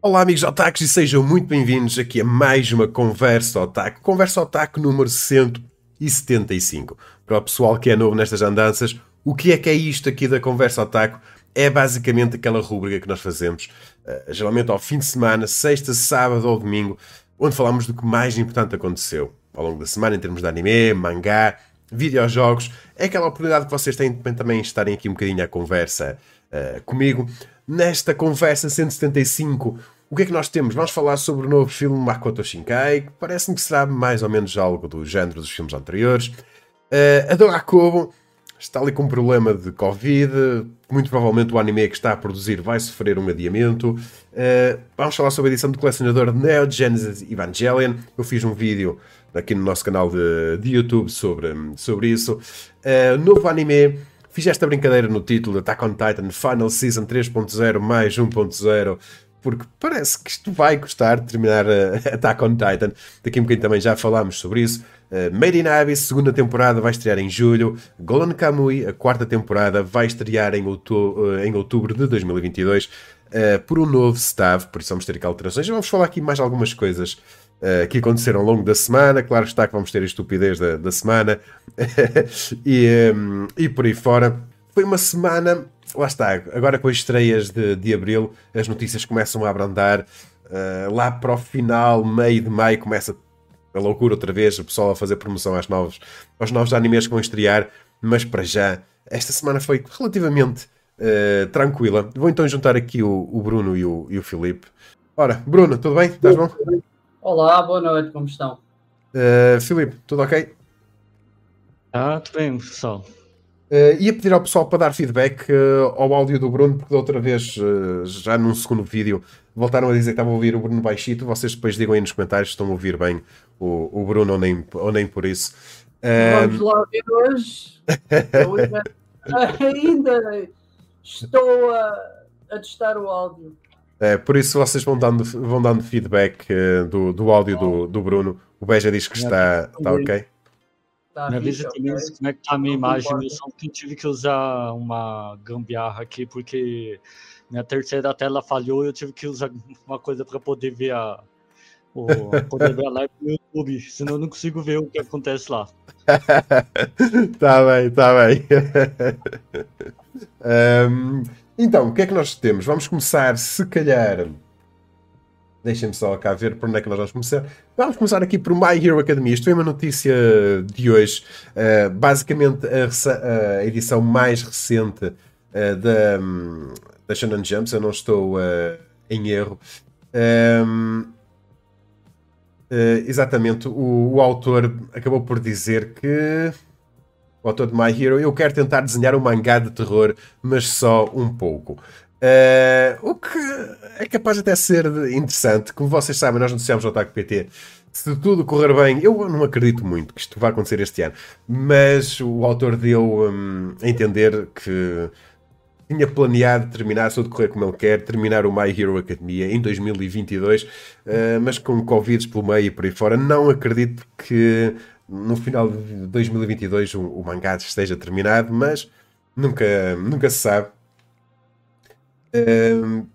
Olá amigos otakus e sejam muito bem-vindos aqui a mais uma Conversa Otaku, Conversa Otaku número 175. Para o pessoal que é novo nestas andanças, o que é que é isto aqui da Conversa Otaku? É basicamente aquela rubrica que nós fazemos, uh, geralmente ao fim de semana, sexta, sábado ou domingo, onde falamos do que mais importante aconteceu ao longo da semana em termos de anime, mangá, videojogos. É aquela oportunidade que vocês têm de também estarem aqui um bocadinho à conversa uh, comigo. Nesta conversa 175, o que é que nós temos? Vamos falar sobre o novo filme Makoto Shinkai, que parece-me que será mais ou menos algo do género dos filmes anteriores. Uh, a Dora Kobo está ali com um problema de Covid, muito provavelmente o anime que está a produzir vai sofrer um adiamento. Uh, vamos falar sobre a edição de colecionador Neo Genesis Evangelion. Eu fiz um vídeo aqui no nosso canal de, de YouTube sobre, sobre isso. Uh, novo anime Fiz esta brincadeira no título Attack on Titan Final Season 3.0 mais 1.0 porque parece que isto vai custar terminar uh, Attack on Titan. Daqui a um bocadinho também já falámos sobre isso. Uh, Made in Abyss, segunda temporada, vai estrear em julho. Golden Kamui, a quarta temporada, vai estrear em, outubro, uh, em outubro de 2022 uh, por um novo staff, por isso vamos ter aqui alterações. Vamos falar aqui mais algumas coisas uh, que aconteceram ao longo da semana. Claro está que vamos ter a estupidez da, da semana e, um, e por aí fora. Foi uma semana, lá está, agora com as estreias de, de abril, as notícias começam a abrandar. Uh, lá para o final, meio de maio, começa a loucura outra vez, o pessoal a fazer promoção aos novos, aos novos animes que vão estrear. Mas para já, esta semana foi relativamente uh, tranquila. Vou então juntar aqui o, o Bruno e o, e o Filipe. Ora, Bruno, tudo bem? Estás bom? Olá, boa noite, como estão? Uh, Filipe, tudo ok? Ah, tudo bem, pessoal. Uh, ia pedir ao pessoal para dar feedback uh, ao áudio do Bruno, porque da outra vez, uh, já num segundo vídeo, voltaram a dizer que estavam a ouvir o Bruno baixito. Vocês depois digam aí nos comentários se estão a ouvir bem o, o Bruno ou nem, ou nem por isso. Vamos lá ver hoje. ainda estou a, a testar o áudio. É, por isso vocês vão dando, vão dando feedback uh, do, do áudio do, do Bruno. O Beja diz que está, está ok. Me avisa também como é que tá a minha imagem, eu só que tive que usar uma gambiarra aqui, porque minha terceira tela falhou e eu tive que usar uma coisa para poder ver a, o, poder ver a live no YouTube, senão eu não consigo ver o que acontece lá. tá bem, tá bem. um, Então, o que é que nós temos? Vamos começar, se calhar. Deixem-me só cá ver por onde é que nós vamos começar. Vamos começar aqui por My Hero Academia. Isto foi uma notícia de hoje. Uh, basicamente, a, a, edição mais recente uh, da, um, da Shonen Jump, se eu não estou uh, em erro. Um, exatamente, o, o autor acabou por dizer que o autor de My Hero, eu quero tentar desenhar um mangá de terror, mas só um pouco. Uh, o que é capaz até ser interessante. Como vocês sabem, nós anunciamos o Otaku PT. Se tudo correr bem, eu não acredito muito que isto vá acontecer este ano, mas o autor deu um, a entender que tinha planeado terminar, se tudo correr como ele quer, terminar o My Hero Academia em 2022, uh, mas com Covid pelo meio e por aí fora. Não acredito que no final de 2022 o, o mangá esteja terminado, mas nunca, nunca se sabe. Um,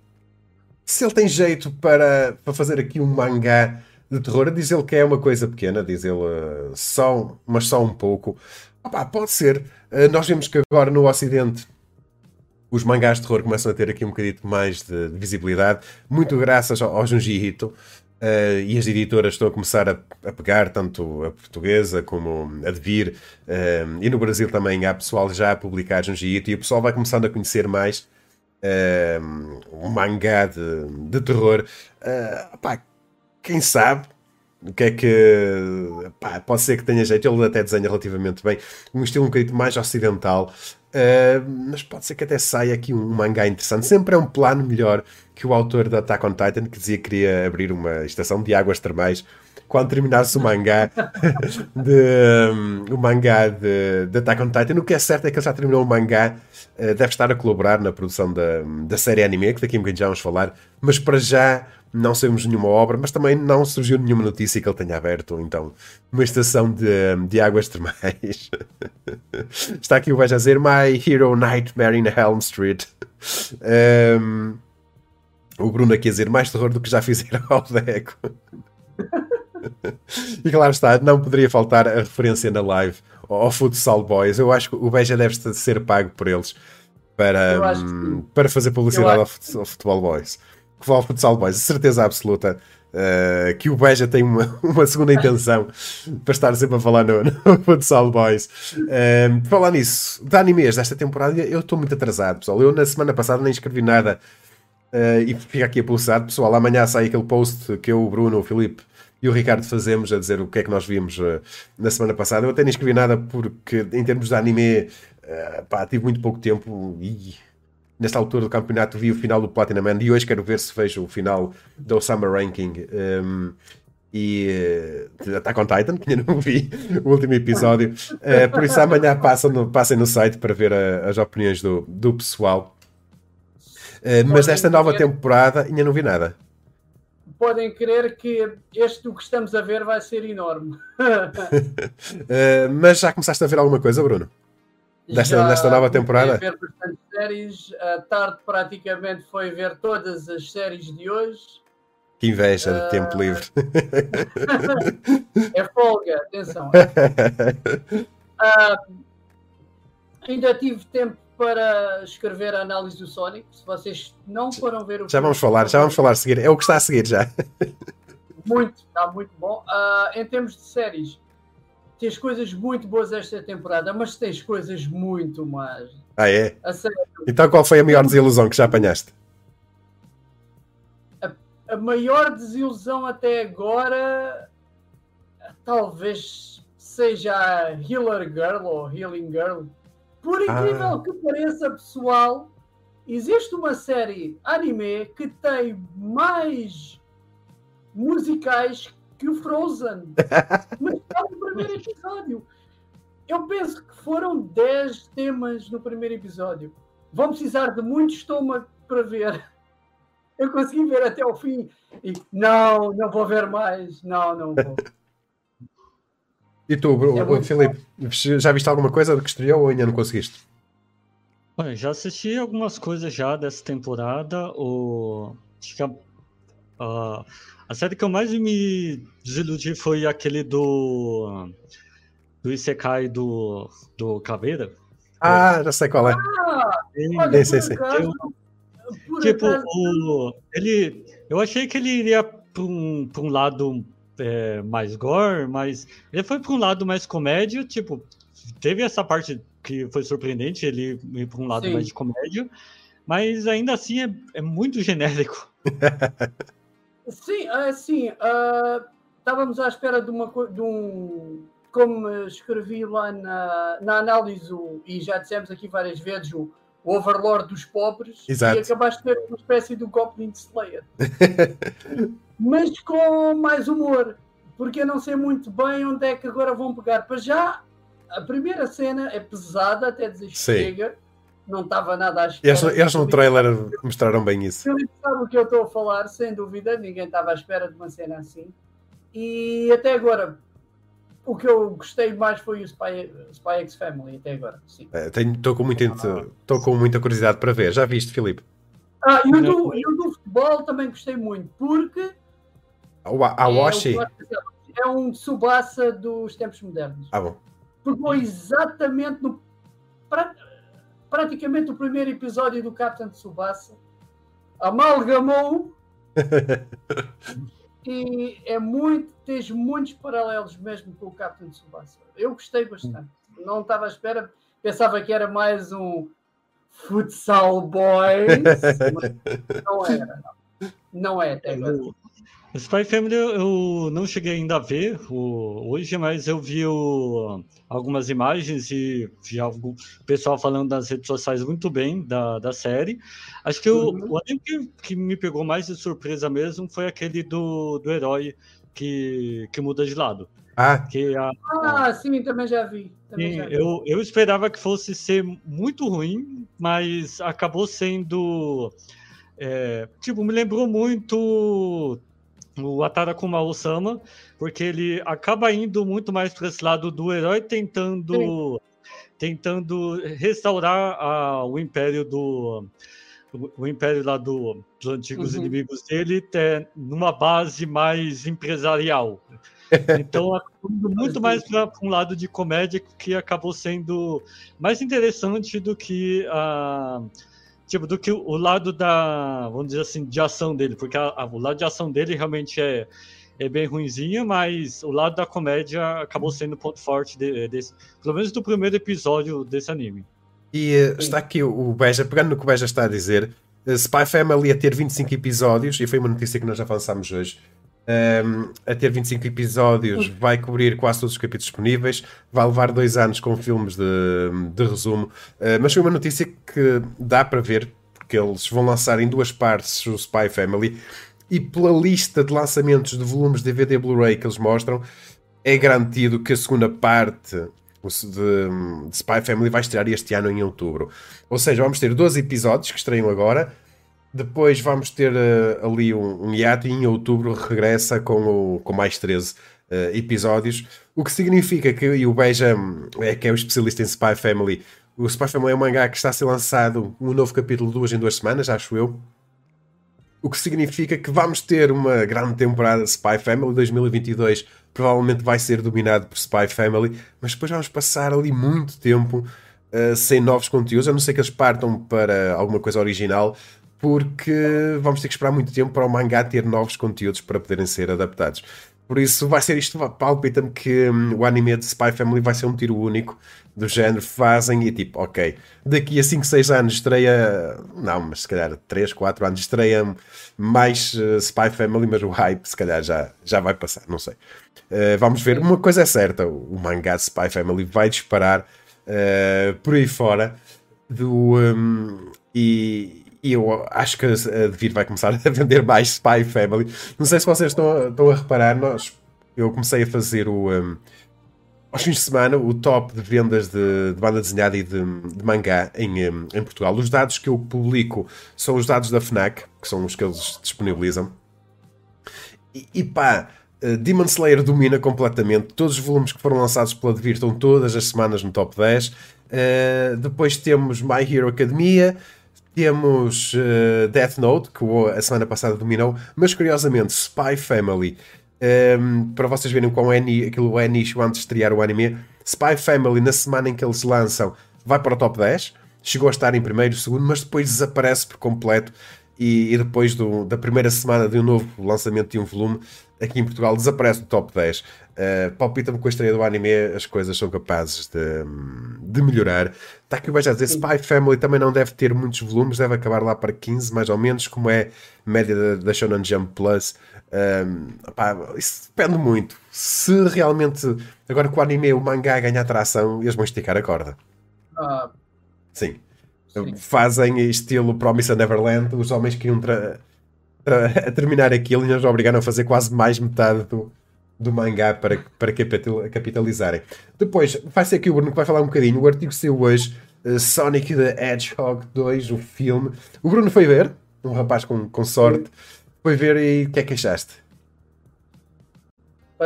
se ele tem jeito para, para fazer aqui um mangá de terror, diz ele que é uma coisa pequena, diz ele uh, só, mas só um pouco. Opa, pode ser. Uh, nós vemos que agora no Ocidente os mangás de terror começam a ter aqui um bocadinho mais de, de visibilidade, muito graças ao, ao Junji Ito. Uh, e as editoras estão a começar a, a, pegar tanto a portuguesa como a Devir uh, e no Brasil também há pessoal já a publicar Junji Ito e o pessoal vai começando a conhecer mais um mangá de, de terror. Pá, quem sabe o que é que pá, pode ser que tenha jeito, ele até desenha relativamente bem um estilo um bocadinho mais ocidental. Uh, mas pode ser que até saia aqui um mangá interessante. Sempre é um plano melhor que o autor da Attack on Titan, que dizia que queria abrir uma estação de águas termais quando terminasse o mangá de, um, o mangá de, de Attack on Titan. O que é certo é que ele já terminou o mangá, uh, deve estar a colaborar na produção da, da série anime, que daqui a um bocadinho já vamos falar, mas para já não sabemos nenhuma obra, mas também não surgiu nenhuma notícia que ele tenha aberto, então, uma estação de, de águas termais. Está aqui o vai dizer My Hero Nightmare in Helm Street. Um, O Bruno aqui a dizer mais terror do que já fizeram ao Deco. e claro está, não poderia faltar a referência na live ao Futsal Boys. Eu acho que o Beja deve ser pago por eles para, para fazer publicidade ao Futebol Boys. Que vale Futsal Boys, certeza absoluta. Uh, que o Beja tem uma, uma segunda intenção para estar sempre a falar no, no Futsal Boys. Uh, falar nisso, de animes desta temporada, eu estou muito atrasado, pessoal. Eu na semana passada nem escrevi nada uh, e fica aqui a pulsar, pessoal. Amanhã sai aquele post que eu, o Bruno, o Filipe e o Ricardo fazemos a dizer o que é que nós vimos uh, na semana passada. Eu até nem escrevi nada porque, em termos de anime, uh, pá, tive muito pouco tempo e nesta altura do campeonato vi o final do Platinum Man e hoje quero ver se vejo o final do Summer Ranking. Um, ehm, e uh, Attack on Titan, que ainda não vi o último episódio. Uh, por isso, amanhã passem no, passem no site para ver a, as opiniões do, do pessoal. Uh, mas desta nova temporada ainda não vi nada podem crer que este do que estamos a ver vai ser enorme. uh, mas já começaste a ver alguma coisa, Bruno? Desta, já desta nova temporada? ver bastantes séries. A tarde praticamente foi ver todas as séries de hoje. Que inveja uh... de tempo livre. é folga, atenção. Uh, ainda tive tempo para escrever a análise do Sonic. Se vocês não foram ver o Já vamos falar, já vamos falar a seguir. É o que está a seguir já. Muito, está muito bom. Uh, em termos de séries, tens coisas muito boas esta temporada, mas tens coisas muito más. Ah, é? Então qual foi a maior desilusão que já apanhaste? A, a maior desilusão até agora talvez seja a Healer Girl ou Healing Girl por incrível ah. que pareça, pessoal, existe uma série anime que tem mais musicais que o Frozen. Mas está no primeiro episódio. Eu penso que foram 10 temas no primeiro episódio. Vão precisar de muito estômago para ver. Eu consegui ver até o fim e não, não vou ver mais. Não, não vou. E tu, é Filipe, já viste alguma coisa que estreou ou ainda não conseguiste? Bem, já assisti algumas coisas já dessa temporada. O... Acho que a, a, a, série que eu mais me desiludi foi aquele do. Do Isekai do, do Caveira. Ah, já sei qual é. Ah, olha, sei, sei. Eu, tipo, o, ele, eu achei que ele iria para um, um lado é, mais gore, mas ele foi para um lado mais comédia, tipo, teve essa parte que foi surpreendente, ele ir para um lado Sim. mais de comédia, mas ainda assim é, é muito genérico. Sim, assim, uh, estávamos à espera de, uma, de um. Como escrevi lá na, na análise, e já dissemos aqui várias vezes, o, o Overlord dos pobres, Exato. e acabaste de ter uma espécie do Goblin Slayer. mas com mais humor, porque eu não sei muito bem onde é que agora vão pegar. Para já, a primeira cena é pesada, até dizer chega, não estava nada à espera. Eles, eles no trailer mostraram bem isso. Ele sabe o que eu estou a falar, sem dúvida, ninguém estava à espera de uma cena assim. E até agora, o que eu gostei mais foi o Spy, Spy X Family, até agora. Estou é, com, muita, com muita curiosidade para ver. Já viste, Filipe? Ah, e o, do, e o do futebol também gostei muito, porque a Washi? É, é um Tsubasa dos tempos modernos. Ah, bom. Pegou exatamente no. Pra, praticamente o primeiro episódio do Captain Tsubasa. Amalgamou. e é muito. Tens muitos paralelos mesmo com o Captain Tsubasa. Eu gostei bastante. Não estava à espera. Pensava que era mais um Futsal Boys. não era, não. Não é até agora. Spy Family eu não cheguei ainda a ver o, hoje, mas eu vi o, algumas imagens e vi algo, pessoal falando nas redes sociais muito bem da, da série. Acho que uhum. o, o anime que, que, me pegou mais de surpresa mesmo foi aquele do, do herói que, que muda de lado. Ah, que a, ah sim, também já vi. Também sim, já vi. Eu, eu esperava que fosse ser muito ruim, mas acabou sendo. É, tipo, me lembrou muito o Atara Kuma-Osama, porque ele acaba indo muito mais para esse lado do herói, tentando, tentando restaurar a, o império do, o império lá do, dos antigos uhum. inimigos dele é numa base mais empresarial. Então, muito mais para um lado de comédia que acabou sendo mais interessante do que a. Tipo, do que o lado da, vamos dizer assim, de ação dele, porque a, a, o lado de ação dele realmente é, é bem ruimzinho, mas o lado da comédia acabou sendo o ponto forte de, desse, pelo menos do primeiro episódio desse anime. E uh, está aqui o Beja, pegando no que o Beja está a dizer, uh, Spy Family a ter 25 episódios, e foi uma notícia que nós avançámos hoje, um, a ter 25 episódios, vai cobrir quase todos os capítulos disponíveis, vai levar dois anos com filmes de, de resumo, uh, mas foi uma notícia que dá para ver, porque eles vão lançar em duas partes o Spy Family, e pela lista de lançamentos de volumes DVD Blu-ray que eles mostram, é garantido que a segunda parte de, de, Spy Family vai estrear este ano em outubro. Ou seja, vamos ter 12 episódios que estreiam agora. Depois vamos ter uh, ali um, um hiato e em outubro regressa com, o, com mais 13 uh, eh, episódios. O que significa que, e o Beja é que é o especialista em Spy Family, o Spy Family é um mangá que está a ser lançado um novo capítulo duas em duas semanas, acho eu. O que significa que vamos ter uma grande temporada de Spy Family 2022 provavelmente vai ser dominado por Spy Family, mas depois vamos passar ali muito tempo uh, sem novos conteúdos, a não ser que eles partam para alguma coisa original, porque vamos ter que esperar muito tempo para o mangá ter novos conteúdos para poderem ser adaptados. Por isso vai ser isto, palpita-me que um, o anime de Spy Family vai ser um tiro único do género, fazem e tipo, ok, daqui a 5, 6 anos estreia, não, mas se calhar 3, 4 anos estreia mais uh, Spy Family, mas o hype se calhar já, já vai passar, não sei. Uh, vamos ver, uma coisa é certa, o, o mangá de Spy Family vai disparar uh, por aí fora do, um, e, e eu acho que a Devir vai começar a vender mais Spy Family. Não sei se vocês estão, estão a reparar, nós, eu comecei a fazer o... Um, aos fins de semana o top de vendas de, de banda desenhada e de, de mangá em, em, Portugal. Os dados que eu publico são os dados da FNAC, que são os que eles disponibilizam. E, e pá, uh, Demon Slayer domina completamente. Todos os volumes que foram lançados pela Devir estão todas as semanas no top 10. Uh, eh, depois temos My Hero Academia. Temos uh, Death Note, que a semana passada dominou, mas curiosamente Spy Family um, ehm, para vocês verem quão é aquilo é nicho antes de estrear o anime. Spy Family, na semana em que eles lançam, vai para o top 10. Chegou a estar em primeiro, segundo, mas depois desaparece por completo. E, e depois do, da primeira semana de um novo lançamento de um volume, aqui em Portugal desaparece do top 10. Uh, eh, Palpita-me com a estreia do anime, as coisas são capazes de, de melhorar. Está aqui o Beja a dizer: Spy Family também não deve ter muitos volumes, deve acabar lá para 15, mais ou menos, como é a média da, da Shonen Jump Plus. Pá, isso depende muito. Se realmente, agora com o anime, o mangá ganha atração, eles vão esticar a corda. Ah, sim. sim. Fazem estilo Promise Neverland, os homens que iam tra terminar aquilo e nos obrigaram a fazer quase mais metade do, do mangá para, para capitalizarem. Depois, vai ser aqui o Bruno que vai falar um bocadinho. O artigo saiu hoje, uh, Sonic the Hedgehog 2, o filme. O Bruno foi ver, um rapaz com, com sorte. Foi ver e o que é que achaste?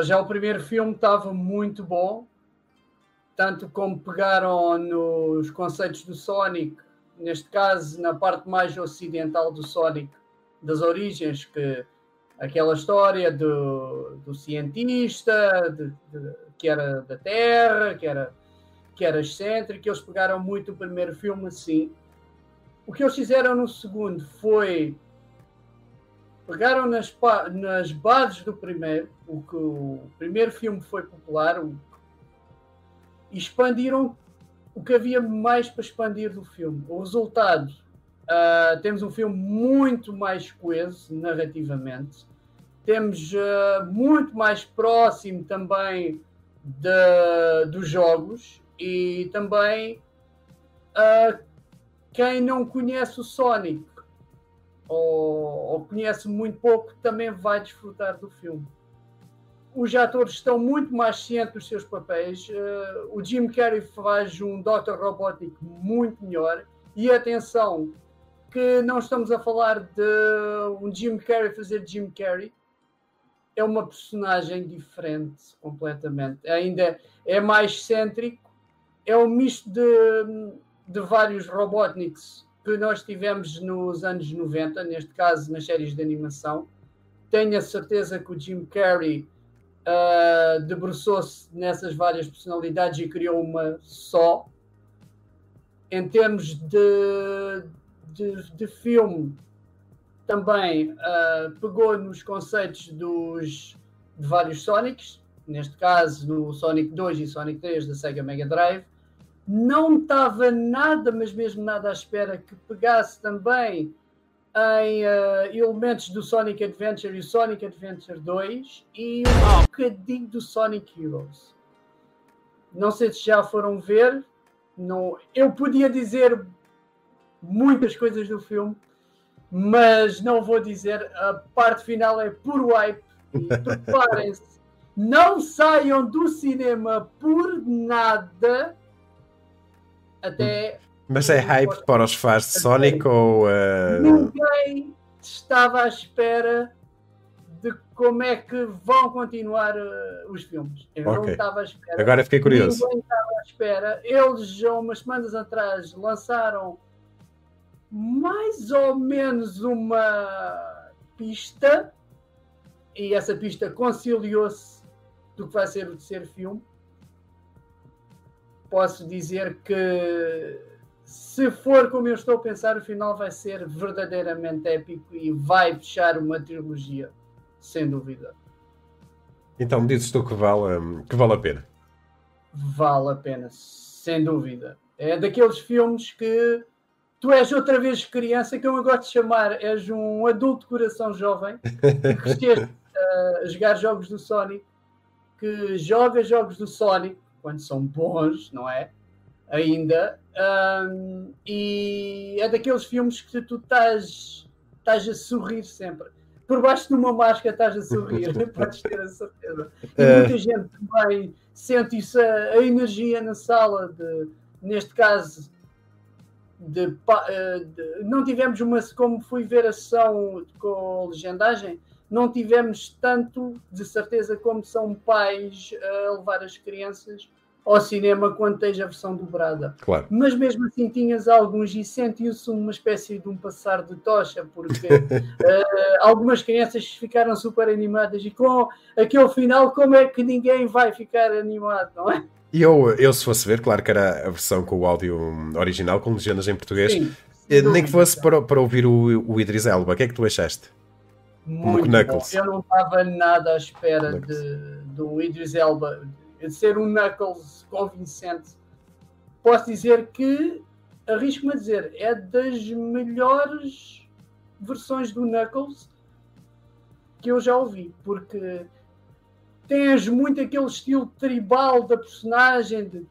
Já o primeiro filme estava muito bom, tanto como pegaram nos conceitos do Sonic, neste caso na parte mais ocidental do Sonic, das origens, que aquela história do, do cientista de, de, que era da Terra, que era, que era excêntrico, eles pegaram muito o primeiro filme assim. O que eles fizeram no segundo foi pegaram nas, nas bases do primeiro, o que o primeiro filme foi popular, o, expandiram o que havia mais para expandir do filme. O resultado, uh, temos um filme muito mais coeso narrativamente, temos uh, muito mais próximo também de, dos jogos e também uh, quem não conhece o Sonic ou, ou conhece muito pouco, também vai desfrutar do filme. Os atores estão muito mais cientes dos seus papéis. Uh, o Jim Carrey faz um Dr. Robotnik muito melhor. E atenção, que não estamos a falar de um Jim Carrey fazer Jim Carrey. É uma personagem diferente completamente. Ainda é mais cêntrico. É um misto de, de vários Robotniks que nós tivemos nos anos 90, neste caso nas séries de animação. Tenho a certeza que o Jim Carrey uh, debruçou-se nessas várias personalidades e criou uma só. Em termos de, de, de filme, também uh, pegou nos conceitos dos, de vários Sonics, neste caso no Sonic 2 e Sonic 3 da Sega Mega Drive. Não estava nada, mas mesmo nada à espera que pegasse também em uh, elementos do Sonic Adventure e Sonic Adventure 2 e um bocadinho do Sonic Heroes. Não sei se já foram ver. Não, eu podia dizer muitas coisas do filme, mas não vou dizer. A parte final é puro hype. E preparem-se. não saiam do cinema por nada até mas é hype para os fãs de Sonic ou. Uh... Ninguém estava à espera de como é que vão continuar uh, os filmes. Eu okay. não estava à espera. Agora fiquei curioso. Ninguém estava à espera. Eles, já umas semanas atrás, lançaram mais ou menos uma pista e essa pista conciliou-se do que vai ser o terceiro filme. Posso dizer que se for como eu estou a pensar, o final vai ser verdadeiramente épico e vai fechar uma trilogia, sem dúvida. Então dizes tu que vale, que vale a pena? Vale a pena, sem dúvida. É daqueles filmes que tu és outra vez criança, que eu gosto de chamar, és um adulto coração jovem, que cresceste a jogar jogos do Sonic, que joga jogos do Sonic, quando são bons, não é? ainda. Um, e é daqueles filmes que tu estás, estás a sorrir sempre. Por baixo de uma máscara estás a sorrir, podes ter a certeza. E é. muita gente também sente isso, a, a, energia na sala, de, neste caso, de, de, não tivemos uma, como fui ver a sessão com legendagem, não tivemos tanto de certeza como são pais a levar as crianças ao cinema quando tens a versão dobrada. Claro. Mas mesmo assim tinhas alguns e sentiu-se uma espécie de um passar de tocha, porque uh, algumas crianças ficaram super animadas e com aquele final, como é que ninguém vai ficar animado, não é? E eu, eu, se fosse ver, claro que era a versão com o áudio original, com legendas em português, Sim, eh, nem que fosse para, para ouvir o, o Idris Elba. O que é que tu achaste? Muito Knuckles. Bom. Eu não estava nada à espera de, do Idris Elba de ser um Knuckles convincente, posso dizer que, arrisco-me a dizer, é das melhores versões do Knuckles que eu já ouvi, porque tens muito aquele estilo tribal da personagem de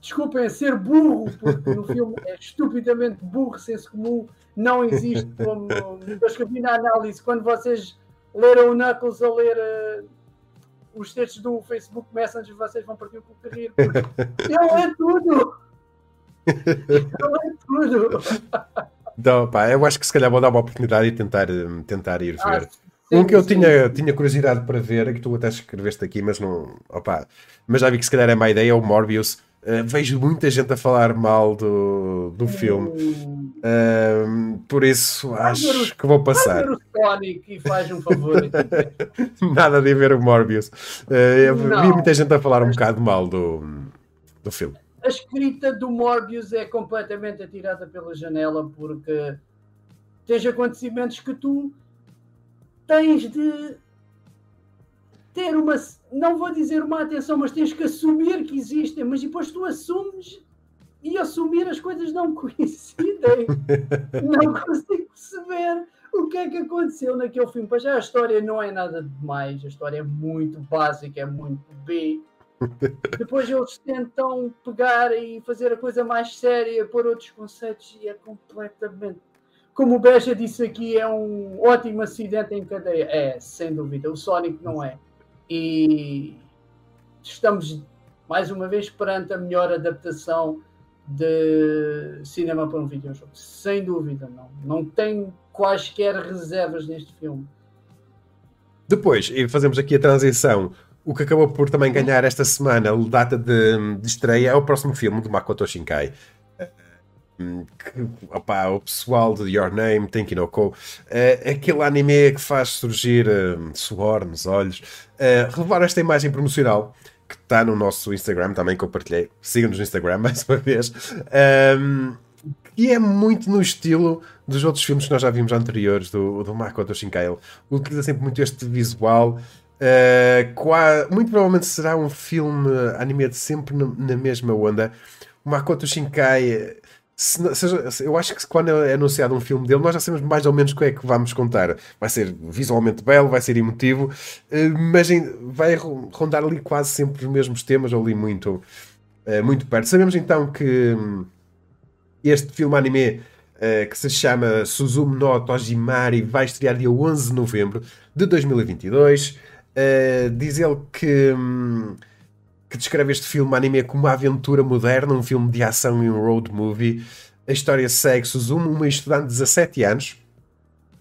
desculpem ser burro, porque no filme é estupidamente burro, senso comum, não existe como eu vi na análise, quando vocês leram o Knuckles a ler uh, os textos do Facebook Messenger vocês vão partir com o rir. Ele é tudo! Ele é tudo! Então, pá, eu acho que se calhar vou dar uma oportunidade e tentar, hum, tentar ir ah, ver. Ah, um que eu tinha, tinha curiosidade para ver, que tu até escreveste aqui, mas não. Opa, mas já vi que se calhar é má ideia, é o Morbius. Uh, vejo muita gente a falar mal do, do filme. Uh, por isso acho que vou passar. Ver o Sonic e faz um favor. Nada de ver o Morbius. Uh, vi muita gente a falar um bocado mal do, do filme. A escrita do Morbius é completamente atirada pela janela porque tens acontecimentos que tu tens de ter uma, não vou dizer uma atenção, mas tens que assumir que existem, mas depois tu assumes e assumir as coisas não coincidem. não consigo perceber o que é que aconteceu naquele filme. Pois já a história não é nada demais, a história é muito básica, é muito B. Depois eles tentam pegar e fazer a coisa mais séria, por outros conceitos, e é completamente. Como o Beja disse aqui, é um ótimo acidente em cadeia. É, sem dúvida. O Sonic não é. E estamos mais uma vez perante a melhor adaptação de cinema para um videojogo. Sem dúvida, não. Não tenho quaisquer reservas neste filme. Depois, e fazemos aqui a transição. O que acabou por também ganhar esta semana data de, de estreia é o próximo filme de Makoto Shinkai. Que, o pessoal de Your Name, Thinking No uh, aquele anime que faz surgir uh, suor nos olhos, uh, relevar esta imagem promocional que está no nosso Instagram, também compartilhei. Siga-nos no Instagram mais uma vez. Um, e é muito no estilo dos outros filmes que nós já vimos anteriores, do, do Makoto Shinkai. Utiliza sempre muito este visual. Uh, muito provavelmente será um filme animado sempre na, na mesma onda. O Makoto Shinkai se, se, eu acho que quando é anunciado um filme dele, nós já sabemos mais ou menos o que é que vamos contar. Vai ser visualmente belo, vai ser emotivo, eh, mas vai rondar ali quase sempre os mesmos temas, ali muito, eh, muito perto. Sabemos então que hum, este filme anime eh, que se chama Suzume no Tojimari vai estrear dia 11 de novembro de 2022. Diz ele que hum, que descreve este filme anime como uma aventura moderna, um filme de ação e um road movie. A história segue Suzume, uma estudante de 17 anos,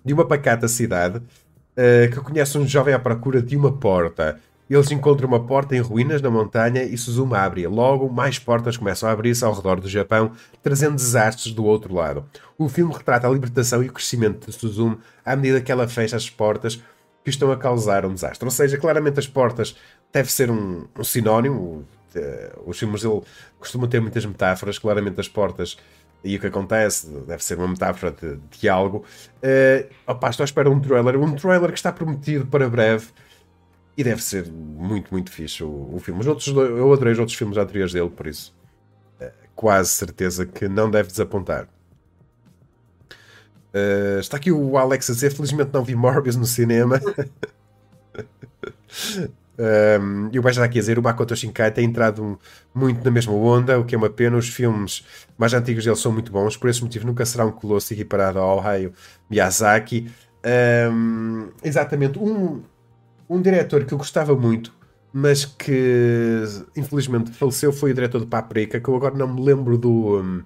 de uma pacata cidade, uh, que conhece um jovem à procura de uma porta. Eles encontram uma porta em ruínas na montanha e Suzume abre. Logo, mais portas começam a abrir-se ao redor do Japão, trazendo desastres do outro lado. O filme retrata a libertação e o crescimento de Suzume à medida que ela fecha as portas que estão a causar um desastre. Ou seja, claramente as portas deve ser um, um sinónimo. Os filmes dele costumam ter muitas metáforas, claramente as portas e o que acontece deve ser uma metáfora de, de algo. Uh, opa, estou à espera um trailer, um trailer que está prometido para breve e deve ser muito, muito fixe o, o filme. Os outros, eu adorei os outros filmes anteriores dele, por isso uh, quase certeza que não deve desapontar. Uh, está aqui o Alex a dizer: felizmente não vi Morbius no cinema. Um, e o Baixo aqui a dizer: o Makoto Shinkai tem entrado muito na mesma onda, o que é uma pena. Os filmes mais antigos dele são muito bons, por esse motivo nunca será um colosso equiparado ao Hayao Miyazaki. Um, exatamente, um, um diretor que eu gostava muito, mas que infelizmente faleceu, foi o diretor de Paprika, que eu agora não me lembro do, um,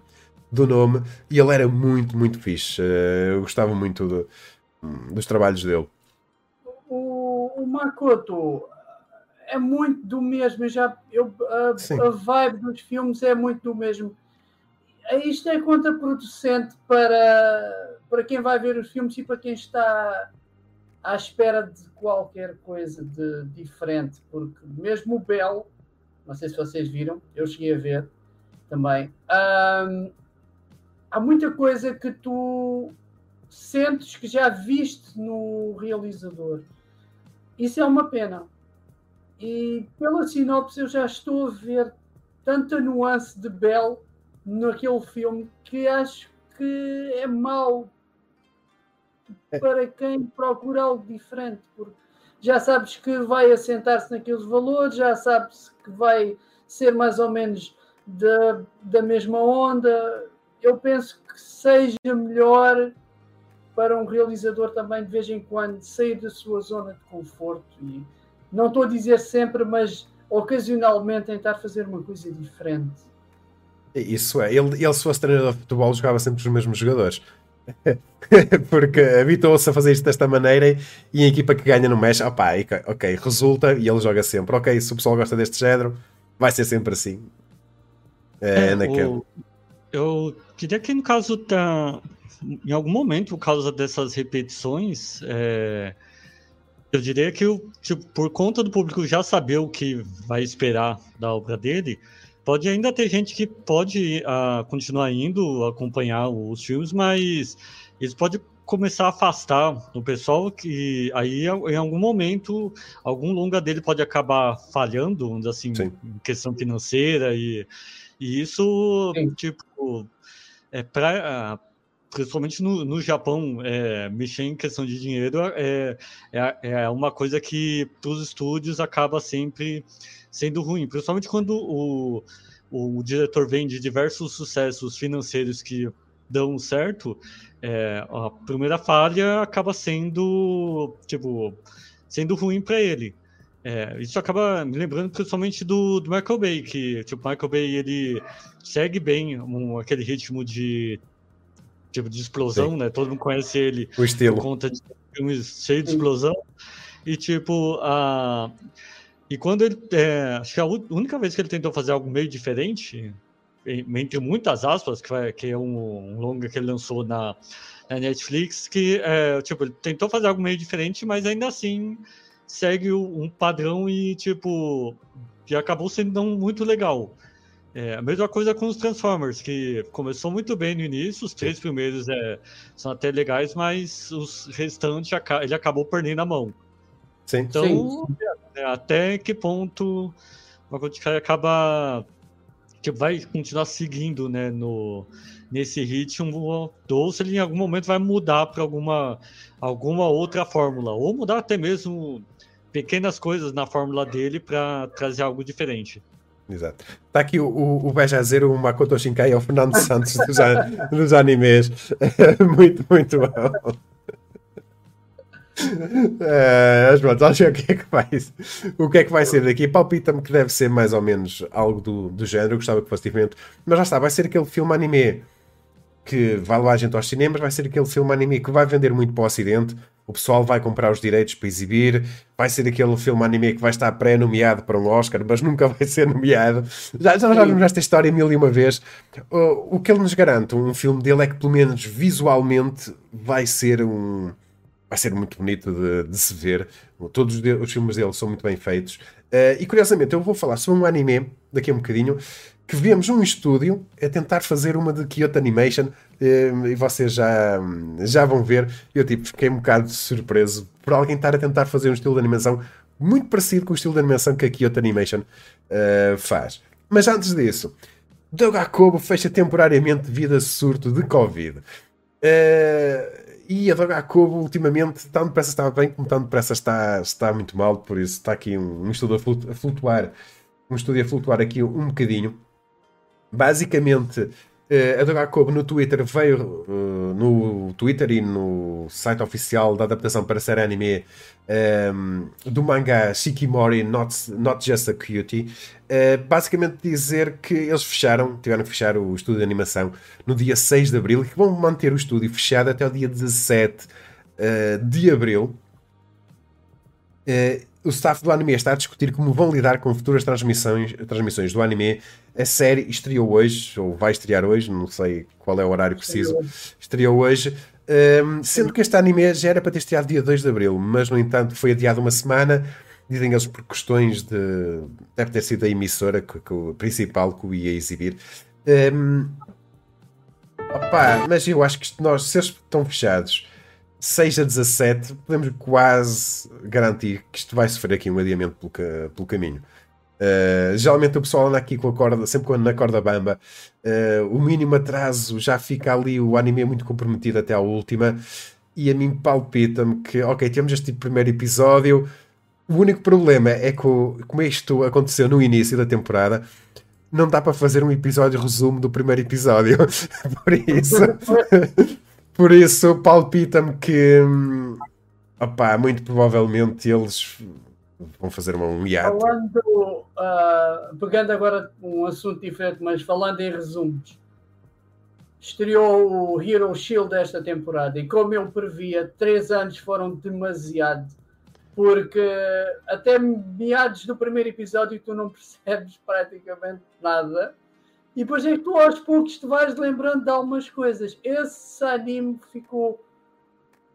do nome, e ele era muito, muito fixe. Uh, eu gostava muito de, dos trabalhos dele. O Makoto é muito do mesmo. Eu já, eu, a, a, vibe dos filmes é muito do mesmo. Isto é contraproducente para, para quem vai ver os filmes e para quem está à espera de qualquer coisa de diferente, porque mesmo o Bell, não sei se vocês viram, eu cheguei a ver também. há muita coisa que tu sentes que já viste no realizador. Isso é uma pena. E pela sinopse eu já estou a ver tanta nuance de Bell naquele filme que acho que é mau é. para quem procura algo diferente, porque já sabes que vai assentar-se naqueles valores, já sabes que vai ser mais ou menos da, da mesma onda. Eu penso que seja melhor para um realizador também de vez em quando sair da sua zona de conforto e não estou a dizer sempre, mas ocasionalmente tentar fazer uma coisa diferente. Isso é, ele, ele se fosse treinador de futebol jogava sempre os mesmos jogadores. Porque habituou-se a fazer isto desta maneira e a equipa que ganha no mexe, opá, ok, resulta e ele joga sempre. Ok, se o pessoal gosta deste género, vai ser sempre assim. É, é naquele. O, eu diria que no caso da. Em algum momento, por causa dessas repetições, é, eu diria que, tipo, por conta do público já saber o que vai esperar da obra dele, pode ainda ter gente que pode uh, continuar indo acompanhar os filmes, mas isso pode começar a afastar o pessoal que aí em algum momento algum longa dele pode acabar falhando, assim, Sim. em questão financeira e, e isso Sim. tipo é para principalmente no, no Japão, é, mexer em questão de dinheiro é, é, é uma coisa que para os estúdios acaba sempre sendo ruim, principalmente quando o, o, o, diretor vem de diversos sucessos financeiros que dão certo, é, a primeira falha acaba sendo tipo sendo ruim para ele. É, isso acaba me lembrando principalmente do, do Michael Bay, que tipo, Michael Bay ele segue bem um, aquele ritmo de tipo de explosão, Sim. né? Todo mundo conhece ele o estilo. por conta de filmes cheios de explosão. E tipo, a. E quando ele. É, acho que a única vez que ele tentou fazer algo meio diferente entre muitas aspas, que, é, que é um, um longa que ele lançou na, na Netflix, que é, tipo, ele tentou fazer algo meio diferente, mas ainda assim segue um padrão e, tipo, que acabou sendo não muito legal. É, a mesma coisa com os Transformers, que começou muito bem no início, os três primeiros é, são até legais, mas os restantes ele acabou perdendo a mão. Sim. Então, Sim. É, até que ponto o Boticai acaba que vai continuar seguindo né, no, nesse ritmo, ou se ele em algum momento vai mudar para alguma, alguma outra fórmula, ou mudar até mesmo pequenas coisas na fórmula dele para trazer algo diferente. Exato. Está aqui o, o, o Bejazeiro, o Makoto Shinkai, é o Fernando Santos dos, dos animes. muito, muito bom. É, mas vamos ver o que é que vai, o que é que vai ser daqui. Palpita-me que deve ser mais ou menos algo do, do género. Eu gostava que fosse diferente, mas já está, vai ser aquele filme anime que vai levar a gente aos cinemas, vai ser aquele filme anime que vai vender muito para o Ocidente. O pessoal vai comprar os direitos para exibir. Vai ser aquele filme anime que vai estar pré-nomeado para um Oscar, mas nunca vai ser nomeado. Já, já, já vimos esta história mil e uma vez. O, o que ele nos garante, um filme dele, é que pelo menos visualmente vai ser um vai ser muito bonito de, de se ver. Todos os, os, filmes dele são muito bem feitos. Uh, e curiosamente, eu vou falar sobre um anime daqui a um bocadinho que vemos um estúdio a tentar fazer uma de Kyoto Animation uh, e vocês já, já vão ver. Eu tipo, fiquei um bocado surpreso por alguém estar a tentar fazer um estilo de animação muito parecido com o estilo de animação que a Kyoto Animation uh, faz. Mas antes disso, Doug Akobo fecha temporariamente devido a surto de Covid. Uh, e a Droga Kobo, ultimamente, tão depressa estava bem, como tão depressa está, está muito mal, por isso está aqui um, um estudo a flutuar, um estudo a flutuar aqui um, bocadinho. Basicamente, uh, a Droga Kobo no Twitter veio, uh, no Twitter e no site oficial da adaptação para série anime um, do mangá Shikimori Not, Not Just a Cutie, uh, basicamente dizer que eles fecharam, tiveram que fechar o estúdio de animação no dia 6 de abril e que vão manter o estúdio fechado até o dia 17 uh, eh, de abril. Uh, o staff do anime está a discutir como vão lidar com futuras transmissões, transmissões do anime. A série estreou hoje, ou vai estrear hoje, não sei qual é o horário preciso. Estreou hoje. Um, sendo que este anime já era para ter estreado dia 2 de Abril, mas no entanto foi adiado uma semana. Dizem eles por questões de. Deve ter sido a emissora que, que o principal que o ia exibir. Um, opa, mas eu acho que nós, se eles estão fechados 6 a 17, podemos quase garantir que isto vai sofrer aqui um adiamento pelo, pelo caminho. Uh, geralmente o pessoal anda aqui com a corda, sempre quando na corda bamba, uh, o mínimo atraso já fica ali, o anime é muito comprometido até à última, e a mim palpita-me que, ok, temos este primeiro episódio, o único problema é que, como isto aconteceu no início da temporada, não dá para fazer um episódio resumo do primeiro episódio. por isso, por isso palpita-me que, hum, opá, muito provavelmente eles vão fazer uma, um. Falando, uh, pegando agora um assunto diferente, mas falando em resumos, estreou o Hero Shield esta temporada e como eu previa, três anos foram demasiado porque até meados do primeiro episódio tu não percebes praticamente nada e depois é que tu aos poucos te vais lembrando de algumas coisas. Esse anime ficou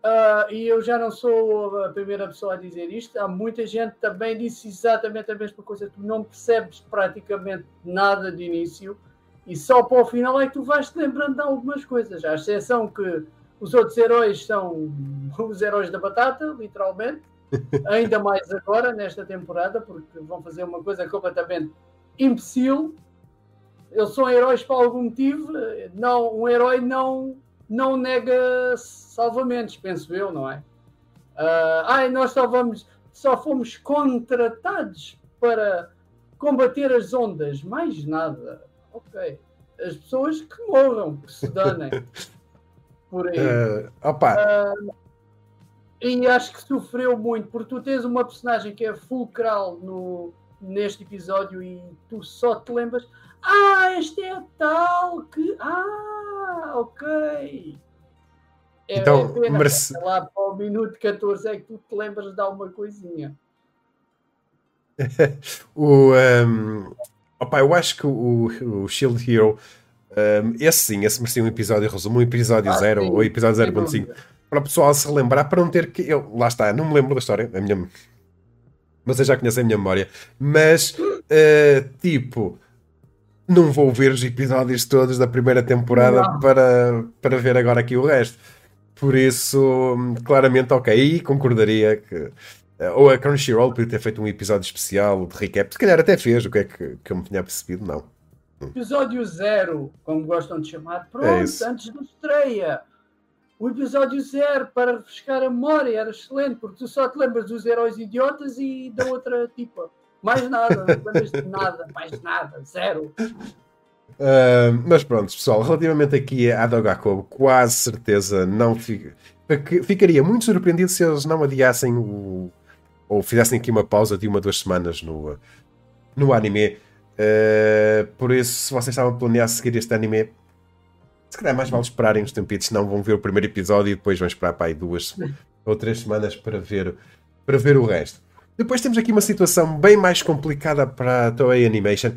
Uh, e eu já não sou a primeira pessoa a dizer isto. Há muita gente também disse exatamente a mesma coisa. Tu não percebes praticamente nada de início e só para o final é que tu vais te lembrando de algumas coisas. À exceção que os outros heróis são os heróis da batata, literalmente. Ainda mais agora, nesta temporada, porque vão fazer uma coisa completamente imbecil. Eles são heróis por algum motivo. Não, um herói não não nega salvamentos, penso eu, não é? Uh, ai, nós só, vamos, só fomos contratados para combater as ondas, mais nada. Ok. As pessoas que morram, que se danem. Por aí. Uh, opa. Uh, e acho que sofreu muito, porque tu tens uma personagem que é fulcral no, neste episódio e tu só te lembras. Ah, este é tal que. Ah, ok. É, então, é merece... lá para o minuto 14 é que tu te lembras de alguma coisinha. o, um, Opa, eu acho que o, o Shield Hero, um, esse sim, esse merecia um episódio resumo, um episódio 0 ah, ou episódio 0.5, para o pessoal se relembrar, para não ter que. Eu, lá está, não me lembro da história, a minha. Vocês já conhecem a minha memória, mas uh, tipo, não vou ver os episódios todos da primeira temporada para, para ver agora aqui o resto. Por isso, claramente, ok, aí concordaria que eh, ou a Crunchyroll podia ter feito um episódio especial de recap. Se calhar até fez, o que é que, que eu me tinha percebido, não. Episódio zero, como gostam de chamar. Pronto, é antes da estreia. O episódio zero, para refrescar a memória, era excelente, porque tu só te lembras dos heróis idiotas e da outra tipa. Mais nada, nada, mais nada, zero. Uh, mas pronto, pessoal, relativamente aqui a Dogakobo, quase certeza não fica, ficaria muito surpreendido se eles não adiassem o, ou fizessem aqui uma pausa de uma, duas semanas no, no anime. Uh, por isso, se vocês estavam a planear seguir este anime, se calhar mais vale esperarem uns tempitos, senão vão ver o primeiro episódio e depois vão esperar para aí duas ou três semanas para ver, para ver o resto. Depois temos aqui uma situação bem mais complicada para a Toei Animation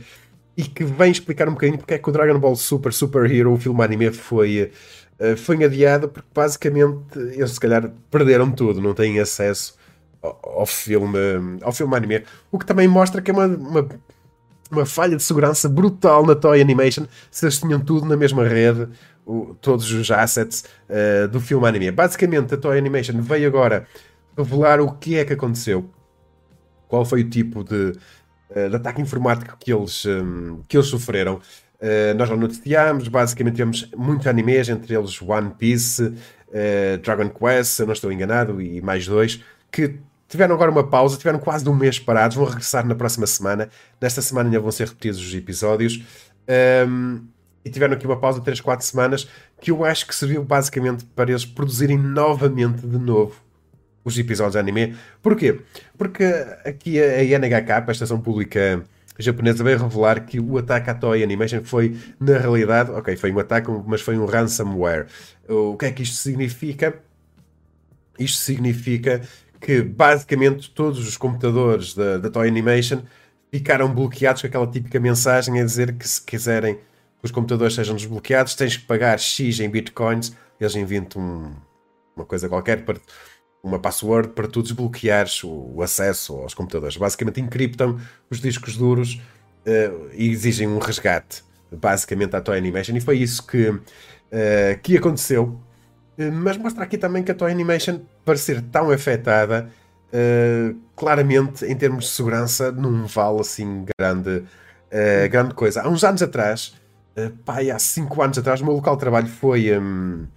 e que vem explicar um bocadinho porque é que o Dragon Ball Super Super Hero, o filme anime, foi, uh, foi adiado porque basicamente eles se calhar perderam tudo, não têm acesso ao, filme, ao filme anime. O que também mostra que é uma, uma, uma falha de segurança brutal na Toy Animation se eles tinham tudo na mesma rede, o, todos os assets uh, do filme anime. Basicamente, a Toy Animation veio agora revelar o que é que aconteceu, qual foi o tipo de, uh, de ataque informático que eles, um, que eles sofreram. Uh, nós não noticiámos, basicamente temos muitos animes, entre eles One Piece, uh, Dragon Quest, se não estou enganado, e mais dois, que tiveram agora uma pausa, tiveram quase um mês parados, vão regressar na próxima semana. Nesta semana ainda vão ser repetidos os episódios. Um, e tiveram aqui uma pausa de 3, 4 semanas que eu acho que serviu basicamente para eles produzirem novamente de novo os episódios anime. Porquê? Porque aqui a NHK, a estação pública japonesa, veio revelar que o ataque à Toei Animation foi, na realidade, ok, foi um ataque, mas foi um ransomware. O que é que isto significa? Isto significa que basicamente todos os computadores da, da Toy Animation ficaram bloqueados com aquela típica mensagem a dizer que se quiserem que os computadores sejam desbloqueados, tens que pagar X em bitcoins. Eles inventam um, uma coisa qualquer para uma password para tu desbloqueares o, o, acesso aos computadores. Basicamente encriptam os discos duros uh, e exigem um resgate, basicamente à Toy Animation. E foi isso que, uh, que aconteceu eh, mas mostra aqui também que a Toy Animation, para ser tão afetada, claramente em termos de segurança, não vale assim grande, grande coisa. Há uns anos atrás, uh, pai, há 5 anos atrás, o meu local de trabalho foi. Um,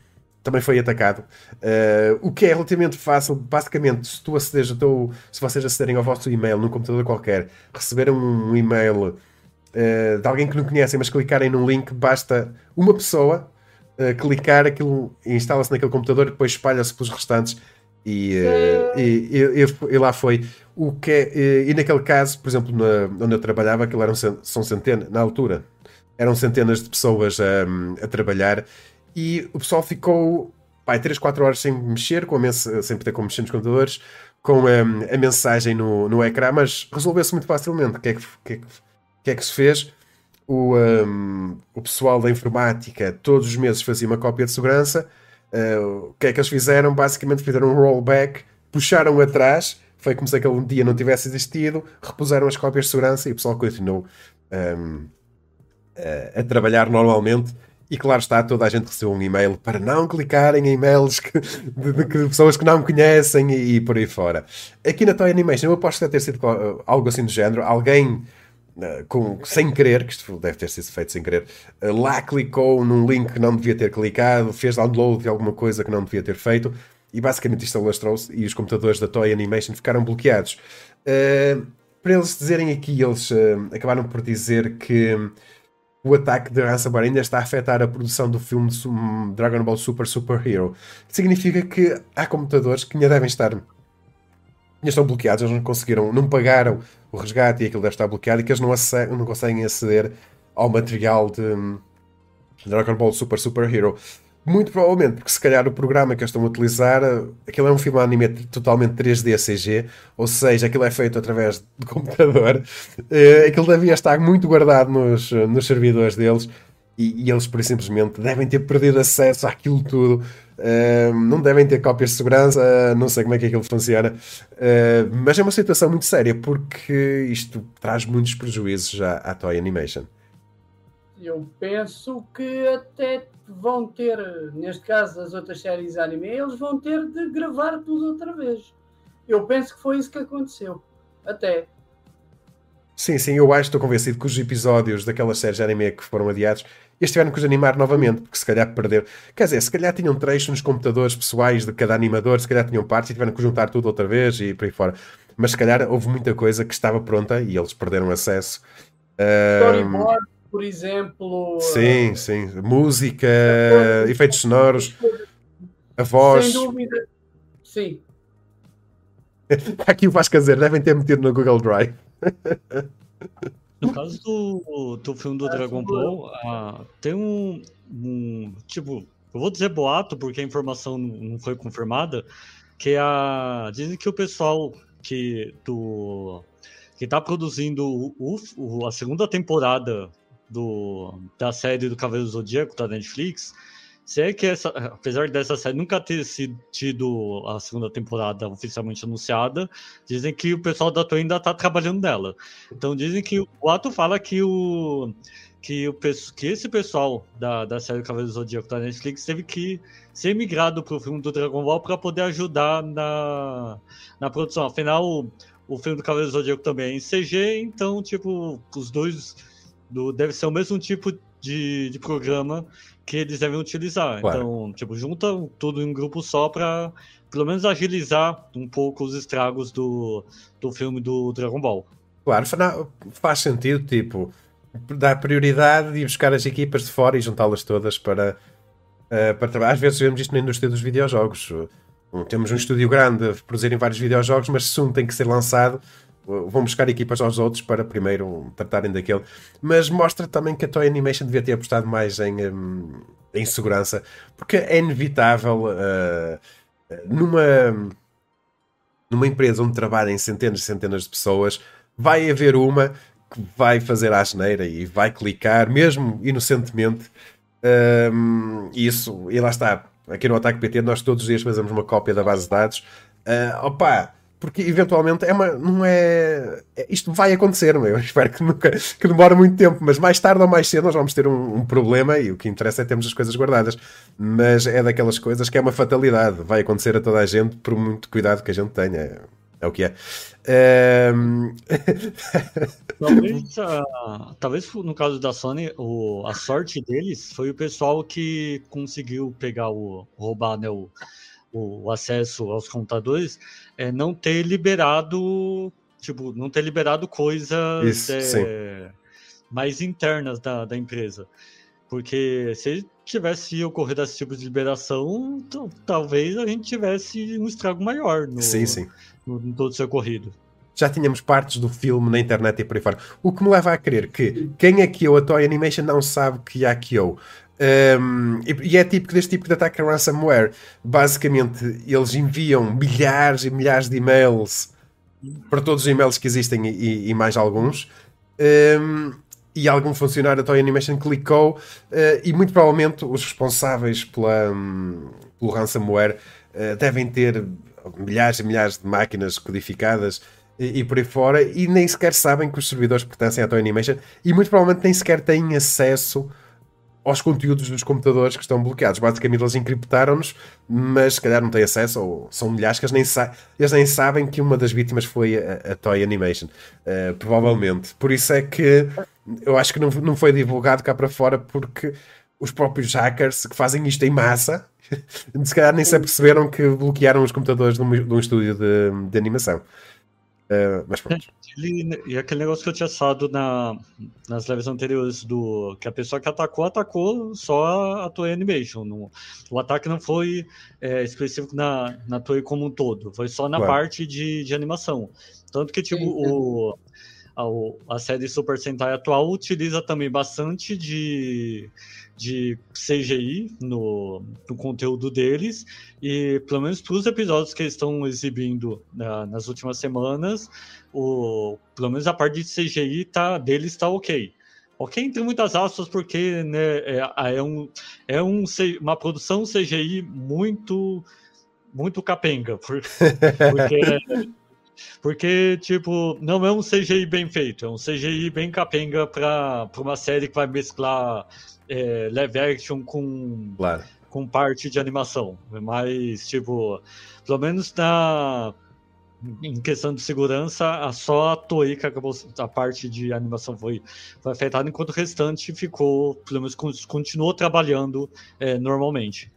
também foi atacado. Uh, o que é relativamente fácil, basicamente, se tu acederes ao teu, se vocês acederem ao vosso e-mail num computador qualquer, receberam um e-mail uh, de alguém que não conhecem, mas clicarem num link, basta uma pessoa uh, clicar, aquilo instala-se naquele computador e depois espalha-se pelos restantes. E, e, e, e, lá foi. O que é, e naquele caso, por exemplo, na, onde eu trabalhava, aquilo eram, são centenas, na altura, eram centenas de pessoas a trabalhar e o pessoal ficou pai, 3, 4 horas sem mexer, com a sem poder como mexer nos computadores, com a, a mensagem no, no ecrã, mas resolveu-se muito facilmente. O que é que, que, é que, é que se fez? o, um, o pessoal da informática todos os meses fazia uma cópia de segurança. Uh, o que é que eles fizeram? Basicamente fizeram um rollback, puxaram atrás, foi como se aquele dia não tivesse existido, repuseram as cópias de segurança e o pessoal continuou um, a, a trabalhar normalmente. E claro está, toda a gente recebeu um e-mail para não clicarem em e-mails que, de, de, de, pessoas que não conhecem e, e, por aí fora. Aqui na Toy Animation, eu aposto que deve ter sido algo assim do género. Alguém Uh, com, sem querer, que isto deve ter sido feito sem querer, uh, lá clicou num link que não devia ter clicado, fez download de alguma coisa que não devia ter feito e basicamente isto alastrou-se e os computadores da Toy Animation ficaram bloqueados. Uh, para eles dizerem aqui, eles acabaram por dizer que o ataque de ransomware ainda está a afetar a produção do filme Dragon Ball Super Super Hero. Significa que há computadores que ainda devem estar ainda estão bloqueados, eles não conseguiram, não pagaram o resgate e aquilo deve estar bloqueado e que eles não, não conseguem aceder ao material de, de Dragon Ball Super Super Hero. Muito provavelmente, porque se calhar o programa que eles estão a utilizar, aquilo é um filme anime totalmente 3D CG, ou seja, aquilo é feito através de computador, uh, aquilo devia estar muito guardado nos, nos servidores deles e, e, eles, por simplesmente, devem ter perdido acesso àquilo tudo. Uh, não devem ter cópias de segurança, não sei como é que aquilo funciona, uh, mas é uma situação muito séria porque isto traz muitos prejuízos à, à Toy Animation. Eu penso que até vão ter, neste caso das outras séries anime, eles vão ter de gravar tudo outra vez. Eu penso que foi isso que aconteceu. Até. Sim, sim, eu acho, estou convencido que os episódios daquelas séries de anime que foram adiados, eles tiveram que os animar novamente, porque se calhar perder. Quer dizer, se calhar tinham trechos nos computadores pessoais de cada animador, se calhar tinham partes e tiveram que juntar tudo outra vez e por aí fora. Mas se calhar houve muita coisa que estava pronta e eles perderam acesso. Storyboard, por exemplo. Sim, uh... sim. Música, efeitos sonoros, a voz. Sem dúvida. Sim. Aqui o Vasco a dizer, devem ter metido no Google Drive. No caso do, do filme do Dragon Ball, ah, tem um, um, Tipo, eu vou dizer boato porque a informação não foi confirmada. Que a. Dizem que o pessoal que. Do, que tá produzindo o, o, a segunda temporada do, da série do Cavaleiro do Zodíaco da Netflix se é que essa, apesar dessa série nunca ter sido tido a segunda temporada oficialmente anunciada, dizem que o pessoal da Toei ainda está trabalhando nela. Então dizem que o ato fala que o que, o, que esse pessoal da, da série Cavaleiro do Zodíaco da Netflix teve que ser migrado para o filme do Dragon Ball para poder ajudar na, na produção. Afinal, o, o filme do Cavaleiro do Zodíaco também é em CG, então, tipo, os dois do, deve ser o mesmo tipo de, de programa que eles devem utilizar. Claro. Então, tipo, junta tudo em um grupo só para pelo menos agilizar um pouco os estragos do, do filme do Dragon Ball. Claro, faz sentido, tipo, dar prioridade e buscar as equipas de fora e juntá-las todas para, uh, para trabalhar. Às vezes vemos isto na indústria dos videojogos. Temos um estúdio grande a produzirem vários videojogos, mas se um tem que ser lançado, vão buscar equipas aos outros para primeiro tratarem daquele. Mas mostra também que a Toy Animation devia ter apostado mais em, em segurança, porque é inevitável uh, numa, numa empresa onde trabalhem centenas e centenas de pessoas, vai haver uma que vai fazer a asneira e vai clicar, mesmo inocentemente. Um, isso, e lá está. Aqui no Ataque PT, nós todos os dias fazemos uma cópia da base de dados. Uh, opa, porque eventualmente é uma, não é, é isto vai acontecer, meu. eu espero que nunca que demore muito tempo, mas mais tarde ou mais cedo nós vamos ter um, um, problema e o que interessa é termos as coisas guardadas. Mas é daquelas coisas que é uma fatalidade, vai acontecer a toda a gente por muito cuidado que a gente tenha. É o que é. Um... talvez, uh, talvez no caso da Sony, o, a sorte deles foi o pessoal que conseguiu pegar o roubar né, o, o acesso aos computadores é não ter liberado, tipo, não ter liberado coisas Isso, é, mais internas da, da empresa. Porque se tivesse ocorrido esse tipo de liberação, talvez a gente tivesse um estrago maior no, sim, sim. no, no todo esse ocorrido já tínhamos partes do filme na internet e por aí fora. O que me leva a crer que quem é que eu, a Toy Animation, não sabe que há que eu. Um, e é típico deste tipo de ataque a ransomware. Basicamente, eles enviam milhares e milhares de e-mails para todos os e-mails que existem e, e mais alguns. Um, e algum funcionário da Toy Animation clicou uh, e muito provavelmente os responsáveis pela, um, pelo ransomware uh, devem ter milhares e milhares de máquinas codificadas e, e, por aí fora e nem sequer sabem que os servidores pertencem à Toy Animation e muito provavelmente nem sequer têm acesso aos conteúdos dos computadores que estão bloqueados. Basicamente, eles encriptaram-nos, mas se calhar não têm acesso, ou são milhares que eles nem, eles nem sabem que uma das vítimas foi a, a Toy Animation. Uh, provavelmente. Por isso é que eu acho que não, não foi divulgado cá para fora, porque os próprios hackers que fazem isto em massa, se calhar nem se aperceberam que bloquearam os computadores de um, de um estúdio de, de animação. Uh, mas pronto. e aquele negócio que eu tinha assado na, nas lives anteriores do que a pessoa que atacou, atacou só a, Toei Animation. No, o ataque não foi é, específico na, na Toei como um todo, foi só na claro. parte de, de animação. Tanto que, tipo, sim. o a, a série Super Sentai atual utiliza também bastante de, de CGI no, no conteúdo deles, e pelo menos para os episódios que eles estão exibindo na, nas últimas semanas, o, pelo menos a parte de CGI tá, deles está ok. Ok, entre muitas aspas, porque né, é, é, um, é um, uma produção CGI muito muito capenga, porque, porque, tipo, não é um CGI bem feito, é um CGI bem capenga para uma série que vai mesclar é, live action com, claro. com parte de animação. Mas, tipo, pelo menos na, em questão de segurança, só a Toei que acabou, a parte de animação foi, foi afetada, enquanto o restante ficou, pelo menos continuou trabalhando é, normalmente.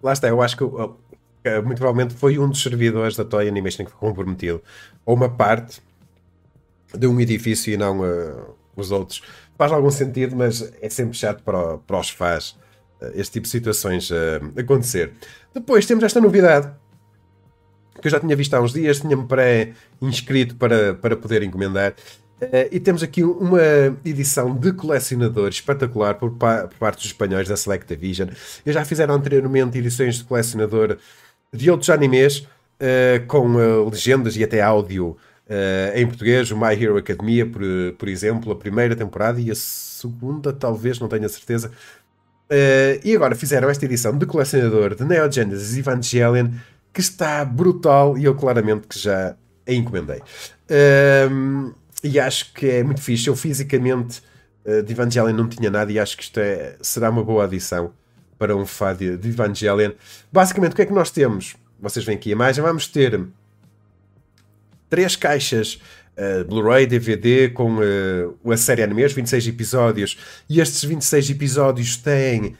Lá está, eu acho que muito provavelmente foi um dos servidores da Toy Animation que foi comprometido a uma parte de um edifício e não uh, os outros. Faz algum sentido, mas é sempre chato para, para os fãs uh, este tipo de situações uh, acontecer. Depois temos esta novidade que eu já tinha visto há uns dias, tinha-me pré-inscrito para, para poder encomendar. Uh, e temos aqui uma edição de colecionador espetacular por, pa por parte dos espanhóis da Select Vision. Eles já fizeram anteriormente edições de colecionador de outros animes uh, com legendas e até áudio em português. O My Hero Academia, por, por exemplo, a primeira temporada e a segunda, talvez, não tenho a certeza. e agora fizeram esta edição de colecionador de Neo Genesis Evangelion que está brutal e eu claramente que já a encomendei. Um, e acho que é muito fixe. Eu fisicamente uh, de Evangelion não tinha nada e acho que isto é, será uma boa adição para um fã de, de Evangelion. Basicamente, o que é que nós temos? Vocês veem aqui a imagem. Vamos ter três caixas uh, Blu-ray, DVD com uh, a série anime, os 26 episódios. E estes 26 episódios têm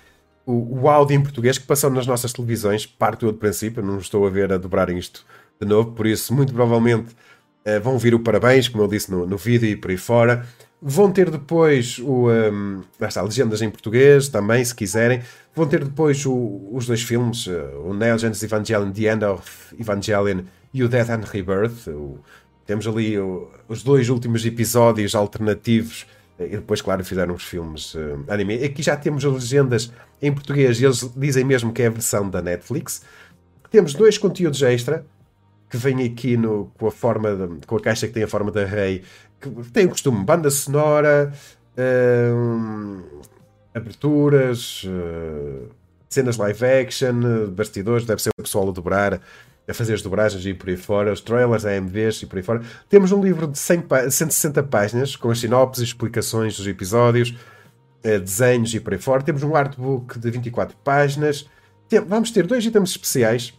o, o áudio em português que passou nas nossas televisões. Parto eu de princípio, não estou a ver a dobrarem isto de novo, por isso, muito provavelmente uh, vão vir o parabéns, como eu disse no, no vídeo e por aí fora. Vão ter depois o, um, está, legendas em português também, se quiserem. Vão ter depois o, os dois filmes, uh, o Genesis Evangelion, The End of Evangelion e o Death and Rebirth. O, temos ali o, os dois últimos episódios alternativos e depois, claro, fizeram os filmes uh, anime. Aqui já temos as legendas em português e eles dizem mesmo que é a versão da Netflix. Temos dois conteúdos extra que vêm aqui no, com a forma de, com a caixa que tem a forma da Rei, que tem o costume banda sonora, uh, aberturas, uh, cenas live action, bastidores, deve ser o pessoal a dobrar a fazer as dobragens e por aí fora, os trailers, AMVs e por aí fora. Temos um livro de 100 160 páginas com as sinopses, explicações dos episódios, eh, desenhos e por aí fora. Temos um artbook de 24 páginas. Vamos ter dois itens especiais.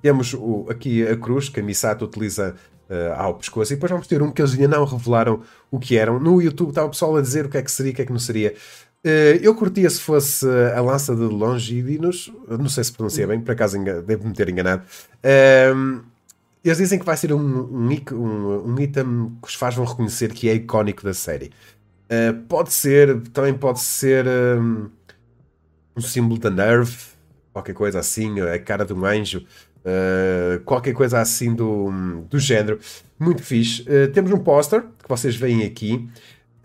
Temos o, aqui a cruz que a Misato utiliza uh, ao pescoço, e depois vamos ter um que eles ainda não revelaram o que eram. No YouTube estava o pessoal a dizer o que é que seria, o que é que não seria. Uh, eu curtia se fosse a lança de Longidinos, não sei se pronuncia bem, por acaso devo me ter enganado. Uh, eles dizem que vai ser um, um, um, um, item que os faz vão reconhecer que é icónico da série. Uh, pode ser, também pode ser um, um, símbolo da Nerve, qualquer coisa assim, a cara de um anjo, uh, qualquer coisa assim do, do género. Muito fixe. Temos um póster que vocês veem aqui.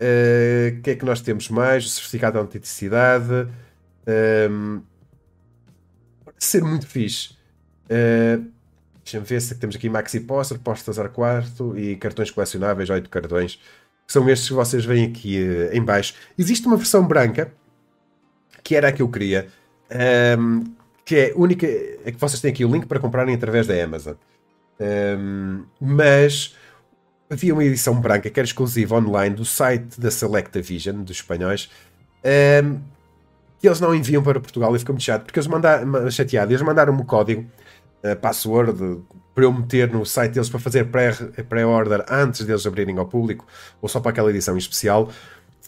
O uh, que é que nós temos mais? O certificado de autenticidade. Um, pode ser muito fixe. Uh, Deixa-me ver se temos aqui Maxi Poster, postas a quarto e cartões colecionáveis, 8 cartões. São estes que vocês veem aqui uh, em baixo. Existe uma versão branca, que era a que eu queria, um, que é única, é que vocês têm aqui o link para comprarem através da Amazon. Um, mas havia uma edição branca que era exclusiva online do site da Selecta Vision, dos espanhóis, um, que eles não enviam para Portugal e ficou muito chato, porque eles mandaram, chateado, eles mandaram-me o código, a password, para eu meter no site deles para fazer pré-order antes deles abrirem ao público, ou só para aquela edição especial.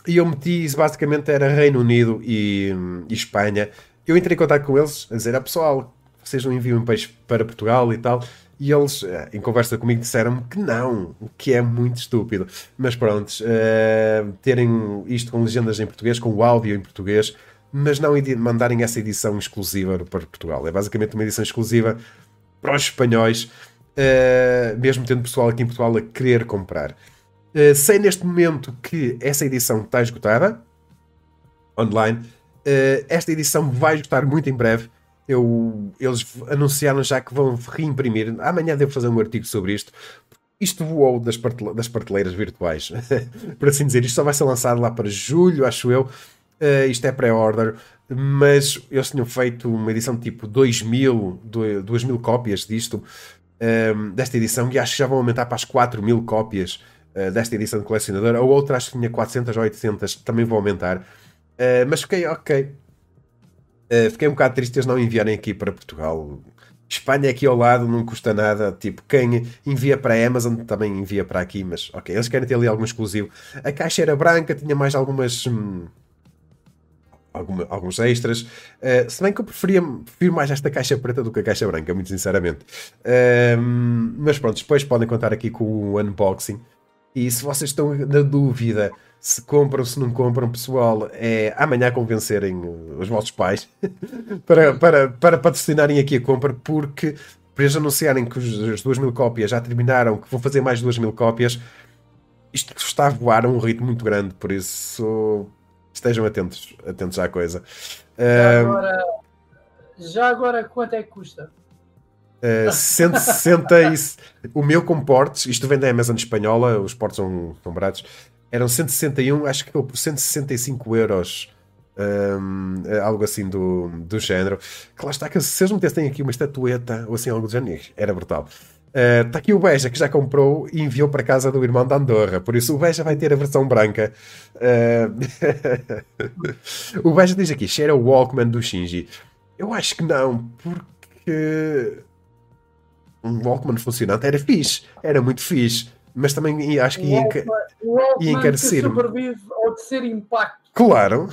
E eu meti, basicamente era Reino Unido e, e Espanha. Eu entrei em contato com eles a dizer: ah, pessoal, vocês não enviam peixe para Portugal e tal. E eles, eh, em conversa comigo, disseram-me que não, o que é muito estúpido. Mas pronto, uh, terem isto com legendas em português, com o áudio em português, mas não mandarem essa edição exclusiva para Portugal. É basicamente uma edição exclusiva para os espanhóis. uh, mesmo tendo pessoal aqui em Portugal a querer comprar. Uh, sei neste momento que essa edição está esgotada online. Uh, esta edição vai esgotar muito em breve. Eu, eles anunciaram já que vão reimprimir. Amanhã devo fazer um artigo sobre isto. Isto voou das, das prateleiras virtuais, por assim dizer. Isto só vai ser lançado lá para julho, acho eu. Uh, isto é pré-order, mas eles tinham feito uma edição tipo 2000, 2000 cópias disto, um, desta edição, e acho que já vão aumentar para as 4000 cópias uh, desta edição de colecionador. A outra acho que tinha 400 ou 800, também vão aumentar. Uh, mas fiquei ok. Fiquei um bocado triste eles não enviarem aqui para Portugal. Espanha aqui ao lado não custa nada. Tipo, quem envia para a Amazon também envia para aqui, mas ok, eles querem ter ali algum exclusivo. A caixa era branca, tinha mais algumas. Hum, alguma, alguns extras. Uh, se bem que eu preferia, prefiro mais esta caixa preta do que a caixa branca, muito sinceramente. Uh, mas pronto, depois podem contar aqui com o unboxing. E se vocês estão na dúvida se compram, se não compram, pessoal, é amanhã convencerem os vossos pais para, para, para patrocinarem aqui a compra, porque para eles anunciarem que as 2 mil cópias já terminaram, que vão fazer mais 2 mil cópias, isto está a voar a um ritmo muito grande, por isso estejam atentos, atentos à coisa. Já agora, já agora quanto é que custa? Uh, 160 e, o meu com portes, isto vem da Amazon espanhola, os portes são, são baratos, eram 161, acho que ficou por 165 euros. Um, algo assim do, do género. Que lá está, que se eles metessem aqui uma estatueta ou assim algo do género, era brutal. Está uh, aqui o Beja que já comprou e enviou para casa do irmão da Andorra. Por isso o Beja vai ter a versão branca. Uh... o Beja diz aqui: cheira o Walkman do Shinji. Eu acho que não, porque um Walkman funcionante era fixe, era muito fixe, mas também acho que ia, enca... ia encarecer. sobrevive ao terceiro impacto. Claro,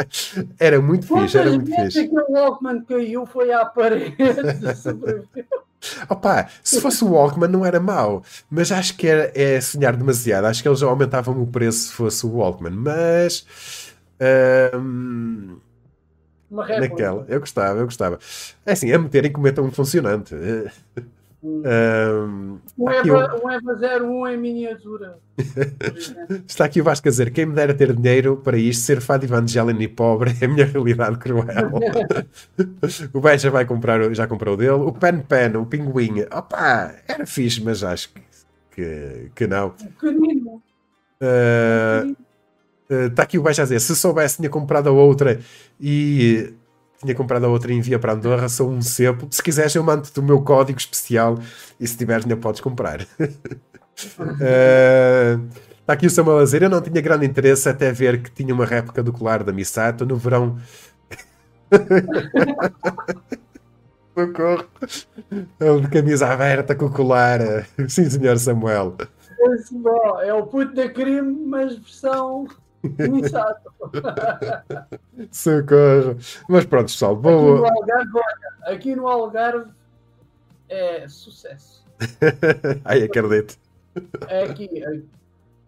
era muito fixe, era muito fixe. aquele Walkman caiu, foi à parede, sobreviveu. Opa, se fosse o Walkman não era mau, mas acho que era, é sonhar demasiado. Acho que eles já aumentavam o preço se fosse o Walkman, mas. Um, naquela, eu gostava, eu gostava. É assim, a meterem como é um funcionante. Um, um, Eva, um Eva 01 em miniatura. está aqui o Vasco a dizer: quem me dera ter dinheiro para isto, ser fã de Evangeline e pobre é a minha realidade cruel. o Ben já vai comprar, já comprou o dele. O Pen Pen, o Pinguim, opa, era fixe, mas acho que, que, que não. Pequenino. Uh, Está uh, aqui o Baixa a dizer: se soubesse, tinha comprado a outra e tinha comprado a outra e envia para Andorra, sou um cepo. Se quiseres, eu mando-te o meu código especial e se tiveres, ainda podes comprar. uh, está aqui o Samuel a dizer: Eu não tinha grande interesse até ver que tinha uma réplica do colar da Misato no verão. Socorro! Ele de camisa aberta com o colar. Sim, senhor Samuel. É o puto da crime, mas versão Exato. Socorro. Mas pronto, pessoal. Aqui, no Algarve, aqui no Algarve é sucesso. Ai, acredito. É aqui. É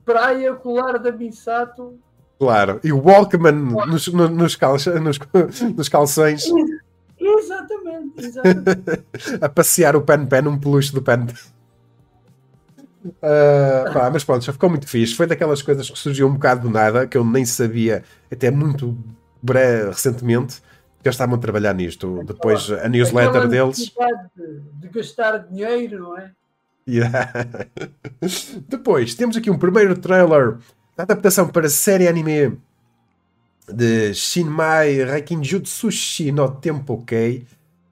praia Colar da Missato. Claro. E o Walkman nos, nos, calça, nos, nos calções. Exatamente, exatamente. A passear o Pen Pen, um peluche do Pen. Uh, pá, mas pronto, já ficou muito fixe. Foi daquelas coisas que surgiu um bocado do nada, que eu nem sabia até muito breve, recentemente, que eles estavam a trabalhar nisto. Depois a newsletter deles. De, gastar dinheiro, não é? Yeah. Depois temos aqui um primeiro trailer da adaptação para série anime de Shinmai Reikinjutsushi no Tempo Kei.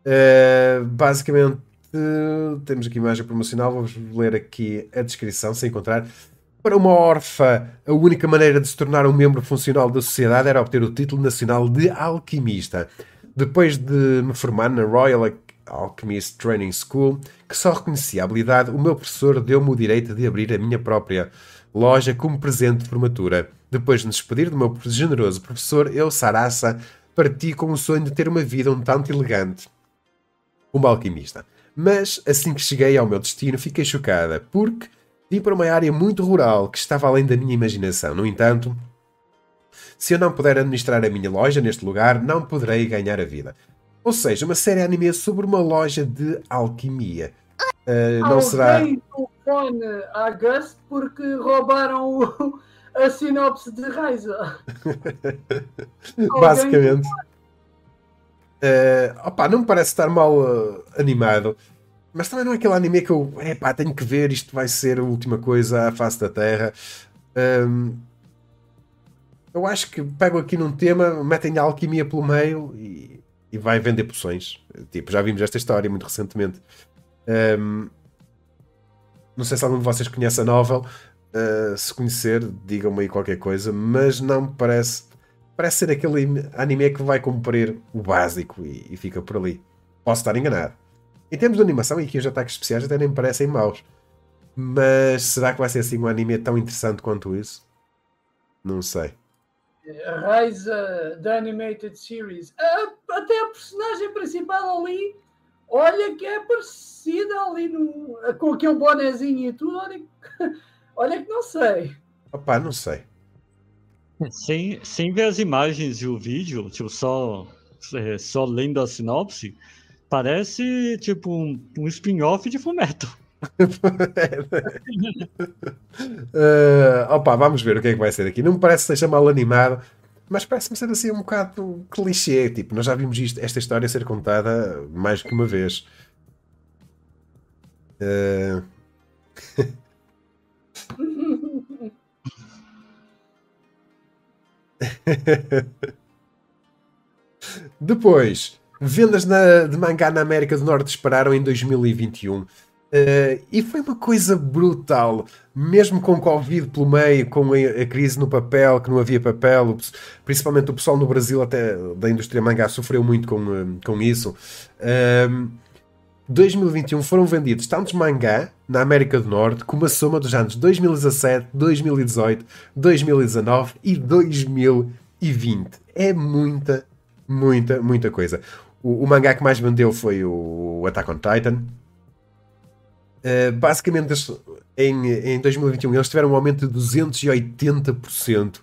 Uh, basicamente temos aqui imagem promocional, vamos ler aqui a descrição, se encontrar. Para uma órfã, a única maneira de se tornar um membro funcional da sociedade era obter o título nacional de alquimista. Depois de me formar na Royal Alchemist Training School, que só reconhecia a habilidade, o meu professor deu-me o direito de abrir a minha própria loja como presente de formatura. Depois de me despedir do meu generoso professor, eu, Sarasa, parti com o sonho de ter uma vida um tanto elegante como alquimista. Mas assim que cheguei ao meu destino, fiquei chocada, porque vim para uma área muito rural que estava além da minha imaginação. No entanto, se eu não puder administrar a minha loja neste lugar, não poderei ganhar a vida. Ou seja, uma série anime sobre uma loja de alquimia. Uh, não será. telefone a Gust porque roubaram o, a sinopse de Raiza. Basicamente. Uh, opa, não me parece estar mal uh, animado. Mas também não é aquele anime que eu. Epá, tenho que ver, isto vai ser a última coisa à face da Terra. Um, eu acho que pego aqui num tema, metem a alquimia pelo meio e, e vai vender poções. Tipo, já vimos esta história muito recentemente. Um, não sei se algum de vocês conhece a novel. Uh, se conhecer, digam-me aí qualquer coisa, mas não me parece. Parece ser aquele anime que vai cumprir o básico e, e fica por ali. Posso estar enganado. Em termos de animação, e aqui os ataques especiais até nem me parecem maus. Mas será que vai ser assim um anime tão interessante quanto isso? Não sei. A Rise da Animated Series. até a personagem principal ali, olha que é parecida ali no, com aquele bonezinho e tudo. Olha, olha que não sei. Opa, não sei. Sem, sem ver as imagens e o vídeo, tipo, só, é, só lendo a sinopse, parece tipo um, um spin-off de Fumeto. uh, opa, vamos ver o que é que vai ser aqui. Não me parece que seja mal animado, mas parece-me ser assim um bocado clichê. Tipo, nós já vimos isto, esta história ser contada mais que uma vez. Uh... Depois, vendas na, de mangá na América do Norte dispararam em 2021. Uh, e foi uma coisa brutal, mesmo com Covid pelo meio, com a, crise no papel, que não havia papel, principalmente o pessoal no Brasil, até da indústria mangá, sofreu muito com, uh, com isso. Uh, 2021 foram vendidos tantos mangá na América do Norte como a soma dos anos 2017, 2018, 2019 e 2020. É muita, muita, muita coisa. O, o mangá que mais vendeu foi o Attack on Titan, Uh, basicamente, em, em 2021 eles tiveram um aumento de 280%. Uh,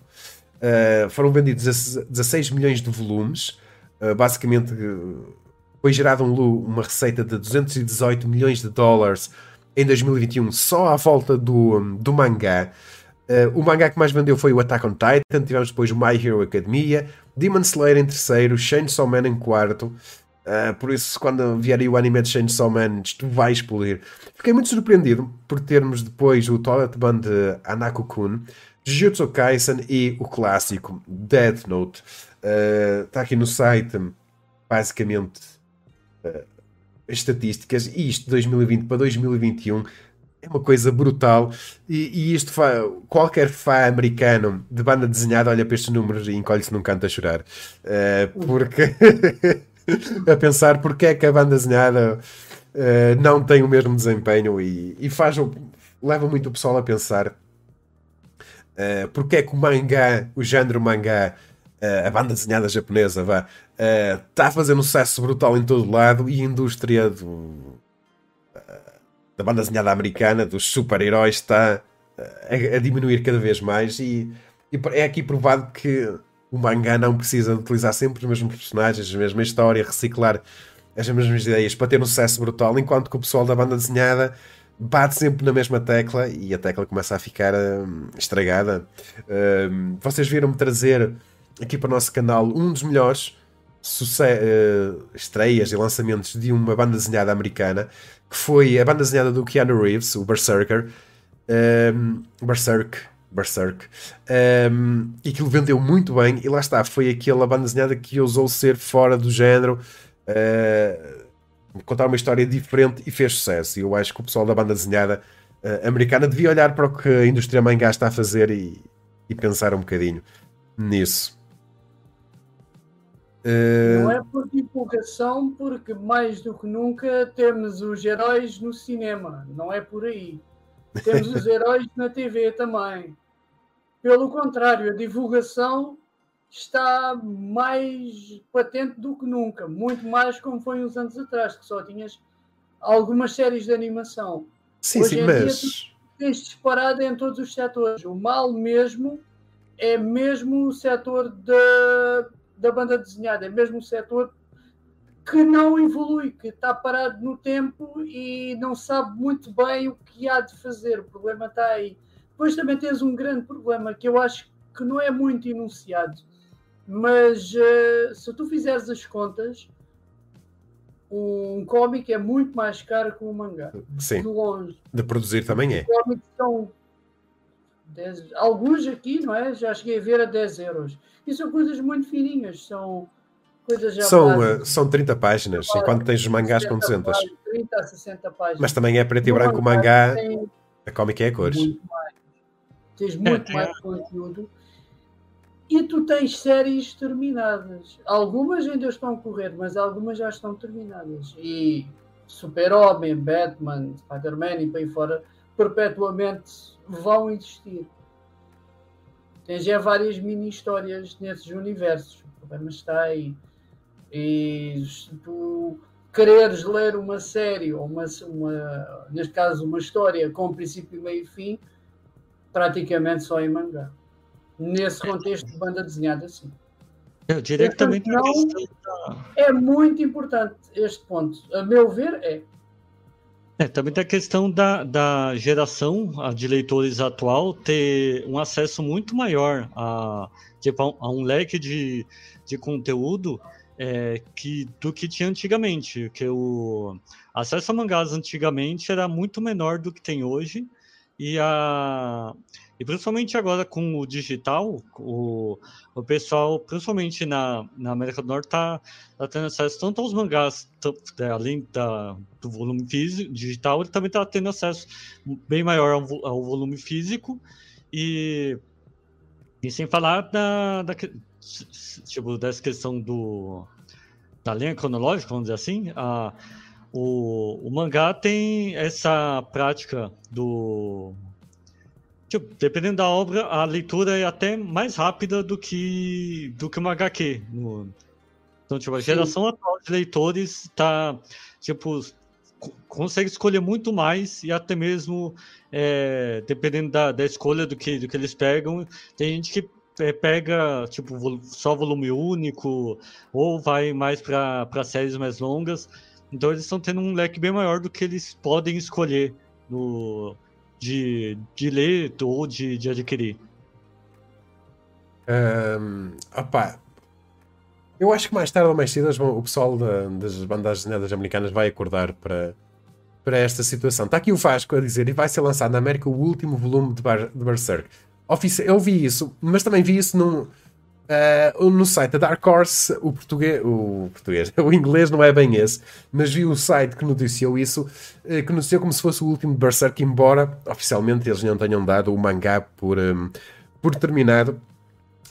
eh, foram vendidos 16 milhões de volumes. Uh, basicamente, foi gerada um, uma receita de 218 milhões de dólares em 2021 só à volta do, do mangá. o mangá que mais vendeu foi o Attack on Titan. Tivemos depois o My Hero Academia, Demon Slayer em terceiro, Chainsaw Man em quarto. Uh, por isso, quando vier aí o anime de Chainsaw Man, isto vai explodir. Fiquei muito surpreendido por termos depois o Toilet Band de Anako-kun, Jujutsu Kaisen e o clássico Death Note. Está uh, aqui no site, basicamente, uh, estatísticas. E isto de 2020 para 2021 é uma coisa brutal. E, e isto qualquer fã americano de banda desenhada olha para estes números e encolhe-se num canto a chorar. porque. a pensar porque é que a banda desenhada uh, não tem o mesmo desempenho e, e faz leva muito o pessoal a pensar uh, porque é que o mangá, o género mangá, uh, a banda desenhada japonesa, vá, está a fazer um sucesso brutal em todo lado e a indústria do, da banda desenhada americana, dos super-heróis, está a, a, diminuir cada vez mais e, e é aqui provado que o mangá não precisa utilizar sempre os mesmos personagens, a mesma história, reciclar as mesmas ideias para ter um sucesso brutal, enquanto que o pessoal da banda desenhada bate sempre na mesma tecla e a tecla começa a ficar hum, estragada. Hum, vocês viram-me trazer aqui para o nosso canal um dos melhores uh, estreias e lançamentos de uma banda desenhada americana, que foi a banda desenhada do Keanu Reeves, o Berserker. Um, Berserk, Berserk. Um, e aquilo vendeu muito bem, e lá está, foi aquela banda desenhada que ousou ser fora do género, uh, contar uma história diferente e fez sucesso. E eu acho que o pessoal da banda desenhada uh, americana devia olhar para o que a indústria mangá está a fazer e, e pensar um bocadinho nisso. Uh... Não é por divulgação, porque mais do que nunca temos os heróis no cinema, não é por aí. Temos os heróis na TV também. Pelo contrário, a divulgação está mais patente do que nunca, muito mais como foi uns anos atrás, que só tinhas algumas séries de animação. Sim, Hoje sim, em mas... dia tens disparado em todos os setores. O mal mesmo é mesmo o setor da, da banda desenhada, é mesmo o setor que não evolui, que está parado no tempo e não sabe muito bem o que há de fazer. O problema está aí. Depois também tens um grande problema que eu acho que não é muito enunciado, mas uh, se tu fizeres as contas, um cómic é muito mais caro que um mangá. Sim. De longe. De produzir também é. Os são 10, alguns aqui, não é? Já cheguei a ver a 10 euros. E são coisas muito fininhas, são coisas já são, uh, são 30 páginas, enquanto tens os mangás com 200. Páginas, 30 a 60 páginas. Mas também é preto e branco o mangá, tem... a cómica é a cores. Muito mais. Tens muito é, mais conteúdo e tu tens séries terminadas. Algumas ainda estão a correr, mas algumas já estão terminadas. E Super-Homem, Batman, Spider-Man e para aí fora, perpetuamente vão existir. Tens já várias mini-histórias nesses universos. O problema está aí. E se tu quereres ler uma série, ou uma, uma, neste caso uma história com princípio, meio e fim, praticamente só em mangá nesse contexto de banda desenhada, sim. Eu diria que também não, é muito importante este ponto. A meu ver, é. É, também tem a questão da, da geração de leitores atual ter um acesso muito maior a, tipo, a, um leque de, de conteúdo é, que, do que tinha antigamente. Que o acesso a mangás antigamente era muito menor do que tem hoje. E a, e principalmente agora com o digital, o, o pessoal, principalmente na, na América do Norte, está tá tendo acesso tanto aos mangás, além da, do volume físico, digital, ele também está tendo acesso bem maior ao, ao, volume físico. E, e sem falar da, da, tipo, dessa questão do, da linha cronológica, vamos dizer assim, a, o, o mangá tem essa prática do Tipo, dependendo da obra, a leitura é até mais rápida do que, do que uma HQ. No... Então, tipo, a Sim. geração atual de leitores tá, tipo, consegue escolher muito mais e até mesmo, é, dependendo da, da escolha do que, do que eles pegam, tem gente que é, pega, tipo, só volume único ou vai mais para séries mais longas. Então, eles estão tendo um leque bem maior do que eles podem escolher no de, de ler ou de, de adquirir? Um, opa, eu acho que mais tarde ou mais cedo o pessoal da, das bandas desenhadas americanas vai acordar para, para esta situação. Está aqui o Vasco a dizer, e vai ser lançado na América o último volume de, Bar, de Berserk. eu vi isso, mas também vi isso num, Uh, no site da Dark Horse, o português, o português, o inglês não é bem esse, mas vi o site que noticiou isso, uh, que noticiou como se fosse o último Berserk, embora oficialmente eles não tenham dado o mangá por, um, por terminado.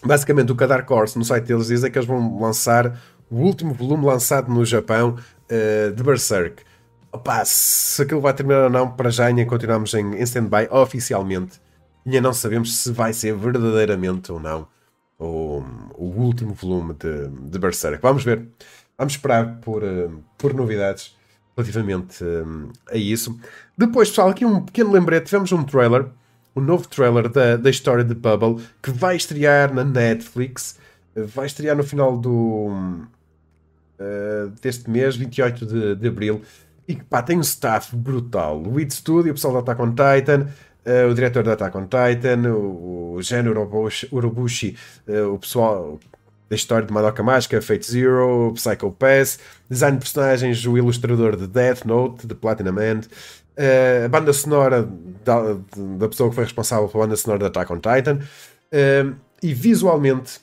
Basicamente, o que a Dark Horse no site deles diz é que eles vão lançar o último volume lançado no Japão uh, de Berserk. Opa, se aquilo vai terminar ou não, para já ainda continuamos em, em stand-by oficialmente. Ainda não sabemos se vai ser verdadeiramente ou não o, o último volume de, de Berserk. Vamos ver. Vamos esperar por, uh, por novidades relativamente uh, a isso. Depois, pessoal, aqui um pequeno lembrete. Tivemos um trailer, um novo trailer da, da história de Bubble, que vai estrear na Netflix. Uh, vai estrear no final do, deste mês, 28 de, de Abril. E pá, tem um staff brutal. O Weed Studio, o pessoal da Attack on Titan, Uh, o diretor da Attack on Titan, o, o Gen Urobushi, uh, o pessoal da história de Madoka Mágica, Fate Zero, Psycho Pass, design de personagens, o ilustrador de Death Note, de Platinum End, uh, a banda sonora da, da, pessoa que foi responsável pela banda sonora da Attack on Titan, e visualmente,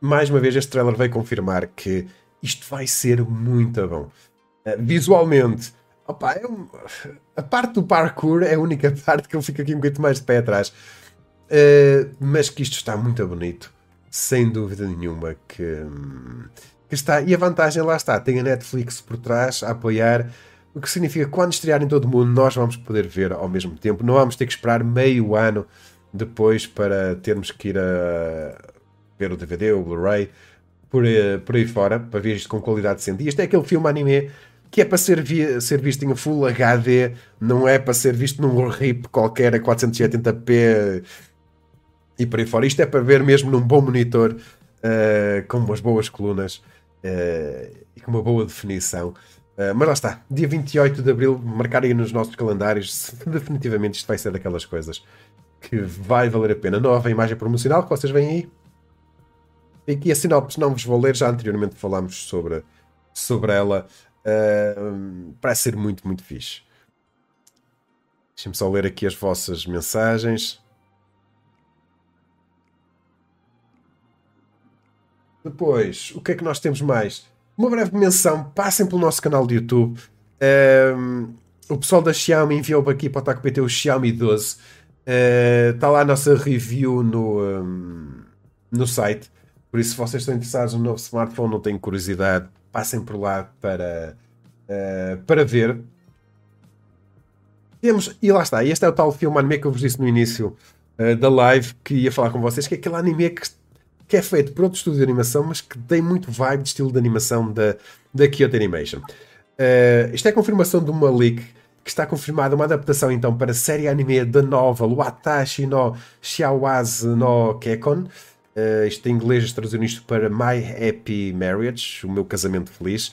mais uma vez, este trailer veio confirmar que isto vai ser muito bom. visualmente, Opa, é a parte do parkour é a única parte que eu fico aqui um bocadinho mais de pé atrás. Uh, mas que isto está muito bonito. Sem dúvida nenhuma que, que, está. E a vantagem lá está, tem a Netflix por trás a apoiar. O que significa que quando estrear em todo o mundo, nós vamos poder ver ao mesmo tempo. Não vamos ter que esperar meio ano depois para termos que ir a ver o DVD, o Blu-ray, por, por aí fora, para ver isto com qualidade decente. E este é aquele filme anime que é para ser, ser visto em Full HD, não é para ser visto num RIP qualquer a 480p e por aí fora. Isto é para ver mesmo num bom monitor uh, com umas boas colunas uh, e com uma boa definição. Uh, mas lá está, dia 28 de Abril, marcarem nos nossos calendários, definitivamente isto vai ser daquelas coisas que vai valer a pena. Nova imagem promocional que vocês veem aí. E aqui a sinopse não vos vou ler, já anteriormente falámos sobre, sobre ela. Uh, parece ser muito, muito fixe. Deixem-me só ler aqui as vossas mensagens. Depois, o que é que nós temos mais? Uma breve menção, passem pelo nosso canal de YouTube. Um, o pessoal da Xiaomi enviou aqui para o Taco PT o Xiaomi 12. Uh, está lá a nossa review no, um, no site. Por isso, se vocês estão interessados no novo smartphone, não têm curiosidade, passem por lá para, uh, para ver. Temos, e lá está, este é o tal filme anime que eu vos disse no início uh, da live que ia falar com vocês, que é aquele anime que, que é feito por outro estúdio de animação, mas que tem muito vibe de estilo de animação da, da Kyoto Animation. Uh, isto é a confirmação de uma leak que está confirmada uma adaptação então para a série anime da novel Watashi no Xiaowazi no Kekon. Uh, isto em inglês traduzindo isto para My Happy Marriage, o meu casamento feliz.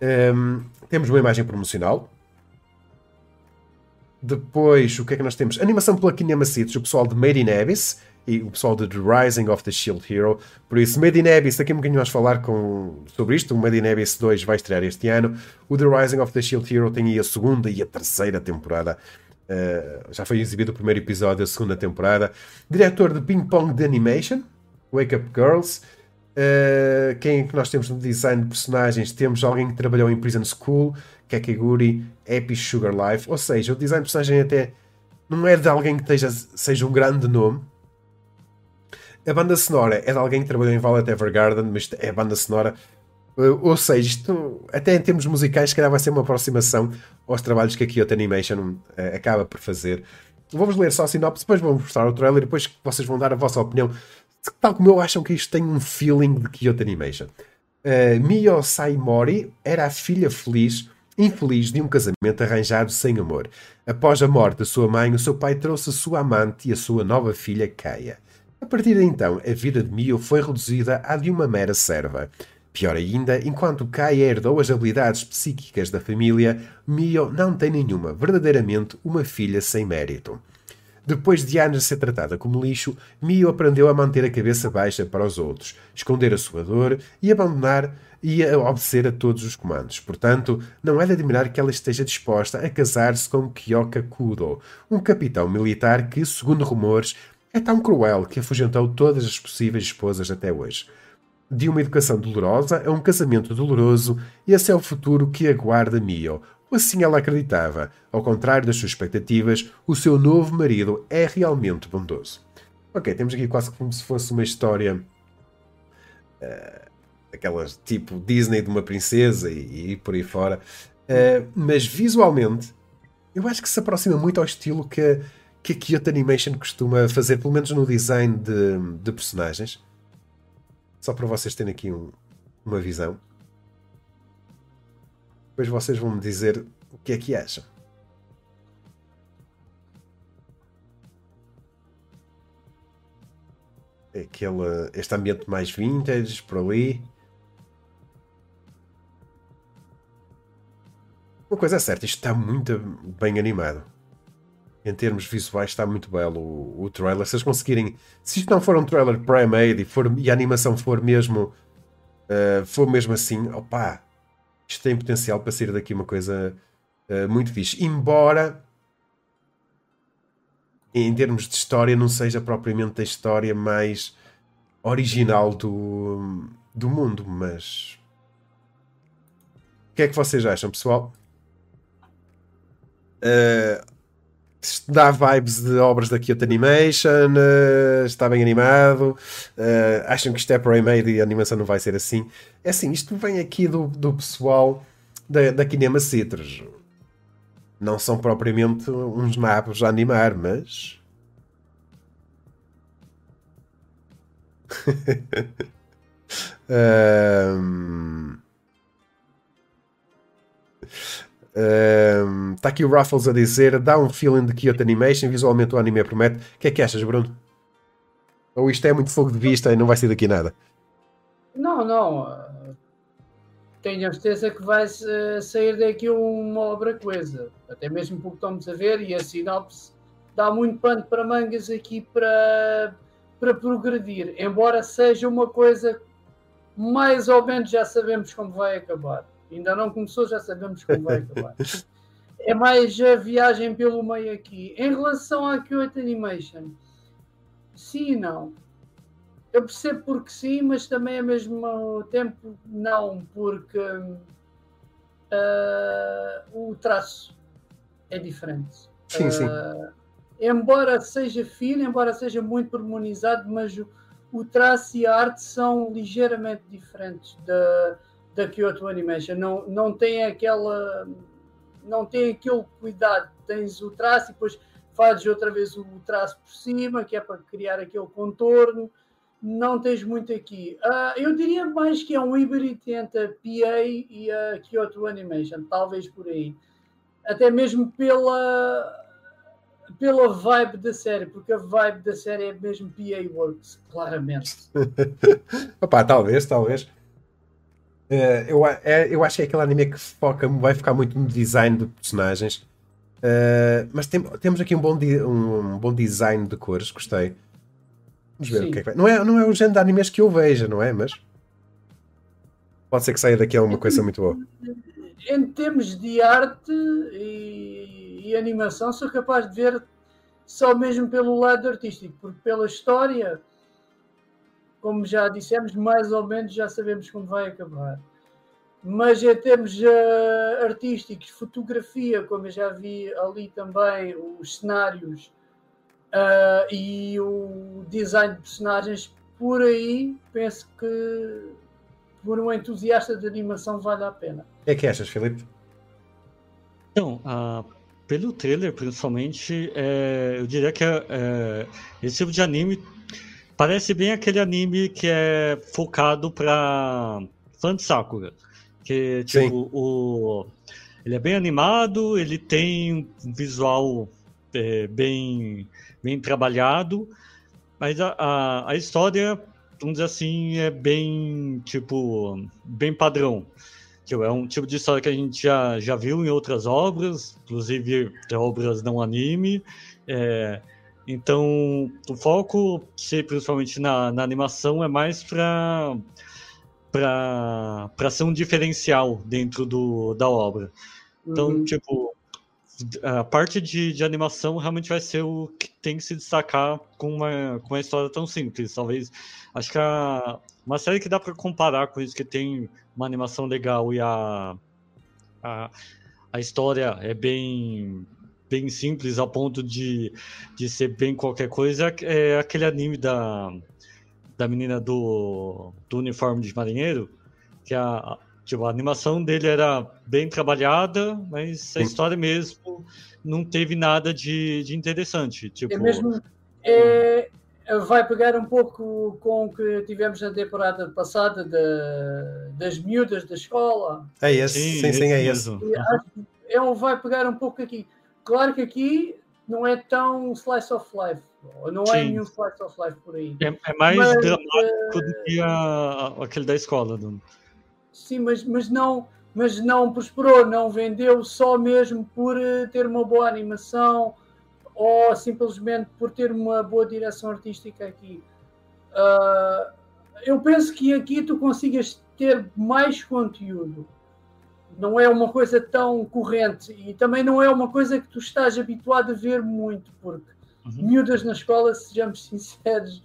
Um, ehm, temos uma imagem promocional depois, o que é que nós temos? Animação pela Kinema Cities, o pessoal de Made in Abyss e o pessoal de The Rising of the Shield Hero. Por isso, Made in Abyss, daqui a um bocadinho vamos falar com, sobre isto. O Made in Abyss 2 vai estrear este ano. O The Rising of the Shield Hero tem aí a segunda e a terceira temporada. Uh, já foi exibido o primeiro episódio da segunda temporada. Diretor de Ping Pong de Animation, Wake Up Girls. Uh, quem é que nós temos no design de personagens? Temos alguém que trabalhou em Prison School, Kakeguri, Happy Sugar Life. Ou seja, o design de personagem até não é de alguém que esteja, seja um grande nome. A banda sonora é de alguém que trabalhou em Violet Evergarden, mas é a banda sonora. Eh, ou seja, isto, até em termos musicais, se calhar vai ser uma aproximação aos trabalhos que a Kyoto Animation uh, acaba por fazer. Vamos ler só a sinopse, depois vamos mostrar o trailer e depois vocês vão dar a vossa opinião. Tal como eu acham que isto tem um feeling de Kyoto Animation. Uh, Mio Saimori era a filha feliz infeliz de um casamento arranjado sem amor. Após a morte da sua mãe, o seu pai trouxe a sua amante e a sua nova filha, Kaya. A partir de então, a vida de Mio foi reduzida à de uma mera serva. Pior ainda, enquanto Kaya herdou as habilidades psíquicas da família, Mio não tem nenhuma, verdadeiramente uma filha sem mérito. Depois de anos a ser tratada como lixo, Mio aprendeu a manter a cabeça baixa para os outros, esconder a sua dor e abandonar e a obedecer a todos os comandos. Portanto, não é de admirar que ela esteja disposta a casar-se com Kyoka Kudo, um capitão militar que, segundo rumores, é tão cruel que afugentou todas as possíveis esposas até hoje. De uma educação dolorosa a um casamento doloroso, esse é o futuro que aguarda Mio. Assim ela acreditava. Ao contrário das suas expectativas, o seu novo marido é realmente bondoso. Ok, temos aqui quase como se fosse uma história. Uh, aquelas tipo Disney de uma princesa e, e por aí fora. Uh, mas visualmente, eu acho que se aproxima muito ao estilo que, que a Kyoto Animation costuma fazer, pelo menos no design de, de personagens. Só para vocês terem aqui um, uma visão. Depois vocês vão me dizer o que é que acham. Aquele, este ambiente mais vintage por ali. Uma coisa é certa, isto está muito bem animado. Em termos visuais está muito belo o, o trailer. Se eles conseguirem. Se isto não for um trailer pré-made e, e a animação for mesmo. Uh, for mesmo assim, opá, isto tem potencial para sair daqui uma coisa uh, muito fixe. Embora em termos de história não seja propriamente a história mais original do, do mundo, mas o que é que vocês acham, pessoal? Uh, dá vibes de obras da Kyoto Animation, uh, está bem animado. Uh, acham que isto é pre-made e a animação não vai ser assim? É assim, isto vem aqui do, do pessoal da, da Kinema Citrus. Não são propriamente uns nabos a animar, mas. um... Está aqui o Ruffles a dizer: dá um feeling de Kyoto Animation, visualmente o anime promete. O que é que achas, Bruno? Ou isto é muito fogo de vista e não vai ser daqui nada? Não, não. tenho a certeza que vai uh, sair daqui uma obra coisa. Até mesmo porque estamos a ver e a sinopse dá muito pano para mangas aqui para, para progredir. Embora seja uma coisa mais ou menos já sabemos como vai acabar. Ainda não começou, já sabemos como vai acabar. é mais a viagem pelo meio aqui. Em relação à Kyoto Animation, sim e não. Eu percebo porque sim, mas também ao mesmo tempo não, porque uh, o traço é diferente. Sim, uh, sim. Embora seja fino, embora seja muito pormenorizado, mas o, o traço e a arte são ligeiramente diferentes da, da Kyoto Animation. Não, não tem aquela. Não tem aquele cuidado. Tens o traço e depois fazes outra vez o traço por cima, que é para criar aquele contorno. Não tens muito aqui. Uh, eu diria mais que é um híbrido entre a PA e a Kyoto Animation, talvez por aí. Até mesmo pela pela vibe da série, porque a vibe da série é mesmo PA Works, claramente. Opa, talvez, talvez. Uh, eu, é, eu acho que é aquele anime que foca, vai ficar muito no design de personagens. Uh, mas tem, temos aqui um bom, di, um, um, bom design de cores, gostei. Vamos ver Sim. o que é que vai. Não é, não é o género de animes que eu vejo, não é? Mas pode ser que saia daqui a uma coisa muito boa. Em termos de arte e, e animação, sou capaz de ver só mesmo pelo lado artístico, porque pela história como já dissemos, mais ou menos já sabemos como vai acabar. Mas em termos uh, artísticos, fotografia, como eu já vi ali também, os cenários uh, e o design de personagens, por aí penso que por um entusiasta de animação vale a pena. O que é que achas, Filipe? Então, uh, pelo trailer, principalmente, é, eu diria que é, esse tipo de anime Parece bem aquele anime que é focado pra fã de Sakura. Que, tipo, o. Ele é bem animado, ele tem um visual é, bem, bem trabalhado, mas a, a, a, história, vamos dizer assim, é bem, tipo, bem padrão. Tipo, é um tipo de história que a gente já, já viu em outras obras, inclusive obras não anime. É, então, o foco, principalmente na, na animação, é mais para para ser um diferencial dentro do, da obra. Então, uhum. tipo, a parte de, de animação realmente vai ser o que tem que se destacar com uma, com uma história tão simples. Talvez, acho que a, uma série que dá para comparar com isso, que tem uma animação legal e a, a, a história é bem bem simples a ponto de, de ser bem qualquer coisa é aquele anime da, da menina do, do uniforme de marinheiro, que a, tipo, a animação dele era bem trabalhada, mas a história mesmo não teve nada de, de interessante. Tipo, é mesmo, é, vai pegar um pouco com o que tivemos na temporada passada de, das miúdas da escola. É esse, sim, sim, sim é esse. Ele vai pegar um pouco aqui. Claro que aqui não é tão slice of life, não é nenhum slice of life por aí. É, é mais mas, dramático uh, do que a, aquele da escola. Do... Sim, mas, mas, não, mas não prosperou, não vendeu só mesmo por eh, ter uma boa animação ou simplesmente por ter uma boa direção artística aqui. Uh, eu penso que aqui tu consigas ter mais conteúdo não é uma coisa tão corrente e também não é uma coisa que tu estás habituado a ver muito, porque uhum. miúdas na escola, sejamos sinceros,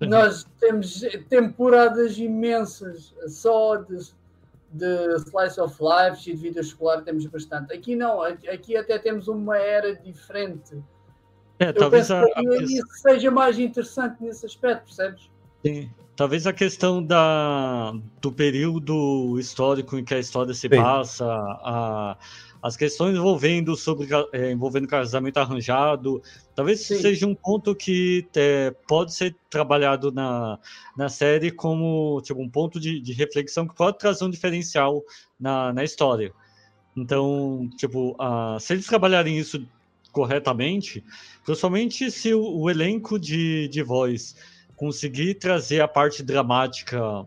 nós temos temporadas imensas só de, de slice of life e de vida escolar, temos bastante. Aqui não, aqui até temos uma era diferente. É, Eu talvez penso a, que a... isso seja mais interessante nesse aspecto, percebes? Sim. Talvez a questão da, do período histórico em que a história se Sim. passa, a, as questões envolvendo sobre é, envolvendo casamento arranjado, talvez Sim. seja um ponto que é, pode ser trabalhado na, na série como tipo, um ponto de, de reflexão que pode trazer um diferencial na, na história. Então, tipo, a, se eles trabalharem isso corretamente, principalmente se o, o elenco de, de voz conseguir trazer a parte dramática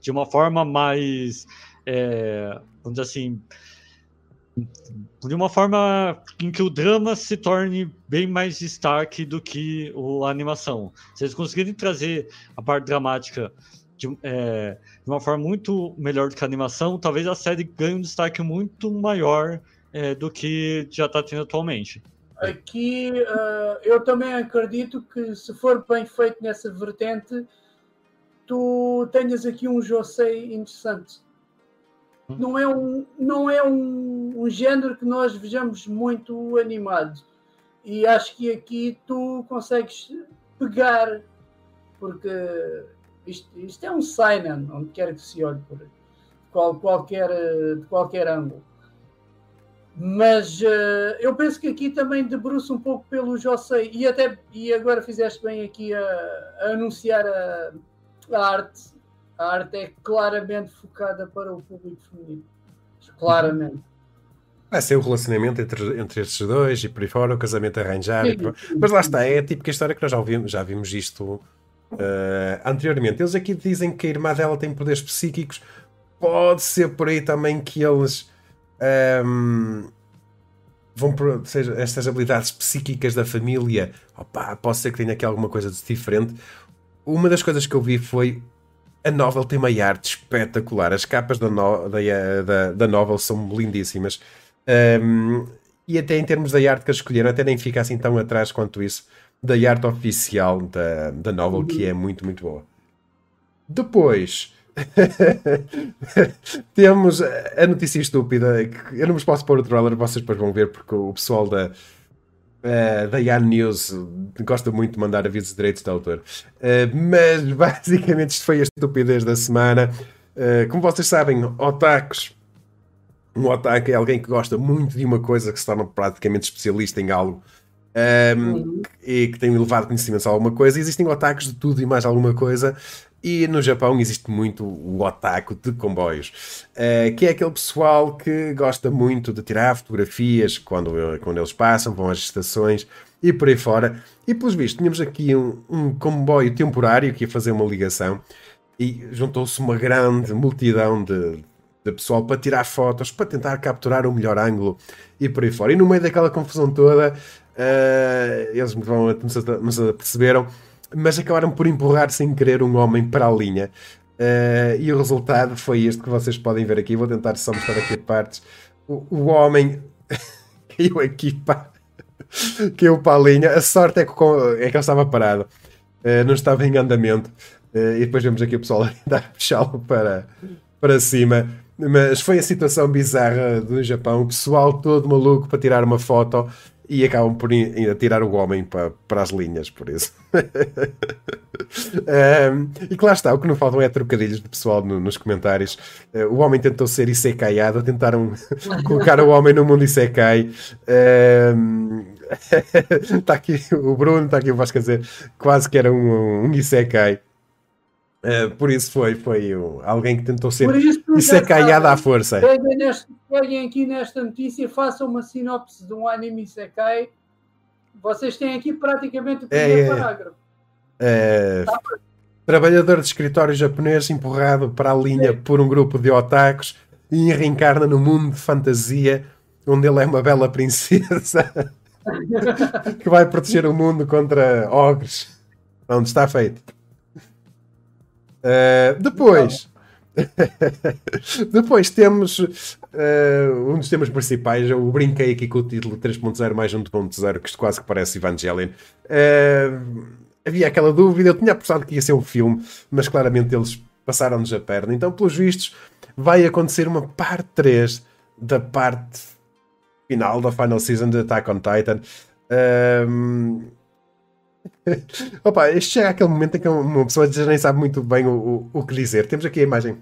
de uma forma mais é, vamos dizer assim, de uma forma em que o drama se torne bem mais destaque do que a animação. Se eles conseguirem trazer a parte dramática de, é, de, uma forma muito melhor do que a animação, talvez a série ganhe um destaque muito maior é, do que já está tendo atualmente. Aqui uh, eu também acredito que se for bem feito nessa vertente, tu tenhas aqui um Josei interessante. Hum. Não é um, não é um, um género que nós vejamos muito animado. E acho que aqui tu consegues pegar, porque isto, isto é um seinen, onde quer que se olhe por qual, qualquer, de qualquer ângulo. Mas uh, eu penso que aqui também debruça um pouco pelo Josei e até e agora fizeste bem aqui a, a anunciar a, a, arte. A arte é claramente focada para o público feminino. Claramente. Vai ser o relacionamento entre, entre estes dois e por aí fora, o casamento arranjado. Mas lá está, é a típica história que nós já, ouvimos, já vimos isto uh, anteriormente. Eles aqui dizem que a irmã dela tem poderes psíquicos. Pode ser por aí também que eles um, vão por, seja, estas habilidades psíquicas da família, opa, pode ser que tenha aqui alguma coisa de diferente. Uma das coisas que eu vi foi a novel tem uma arte espetacular. As capas da, no, da, da, da novel são lindíssimas. Um, e até em termos da arte que eles escolheram, até nem fica assim tão atrás quanto isso da arte oficial da, da novel, que é muito, muito boa. Depois, Temos a notícia estúpida. Que eu não vos posso pôr o trailer, vocês depois vão ver, porque o pessoal da, uh, da Yan News gosta muito de mandar avisos de direitos de autor. Uh, mas basicamente isto foi a estupidez da semana. Uh, como vocês sabem, otakus. Um otaku é alguém que gosta muito de uma coisa que se torna praticamente especialista em algo. Um, uhum. e que tem elevado conhecimento a alguma coisa. Existem otakus de tudo e mais alguma coisa. E no Japão existe muito o otaku de comboios, uh, que é aquele pessoal que gosta muito de tirar fotografias quando, quando eles passam, vão às estações e por aí fora. E pelos vistos, tínhamos aqui um, um comboio temporário que ia fazer uma ligação e juntou-se uma grande multidão de, de pessoal para tirar fotos, para tentar capturar o melhor ângulo e por aí fora. E no meio daquela confusão toda, uh, eles vão, me perceberam mas acabaram por empurrar sem querer um homem para a linha. Uh, e o resultado foi este que vocês podem ver aqui. Vou tentar só mostrar aqui a partes. O, o homem caiu aqui para, caiu para a linha. A sorte é que, é que ele estava parado, uh, não estava em andamento. Uh, e depois vemos aqui o pessoal a tentar puxá-lo para, para cima. Mas foi a situação bizarra do Japão. O pessoal todo maluco para tirar uma foto e acabam por ainda tirar o homem para, para as linhas, por isso. um, e que lá está, o que não faltam é trocadilhos de pessoal no, nos comentários. Uh, o homem tentou ser Isekaiado, tentaram colocar o homem no mundo Isekai. Um, está aqui o Bruno, está aqui o Vasco a dizer quase que era um, um Isekai. Uh, por isso foi, foi um, alguém que tentou ser Isekaiado à força. Peguem, neste, peguem aqui nesta notícia, façam uma sinopse de um anime Isekai. Vocês têm aqui praticamente o primeiro é, é. parágrafo. É, tá trabalhador de escritório japonês empurrado para a linha Sim. por um grupo de otakus e reencarna no mundo de fantasia onde ele é uma bela princesa que vai proteger o mundo contra ogres. Onde está feito. Uh, depois, depois temos uh, um dos temas principais. Eu brinquei aqui com o título 3.0 mais 1.0, que isto quase que parece Evangelion. Uh, havia aquela dúvida, eu tinha apostado que ia ser um filme, mas claramente eles passaram-nos a perna. Então, pelos vistos, vai acontecer uma parte 3 da parte final da final season de Attack on Titan. Um, Opa, chega aquele momento em que uma pessoa já nem sabe muito bem o, o, o que dizer. Temos aqui a imagem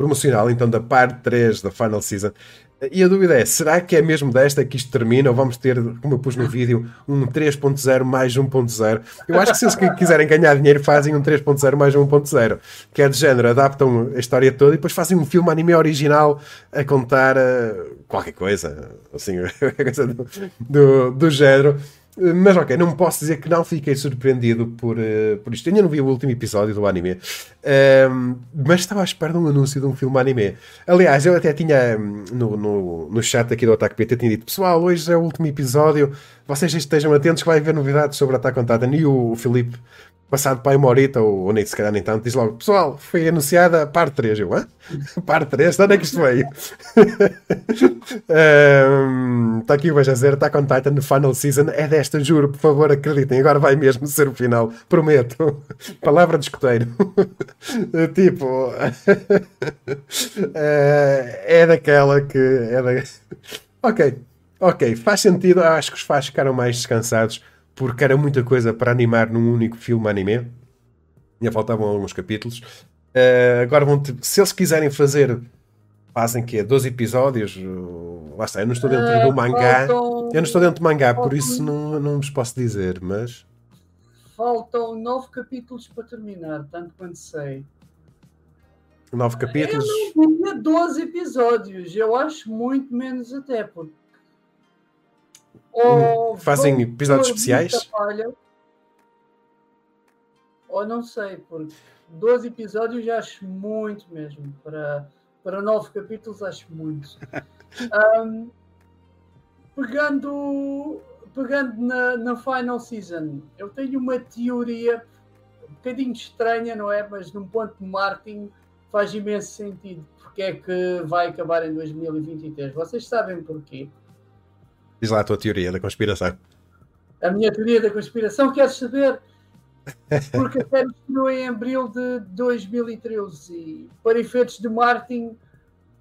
promocional, então, da parte 3 da Final Season. E a dúvida é, será que é mesmo desta que isto termina ou vamos ter, como eu pus no vídeo, um 3.0 mais 1.0? Eu acho que se eles quiserem ganhar dinheiro fazem um 3.0 mais 1.0, que é de género, adaptam a história toda e depois fazem um filme anime original a contar uh, qualquer coisa, assim, coisa do, do, do género. Mas ok, não posso dizer que não fiquei surpreendido por, uh, por isto. Ainda não vi o último episódio do anime, uh, mas estava à espera de um anúncio de um filme anime. Aliás, eu até tinha no, no, no chat aqui do Attack PT tinha dito: Pessoal, hoje é o último episódio, vocês estejam atentos que vai haver novidades sobre Attack on Titan. E o, o Filipe passado para uma horita, ou, ou nem se calhar nem tanto, diz logo: Pessoal, foi anunciada a parte 3. Eu, hã? Parte 3? De onde é que isto veio? um, está aqui o Veja Zero, está com Titan no Final Season. É desta, juro, por favor, acreditem. Agora vai mesmo ser o final, prometo. Palavra de escoteiro. tipo, é daquela que. É da... Ok, ok, faz sentido. Acho que os faz ficaram mais descansados porque era muita coisa para animar num único filme anime. Ainda faltavam alguns capítulos. Uh, agora vão ter, se eles quiserem fazer, fazem que é 12 episódios. Uh, lá está, eu não estou dentro uh, do mangá. Faltam, eu não estou dentro do mangá, faltam, por isso não, não vos posso dizer, mas. Faltam 9 capítulos para terminar, tanto quanto sei. 9 capítulos? Eu não tinha 12 episódios, eu acho muito menos até, porque ou Fazem episódios especiais? Falha, ou não sei, porque 12 episódios já acho muito mesmo. Para, para 9 capítulos acho muito. um, pegando pegando na, na final season, eu tenho uma teoria um bocadinho estranha, não é? Mas num ponto de marketing faz imenso sentido. Porque é que vai acabar em 2023? Vocês sabem porquê? Diz lá a tua teoria da conspiração. A minha teoria da conspiração, queres saber? Porque a série estreou em abril de 2013 e, para efeitos de marketing,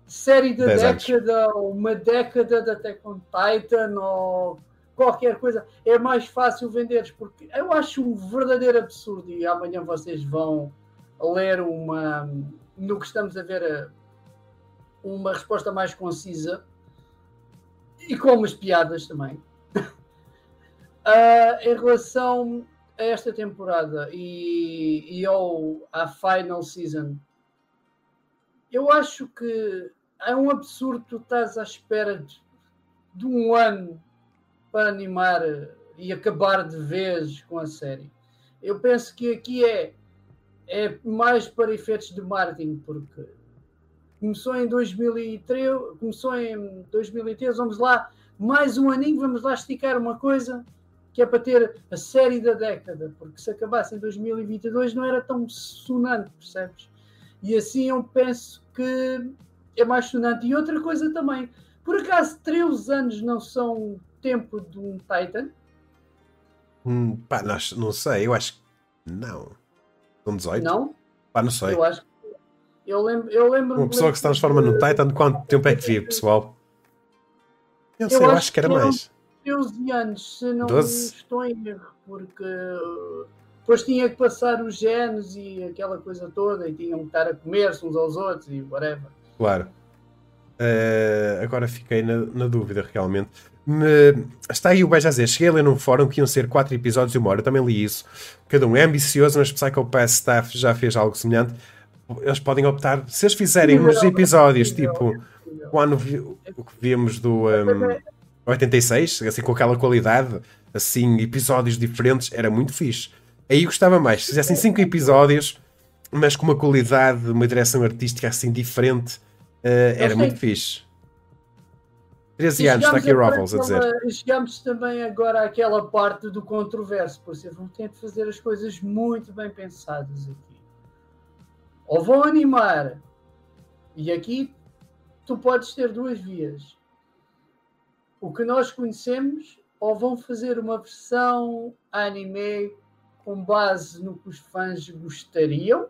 série da década, anos. ou uma década da Attack on Titan, ou qualquer coisa, é mais fácil venderes, porque eu acho um verdadeiro absurdo e amanhã vocês vão ler uma, no que estamos a ver, uma resposta mais concisa e com umas piadas também. uh, em relação a esta temporada e, e ao, à final season, eu acho que é um absurdo tu estás à espera de, de um ano para animar e acabar de vez com a série. Eu penso que aqui é, é mais para efeitos de marketing, porque começou em 2003, começou em 2013, vamos lá, mais um aninho, vamos lá esticar uma coisa que é para ter a série da década, porque se acabasse em 2022 não era tão sonante, percebes? E assim eu penso que é mais sonante. E outra coisa também, por acaso 13 anos não são tempo de um Titan? Hum, pá, não, não sei, eu acho que não. São 18? Não? Pá, não sei. Eu acho eu lembro, eu lembro Uma pessoa que se transforma no Titan, quanto tempo é que vive, pessoal? Eu, sei, eu acho, acho que era mais. 12 anos, se não 12? estou em erro, porque depois tinha que passar os genes e aquela coisa toda, e tinham que estar a comer-se uns aos outros e whatever. Claro. Uh, agora fiquei na, na dúvida, realmente. Me... Está aí o Beija Zé. Cheguei a ler num fórum que iam ser 4 episódios de uma hora. Eu também li isso. Cada um é ambicioso, mas Psycho Pass Staff já fez algo semelhante eles podem optar, se eles fizerem uns episódios tipo quando vi, o que vimos do um, 86, assim com aquela qualidade, assim, episódios diferentes, era muito fixe. Aí gostava mais, se fizessem 5 episódios, mas com uma qualidade, uma direção artística assim diferente, uh, era muito fixe. 13 anos, está aqui Ruffles a dizer. Chegamos também agora àquela parte do controverso, por isso vão ter de fazer as coisas muito bem pensadas aqui ou vão animar, e aqui tu podes ter duas vias. O que nós conhecemos, ou vão fazer uma versão anime com base no que os fãs gostariam.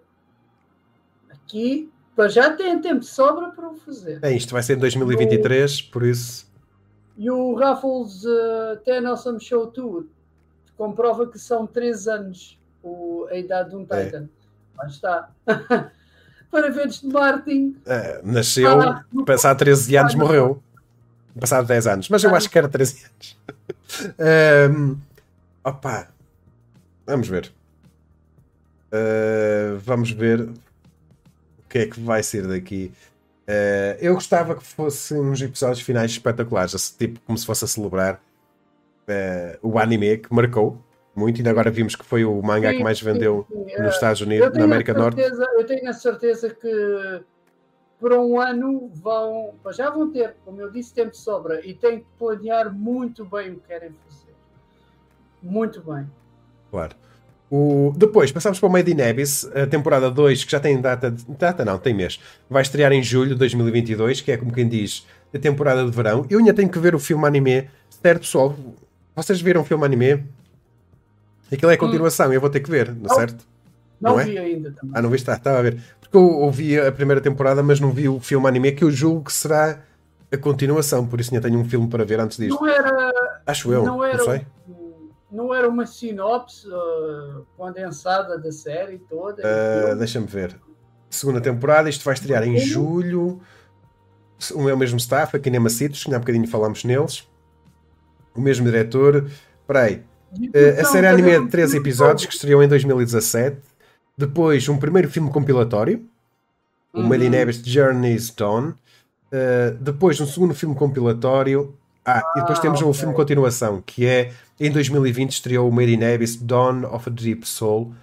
Aqui, para já tem tempo de sobra para o fazer. É, isto vai ser em 2023, o... por isso. E o Raffles uh, até Nelson Show 2 comprova que são 3 anos o, a idade de um é. Titan. É. Lá está. Para verdes de Martin. É, nasceu, ah, passado 13 anos, morreu. Passado 10 anos. Mas eu acho que era 13 anos. um, opa. Vamos ver. Uh, vamos ver o que é que vai ser daqui. Uh, eu gostava que fossem uns episódios finais espetaculares, tipo como se fosse a celebrar o anime que marcou muito, e agora vimos que foi o manga sim, que mais vendeu sim, sim. nos Estados Unidos, na América certeza, Norte. Eu tenho a certeza que por um ano vão, já vão ter, como eu disse, tempo de sobra e têm que planear muito bem o que querem fazer. Muito bem. Claro. O... Depois, passamos para o Made in Abyss, a temporada 2, que já tem data, data não, tem mês. Vai estrear em julho de 2022, que é como quem diz, a temporada de verão. Eu ainda tenho que ver o filme anime. Certo, pessoal? Vocês viram o filme anime? Aquilo é a hum. continuação, hum. eu vou ter que ver, não, certo? Não, não é? vi ainda também. Ah, não viste? Ah, estava a ver. Porque eu ouvi a primeira temporada, mas não vi o filme anime, que eu julgo que será a continuação, por isso ainda tenho um filme para ver antes disto. Não era. Acho eu, não, era, não sei. Não era uma sinopse uh, condensada da série toda? Uh, Deixa-me ver. Segunda temporada, isto vai estrear em julho. O mesmo staff, aqui nem Macitos, que há bocadinho falámos neles. O mesmo diretor. Espera aí. Uh, a série anime é de 13 episódios que estreou em 2017. Depois, um primeiro filme compilatório, o uhum. Journey's Dawn. Uh, depois, um segundo filme compilatório. Ah, ah e depois temos um okay. filme continuação, que é em 2020 estreou o Made in Abyss Dawn of a Deep Soul,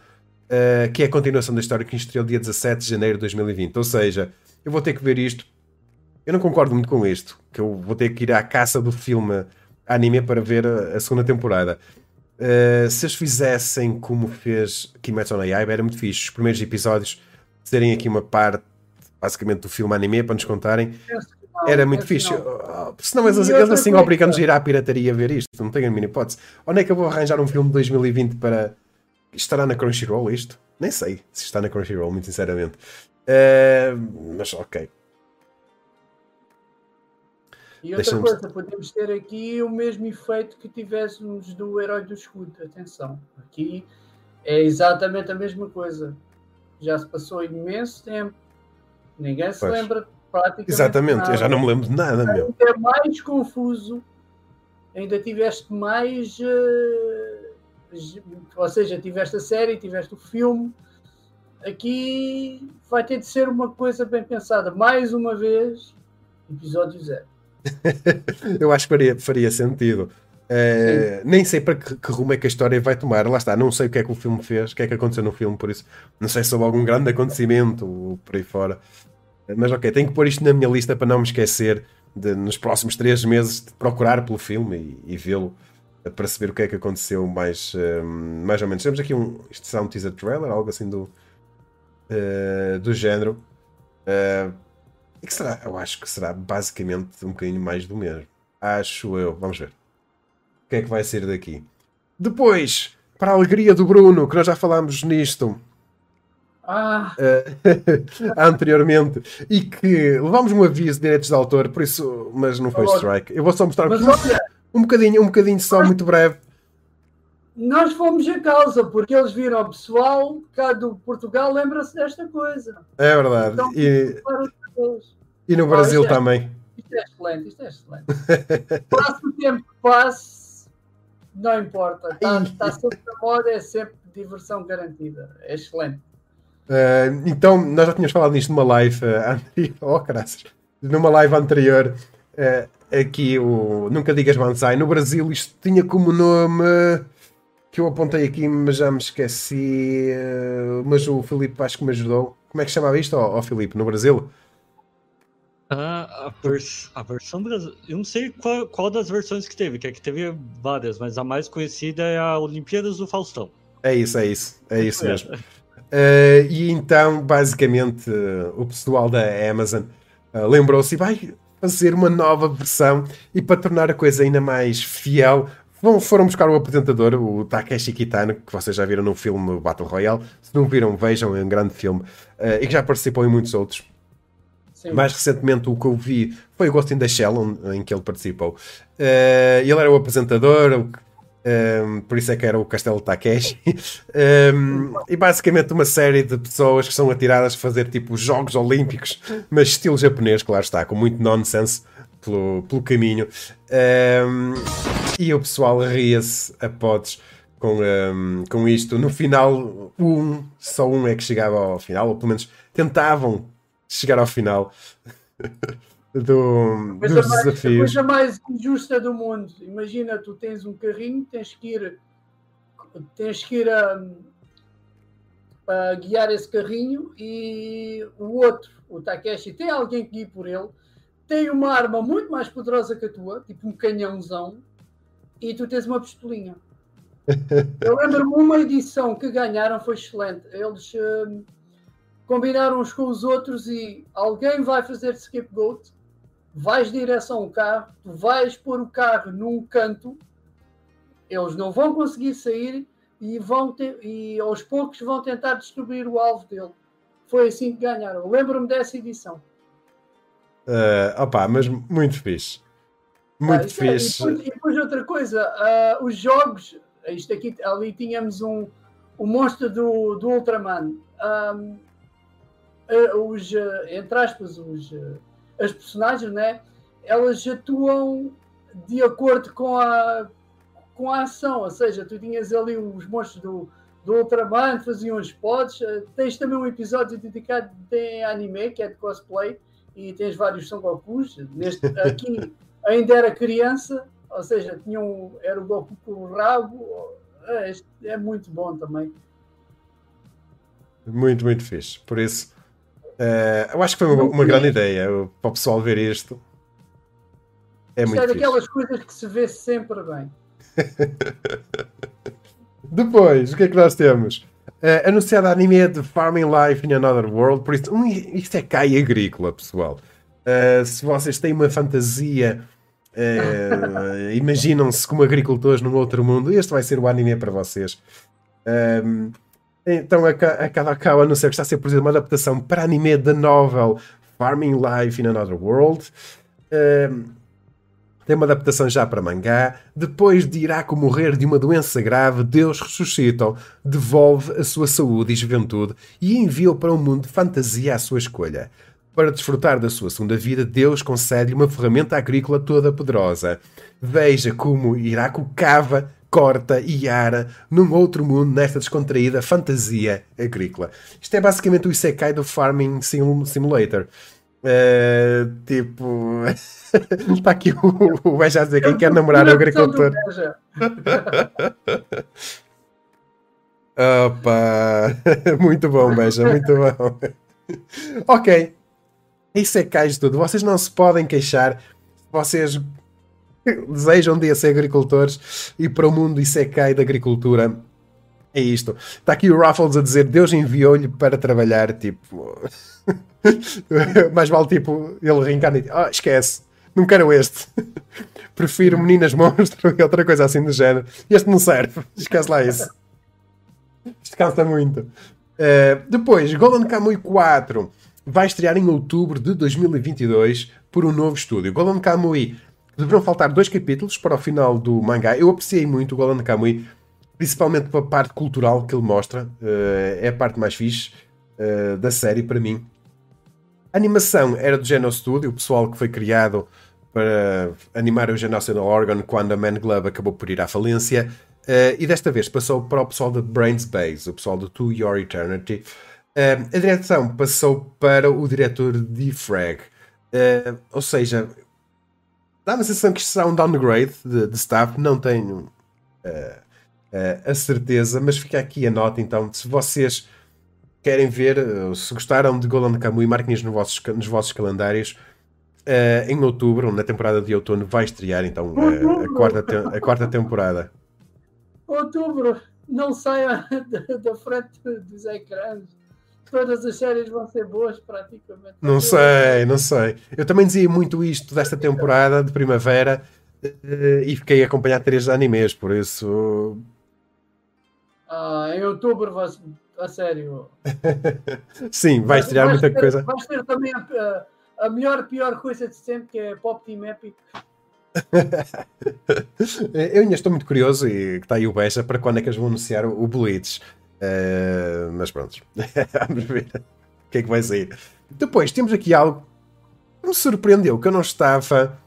uh, que é a continuação da história que estreou dia 17 de janeiro de 2020. Ou seja, eu vou ter que ver isto. Eu não concordo muito com isto, que eu vou ter que ir à caça do filme anime para ver a, a segunda temporada. Uh, se eles fizessem como fez Kimetsu no Yaiba, era muito fixe. Os primeiros episódios serem aqui uma parte, basicamente, do filme anime para nos contarem. Era muito fixe. Oh, senão eles, eles assim obrigam-nos a ir à pirataria ver isto. Não tenho a mínima hipótese. Onde é que eu vou arranjar um filme de 2020 para. Estará na Crunchyroll isto? Nem sei se está na Crunchyroll, muito sinceramente. Uh, mas ok. E outra coisa, podemos ter aqui o mesmo efeito que tivéssemos do Herói do Escudo. Atenção, aqui é exatamente a mesma coisa. Já se passou imenso tempo, ninguém se pois. lembra praticamente. Exatamente, nada. eu já não me lembro de nada. Meu. É mais confuso, ainda tiveste mais. Uh, ou seja, tiveste a série, tiveste o filme. Aqui vai ter de ser uma coisa bem pensada. Mais uma vez, episódio zero. eu acho que faria, faria sentido. Uh, nem sei para que, que, rumo é que a história vai tomar. Lá está, não sei o que é que o filme fez, o que é que aconteceu no filme, por isso não sei se houve algum grande acontecimento por aí fora. Mas ok, tenho que pôr isto na minha lista para não me esquecer de, nos próximos três meses de procurar pelo filme e, e vê-lo para saber o que é que aconteceu mais, uh, mais ou menos. Temos aqui um. Isto será um teaser trailer, algo assim do, uh, do género. Uh, e que será? Eu acho que será basicamente um bocadinho mais do mesmo. Acho eu. Vamos ver. O que é que vai ser daqui? Depois, para a alegria do Bruno, que nós já falámos nisto. Ah. anteriormente e que levámos um aviso de direitos de autor, por isso, mas não foi strike. Eu vou só mostrar mas, olha, um bocadinho, um bocadinho só, muito breve. Nós fomos a causa, porque eles viram o pessoal cá do Portugal, lembra-se desta coisa. É verdade. Então, e... E no Brasil é, também. Isto é excelente, isto é excelente. Passe o tempo que passe, não importa. Está, está sempre na moda, é sempre diversão garantida. É excelente. Uh, então, nós já tínhamos falado nisto numa live uh, anterior. Oh, graças. Numa live anterior. Uh, aqui o Nunca Digas Banzai. No Brasil, isto tinha como nome. Que eu apontei aqui, mas já me esqueci. mas o Filipe acho que me ajudou. Como é que chamava isto, ó oh, oh, Filipe, no Brasil? A, vers a versão brasileira. Eu não sei qual, qual das versões que teve, que é que teve várias, mas a mais conhecida é a Olimpíadas do Faustão. É isso, é isso, é isso é. mesmo. Uh, e então, basicamente, uh, o pessoal da Amazon uh, lembrou-se e vai fazer uma nova versão e para tornar a coisa ainda mais fiel. foram buscar o apresentador, o Takeshi Kitano, que vocês já viram no filme Battle Royale. Se não viram, vejam, é um grande filme. e que já participou em muitos outros. Mais recentemente, o que eu vi foi o Ghost in the Shell, em que ele participou. Uh, ele era o apresentador, um, ehm, por isso é que era o Castelo Takeshi. Um, ehm, e basicamente uma série de pessoas que são atiradas a fazer tipo Jogos Olímpicos, mas estilo japonês, claro está, com muito nonsense pelo, pelo caminho. Um, ehm, e o pessoal ria-se a podes com, com isto. No final, um, só um é que chegava ao final, ou pelo menos tentavam chegar ao final. do, dos mais, desafios. A coisa mais injusta do mundo. Imagina, tu tens um carrinho, tens que ir, tens que ir a, a guiar esse carrinho e o outro, o Takeshi, tem alguém que ir por ele, tem uma arma muito mais poderosa que a tua, tipo um canhãozão, e tu tens uma pistolinha. Eu lembro-me uma edição que ganharam, foi excelente. Eles uh, combinaram uns com os outros e alguém vai fazer scapegoat vais direção ao carro, tu vais pôr o carro num canto, eles não vão conseguir sair e, vão ter, e aos poucos vão tentar destruir o alvo dele. Foi assim que ganharam. Lembro-me dessa edição. Uh, opa, mas muito fixe. Muito ah, fixe. É, e, depois, e, depois, outra coisa, uh, os jogos, isto aqui, ali tínhamos um, um monstro do, do Ultraman. Um, uh, os, entre aspas, os as personagens, né? Elas atuam de acordo com a, com a ação, ou seja, tu tinhas ali os monstros do, do Ultraman, faziam os pods, eh, tens também um episódio dedicado de anime, que é de cosplay, e tens vários São Gokus, neste, aqui ainda era criança, ou seja, tinha um, era o Goku com o rabo, é, é muito bom também. Muito, muito fixe. Por isso, Uh, eu acho que foi uma, uma grande ideia para o pessoal ver isto. É isto muito é daquelas coisas que se vê sempre bem. Depois, o que é que nós temos? Uh, anunciado a anime de Farming Life in Another World. Por isso, um, isto é cai agrícola, pessoal. Uh, se vocês têm uma fantasia, uh, imaginam-se como agricultores num outro mundo, este vai ser o anime para vocês. Um, então a, a Kadakawa anunciou que está a ser produzida uma adaptação para anime da novel Farming Life in Another World. Um, tem uma adaptação já para mangá. Depois de Iraco morrer de uma doença grave, Deus ressuscita, devolve a sua saúde e juventude e envia-o para um mundo de fantasia à sua escolha. Para desfrutar da sua segunda vida, Deus concede-lhe uma ferramenta agrícola toda poderosa. Veja como Iraco cava corta e ara num outro mundo nesta descontraída fantasia agrícola. Isto é basicamente o Isekai do Farming Simulator. Uh, tipo, está aqui o, o Beja a dizer quem quer namorar o agricultor. Opa, muito bom, Beja, muito bom. ok, Isekais de tudo. Vocês não se podem queixar. Vocês desejam um dia ser agricultores e para o mundo isso é cai da agricultura. É isto. Está aqui o Raffles a dizer: Deus enviou-lhe para trabalhar. Tipo, mais vale tipo ele reencarna e oh, esquece, não quero este. Prefiro meninas monstro e outra coisa assim do género. Este não serve, esquece lá isso. Isto cansa muito. Uh, depois, Golden Kamuy 4 vai estrear em outubro de 2022 por um novo estúdio. Golden Kamuy Deverão faltar dois capítulos para o final do mangá. Eu apreciei muito o Golan Kamui, principalmente pela parte cultural que ele mostra. Uh, é a parte mais fixe uh, da série para mim. A animação era do Geno Studio, o pessoal que foi criado para animar o Genocidal Organ quando a Man Glove acabou por ir à falência. Uh, e desta vez passou para o pessoal da Brains Base, o pessoal do To Your Eternity. a direção passou para o diretor de Frag. ou seja, Dá-me a sensação que isto será um downgrade de, de staff, não tenho uh, uh, a certeza, mas fica aqui a nota então. Se vocês querem ver, uh, se gostaram de Golden Kamuy, marquem nos vossos, nos vossos calendários. em outubro, na temporada de outono, vai estrear então a, quarta, a quarta temporada. Outubro, não saia da, da frente dos ecrãs todas as séries vão ser boas praticamente. Não sei, não sei. Eu também dizia muito isto desta temporada de primavera eh, e fiquei a acompanhar três animes, por isso. Ah, em outubro, a sério. Sim, vai estrear muita ter, coisa. Vais ter também a, a melhor, pior coisa de sempre, que é Pop Team Epic. eu ainda estou muito curioso e que está aí o Beja para quando é que eles vão anunciar o, o Blitz. Uh, mas pronto, vamos ver o que é que vai sair. Depois temos aqui algo que me surpreendeu, que eu não estava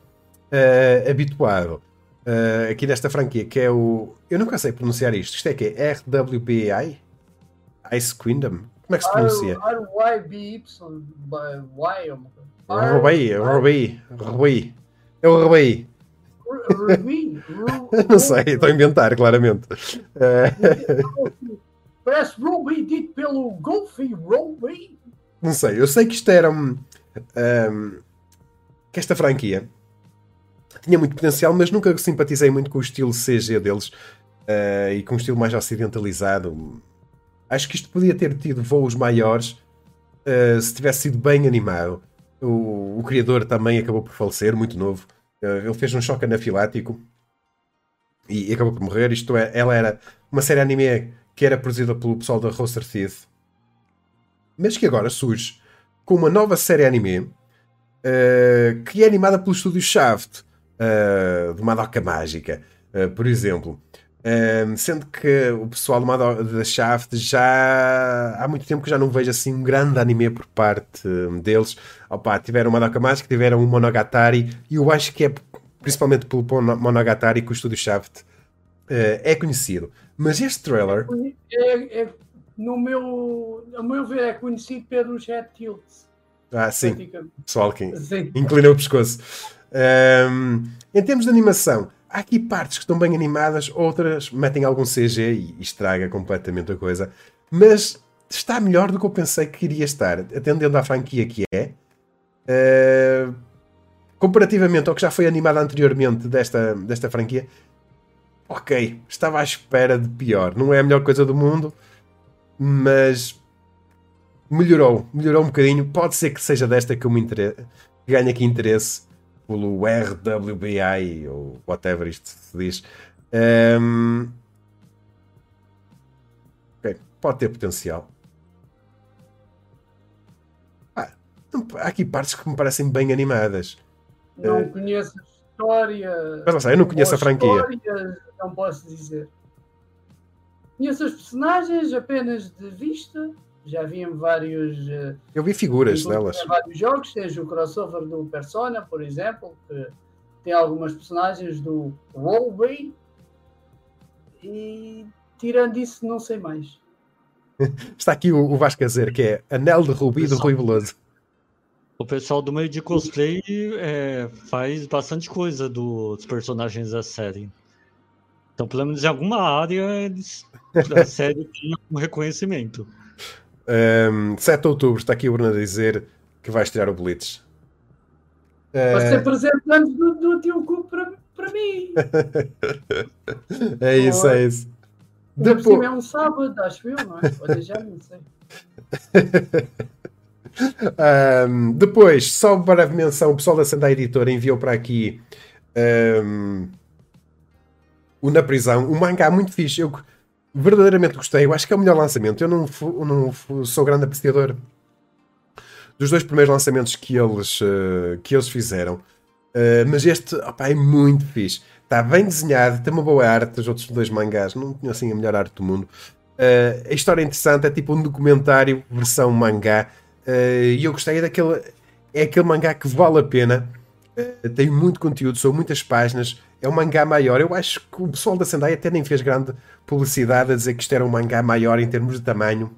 uh, habituado uh, aqui nesta franquia, que é o. Eu nunca sei pronunciar isto. Isto é que é RWBI? Ice Kingdom? Como é que se pronuncia? R-Y-B-Y. Rubi, Rubi, Rubi. É o Rubi. Rubi? Não sei, estou a inventar, claramente. Parece Ruby dito pelo Golfi Ruby. Não sei, eu sei que isto era um, um, que esta franquia tinha muito potencial, mas nunca simpatizei muito com o estilo CG deles uh, e com o estilo mais ocidentalizado. Acho que isto podia ter tido voos maiores uh, se tivesse sido bem animado. O, o, criador também acabou por falecer, muito novo. Uh, ele fez um choque anafilático e, e acabou por morrer. Isto é, ela era uma série anime que era produzida pelo pessoal da Roster Teeth, mas que agora surge com uma nova série anime uh, que é animada pelo estúdio Shaft, uh, de Madoka Mágica, uh, por exemplo. Um, sendo que o pessoal da Shaft já há muito tempo que já não vejo assim um grande anime por parte deles. Opa, tiveram Madoka Mágica, tiveram o Monogatari, e eu acho que é principalmente pelo Monogatari que o estúdio Shaft uh, é conhecido. Mas este trailer. É, é, no meu, a meu ver, é conhecido pelos Tilts. Ah, sim. Pessoal que sim. inclina o pescoço. Um, em termos de animação, há aqui partes que estão bem animadas, outras metem algum CG e estraga completamente a coisa. Mas está melhor do que eu pensei que iria estar, atendendo à franquia que é. Uh, comparativamente ao que já foi animado anteriormente desta, desta franquia, ok, estava à espera de pior. Não é a melhor coisa do mundo, mas melhorou, melhorou um bocadinho. Pode ser que seja desta que eu me inter... ganhe aqui interesse pelo RWBI ou whatever isto se diz. Um... Okay, pode ter potencial. Ah, há aqui partes que me parecem bem animadas. Não uh... conheço história. Mas não sei, eu não conheço a franquia. não posso dizer. Conheço os personagens apenas de vista já havia vários. Eh, Eu vi figuras delas. vários jogos, tens o crossover do Persona, por exemplo, que tem algumas personagens do Wolverine. E tirando isso, não sei mais. Está aqui o, o Vasco a dizer que é Anel de Rubi do Rui Veloso. O pessoal do meio de cosplay é, faz bastante coisa dos personagens da série. Então, pelo menos em alguma área, eles, a série tem um reconhecimento. Um, 7 de outubro, está aqui o Bruno a dizer que vai estrear o Blitz. Vai ser presente antes do, do tio Cu para, para mim. é isso, é isso. Depois... é um sábado, acho eu, não é? Olha, já não sei. um, depois, só breve menção, o pessoal da Sandai Editora enviou para aqui um, o Na Prisão, um mangá muito fixe. Eu verdadeiramente gostei. Eu acho que é o melhor lançamento. Eu não, não sou grande apreciador dos dois primeiros lançamentos que eles, uh, que eles fizeram. Uh, mas este opa, é muito fixe. Está bem desenhado, tem uma boa arte. Os outros dois mangás não tinham assim a melhor arte do mundo. Uh, a história é interessante, é tipo um documentário versão mangá. E eu gostei daquele. É aquele mangá que vale a pena. tem muito conteúdo, são muitas páginas é um mangá maior. Eu acho que o pessoal da Sendai até nem fez grande publicidade a dizer que isto era um mangá maior em termos de tamanho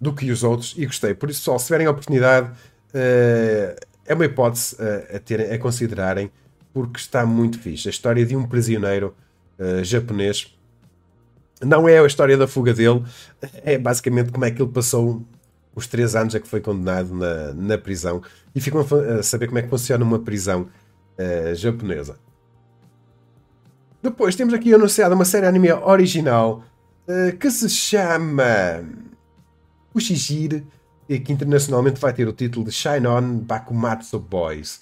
do que os outros e gostei. Por isso, pessoal, se tiverem a oportunidade, uh, é uma hipótese a, terem, a considerarem porque está muito fixe. A história de um prisioneiro japonês não é a história da fuga dele, é basicamente como é que ele passou os três anos a que foi condenado na, na prisão e ficam a saber como é que funciona uma prisão japonesa. Depois temos aqui anunciada uma série anime original uh, que se chama O Shijir, que internacionalmente vai ter o título de Shine On Bakumatsu Boys.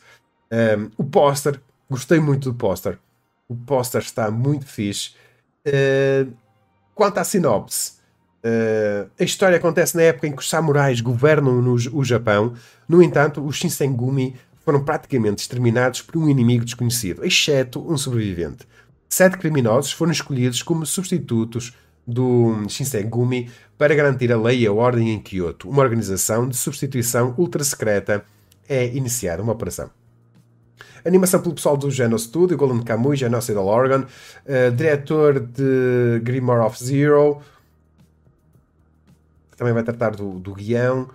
Um, ehm, o póster, gostei muito do póster. O póster está muito fixe. Uh, quanto à sinopse, uh, a história acontece na época em que os samurais governam no, o Japão. No entanto, os Shinsengumi foram praticamente exterminados por um inimigo desconhecido, exceto um sobrevivente sete criminosos foram escolhidos como substitutos do Shinsengumi para garantir a lei e a ordem em Kyoto. Uma organização de substituição ultra secreta é iniciada, uma operação. Animação pelo pessoal do Geno Studio, Golden Kamuy, Genocidal Organ, uh, diretor de Grimoire of Zero, também vai tratar do, do guião.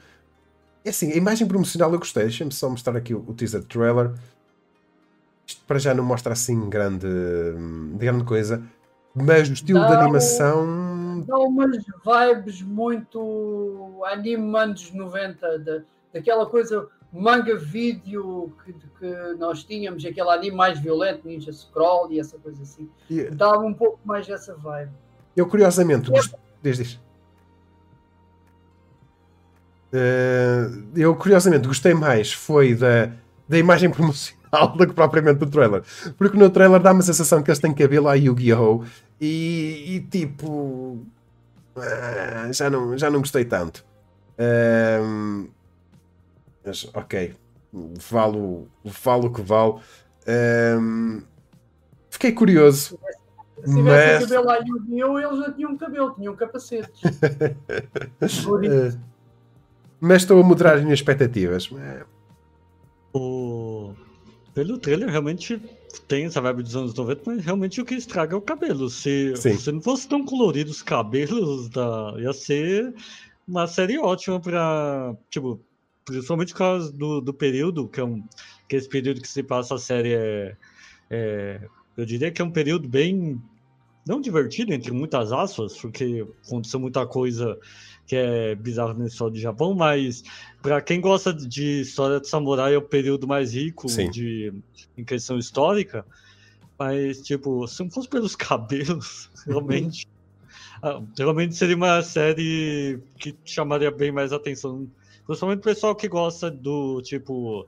É assim, a imagem promocional eu gostei. Deixa-me só mostrar aqui o, o teaser trailer. Isto para já não mostra assim grande, grande coisa. Mas o estilo dá de animação. Dá umas vibes muito anime anos 90, de, daquela coisa manga vídeo que, que, nós tínhamos, aquele anime mais violento, Ninja Scroll e essa coisa assim. Yeah. Dá um pouco mais dessa vibe. Eu curiosamente, é. Uh, eu curiosamente gostei mais foi da, da imagem promocional do que propriamente do trailer. Porque no trailer dá-me a sensação que eles têm cabelo a Yu-Gi-Oh! E, e, tipo. Uh, já, não, já não gostei tanto. Uh, mas ok. Valo, valo o que vale. fiquei curioso. Se tivesse mas... cabelo a Yu-Gi-Oh! eles já tinham cabelo, tinham capacetes. mas estou a moderar as minhas expectativas. O... Pelo trailer, realmente tem essa vibe dos anos 90, mas realmente o que estraga é o cabelo. Se, se não fosse tão colorido os cabelos, da... ia ser uma série ótima pra. Tipo, principalmente por causa do, do período, que é, um, que esse período que se passa a série é, é, Eu diria que é um período bem. Não divertido, entre muitas aspas, porque aconteceu muita coisa que é bizarro na história do Japão, mas para quem gosta de história de samurai é o período mais rico de, em questão histórica. Mas, tipo, se não fosse pelos cabelos, realmente. Ah, realmente seria uma série que chamaria bem mais atenção Principalmente o pessoal que gosta do tipo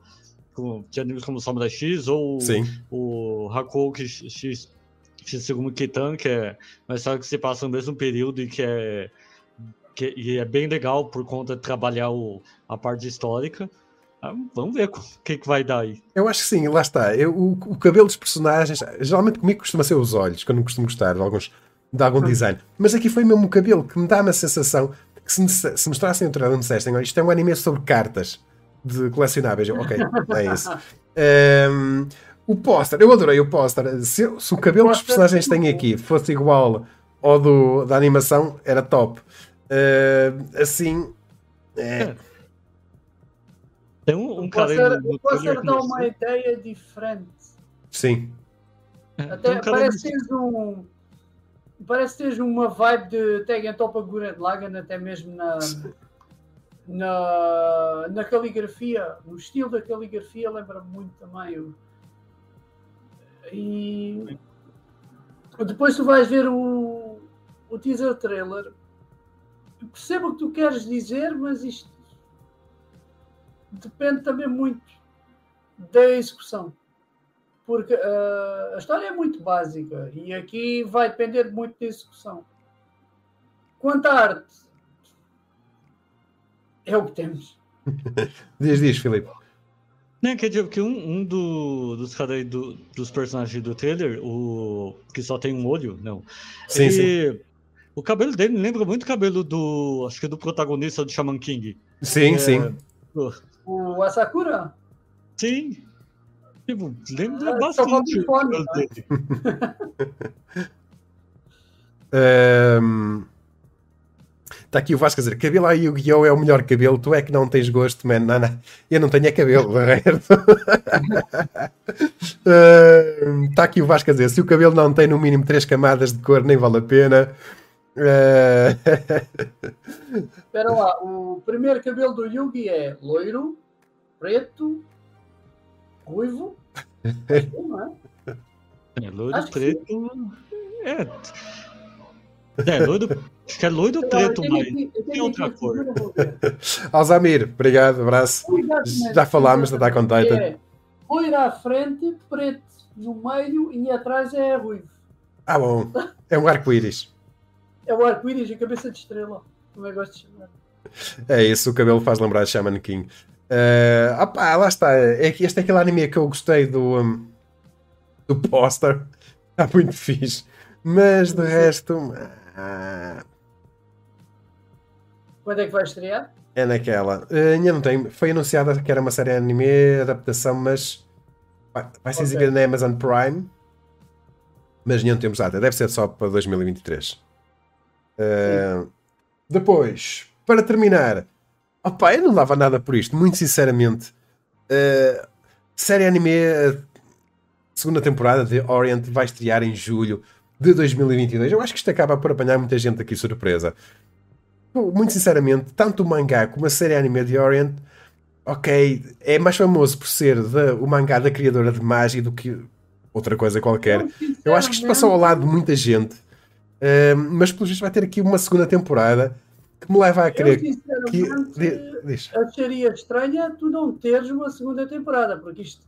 de animes como Samurai X ou Sim. o Hakou X, X segundo Kitan, que é uma história que se passa no mesmo período e que é, que, e é bem legal por conta de trabalhar o, a parte histórica. Ah, vamos ver o que, que vai dar aí. Eu acho que sim, lá está. Eu, o, o, cabelo dos personagens, geralmente comigo costuma ser os olhos, que eu não costumo gostar de, alguns, de algum hum. design. Mas aqui foi mesmo o cabelo que me dá uma sensação que se, se mostrassem o trailer e me dissessem isto é um anime sobre cartas de colecionáveis, ok, é isso. Um, o póster, eu adorei o póster. Se, se, o cabelo que os personagens têm aqui fosse igual ao do, da animação, era top. Uh, assim. É. Tem um, um o póster dá uma ideia diferente. Sim. Até um parece um parece ter uma vibe de Tegen Topa Guren Lagan, até mesmo na, na, na caligrafia. O estilo da caligrafia lembra-me muito também. O, e depois tu vais ver o, o teaser trailer. Percebo o que tu queres dizer, mas isto depende também muito da execução porque uh, a história é muito básica e aqui vai depender muito da execução. Quanto à arte, é o que temos. diz, diz, Filipe. Não, quer dizer que um, um do, dos caras do, dos personagens do trailer, o que só tem um olho, não. Sim, ele, sim. O cabelo dele lembra muito o cabelo do. Acho que do protagonista do Shaman King. Sim, é, sim. O Asakura? Sim. Tipo, lembra ah, bastante. Fone, um, Está aqui o Vasco a dizer: cabelo aí Yu-Gi-Oh! é o melhor cabelo, tu é que não tens gosto, man. Não, não. Eu não tenho é cabelo, Está uh, aqui o Vasco a dizer: se o cabelo não tem no mínimo três camadas de cor, nem vale a pena. Espera lá, o primeiro cabelo do Yugi é loiro, preto, ruivo. é? loiro, preto. É. É, loiro. Acho que é loiro ou preto, mas tem outra cor. Alzamir, obrigado, abraço. Já falámos da Attack on Titan. É loiro à frente, preto no meio e atrás é ruivo. Ah, bom. É um arco-íris. É o arco-íris e cabeça de estrela. Como é que gosto de chamar. É isso, o cabelo faz lembrar Shaman King. Uh, opa, lá está. É este é aquele anime que eu gostei do, um, do póster. Está muito fixe. Mas de resto. Uh, Quando é que vai estrear? É naquela. Uh, ainda não tem. Foi anunciada que era uma série anime, adaptação, mas vai, vai ser okay. exibida na Amazon Prime. Mas não temos data. Deve ser só para 2023. Uh, depois, para terminar, opa, eu não dava nada por isto, muito sinceramente. Uh, série anime, segunda temporada de Orient vai estrear em julho de 2022. Eu acho que isto acaba por apanhar muita gente aqui surpresa. Muito sinceramente, tanto o mangá como a série anime de Orient, ok, é mais famoso por ser de, o mangá da criadora de magia do que outra coisa qualquer. Eu acho que isto passou ao lado de muita gente, uh, mas pelo visto vai ter aqui uma segunda temporada que me leva a crer que. Diz. Acharia estranha tu não teres uma segunda temporada, porque isto.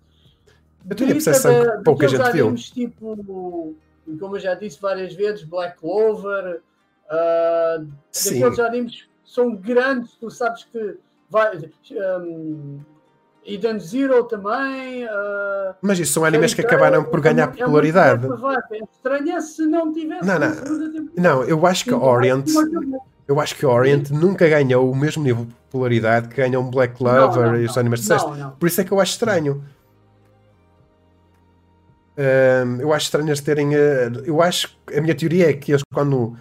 Eu tenho a percepção que pouca gente viu. Tipo, como eu já disse várias vezes, Black Clover, uh, daqueles animes são grandes, tu sabes que vai. Um, Eden Zero também. Uh, Mas isso são animes que acabaram por ganhar é popularidade. É, é estranha se não tivesse. Não, não. Não, eu acho que Orient. Eu acho que Orient nunca ganhou o mesmo nível de popularidade que ganham Black Clover não, não, e os animes de Por isso é que eu acho estranho. Uh, eu acho estranho eles terem. Uh, eu acho. A minha teoria é que eles, quando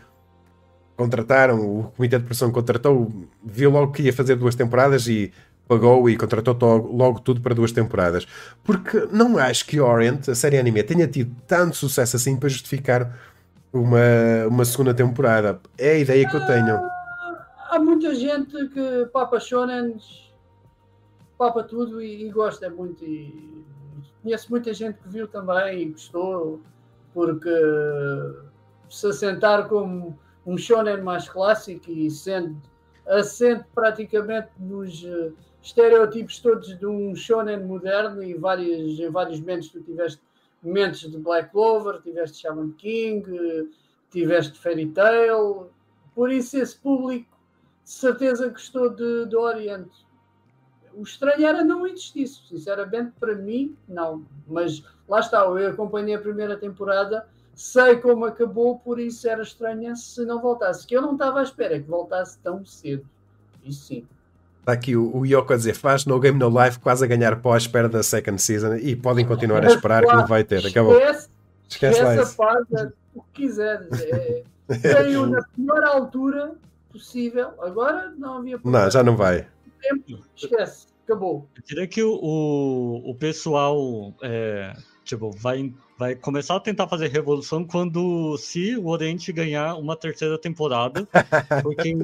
contrataram, o comitê de produção contratou, viu logo que ia fazer duas temporadas e pagou e contratou logo tudo para duas temporadas. Porque não acho que Orient, a série anime, tenha tido tanto sucesso assim para justificar uma, uma segunda temporada. É a ideia que eu tenho. Ah, há muita gente que papa shonen, papa tudo e, e gosta muito. E conheço muita gente que viu também e gostou, porque se assentar como um shonen mais clássico e sendo assente praticamente nos estereótipos todos de um shonen moderno e vários, em vários momentos tu tiveste momentos de Black Clover, tiveste Shaman King, tiveste Fairy Tail, por isso esse público de certeza gostou de, de Oriente. O estranho era não existisse, sinceramente, para mim, não. Mas lá está, eu acompanhei a primeira temporada, sei como acabou, por isso era estranha se não voltasse. Que eu não estava à espera que voltasse tão cedo. Isso sim. Está aqui o, o Yoko a dizer: faz no Game No Life quase a ganhar pó à espera da second season e podem continuar a esperar que não vai ter. Acabou. Esquece, esquece lá isso. Parte, o que quiseres. É, tenho na pior altura possível. Agora não havia problema. Não, já não vai. Tempo, esquece. Acabou. Eu diria que o, o pessoal é, tipo, vai vai começar a tentar fazer revolução quando se o Oriente ganhar uma terceira temporada, porque,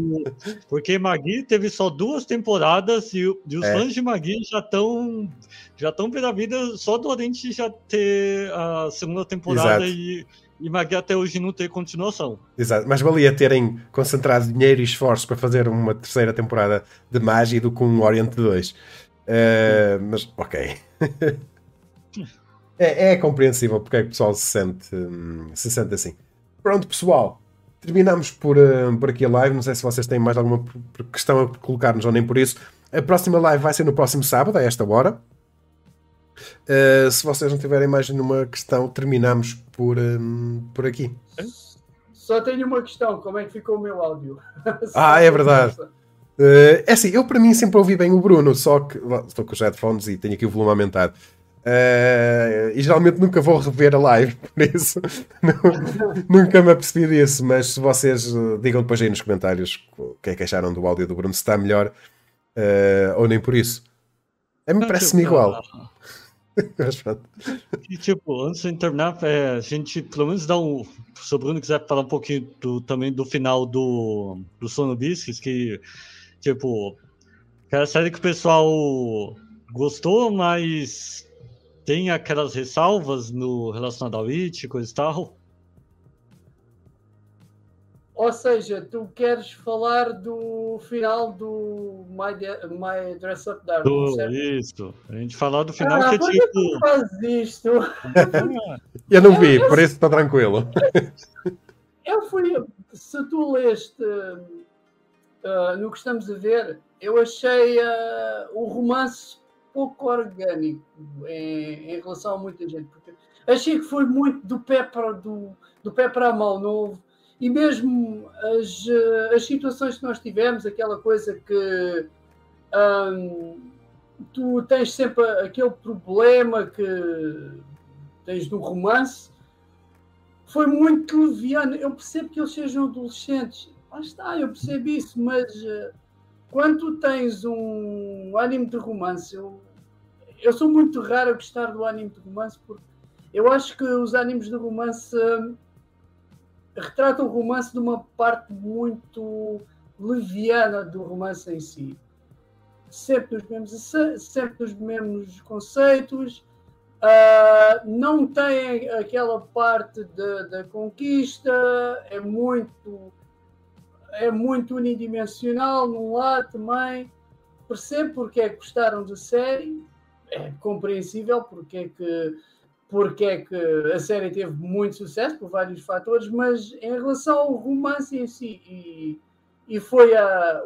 porque Magui teve só duas temporadas e, e os é. fãs de Magui já estão já estão pela vida só do Oriente já ter a segunda temporada Exato. e e Magui até hoje não tem continuação. Exato, mas valia terem concentrado dinheiro e esforço para fazer uma terceira temporada de Magi do que um Oriente 2. Uh, mas, ok. é, é compreensível porque é que o pessoal se sente, hum, se sente assim. Pronto, pessoal. Terminamos por, uh, por aqui a live. Não sei se vocês têm mais alguma questão a colocar-nos ou nem por isso. A próxima live vai ser no próximo sábado, a esta hora. Uh, se vocês não tiverem mais nenhuma questão, terminamos por, um, por aqui. Só tenho uma questão: como é que ficou o meu áudio? ah, é verdade. Uh, é assim, eu para mim sempre ouvi bem o Bruno, só que estou com os headphones e tenho aqui o volume aumentado. Uh, e geralmente nunca vou rever a live, por isso nunca me apercebi disso. Mas se vocês uh, digam depois aí nos comentários o que é que acharam do áudio do Bruno, se está melhor uh, ou nem por isso. É, me parece-me igual. e tipo, antes de terminar, é, a gente pelo menos dá um. Se o Bruno quiser falar um pouquinho do, também do final do, do Sono Biscuits, que tipo, aquela série que o pessoal gostou, mas tem aquelas ressalvas no relacionado ao It, coisa e tal? Ou seja, tu queres falar do final do My, De My Dress Up Darling, certo? Isso. A gente falar do final ah, que é tipo... Tu faz isto? eu não vi, eu, por isso está tranquilo. eu fui... Se tu leste uh, no que estamos a ver, eu achei uh, o romance pouco orgânico em, em, relação a muita gente. Porque achei que foi muito do pé para, do, do pé para a mão. Não, e mesmo as, as situações que nós tivemos, aquela coisa que hum, tu tens sempre aquele problema que tens no romance, foi muito leviano. Eu percebo que eles sejam adolescentes, lá está, eu percebo isso, mas quando tens um anime de romance, eu, eu sou muito raro a gostar do anime de romance porque eu acho que os animes de romance uh, retratam o romance de uma parte muito leviana do romance em si. Sempre nos mesmos, sempre nos mesmos conceitos, uh, não tem aquela parte da conquista, é muito é muito unidimensional num lado também. Percebo porque é que gostaram da série, é compreensível porque é que porque é que a série teve muito sucesso por vários fatores, mas em relação ao romance em si e, e foi a,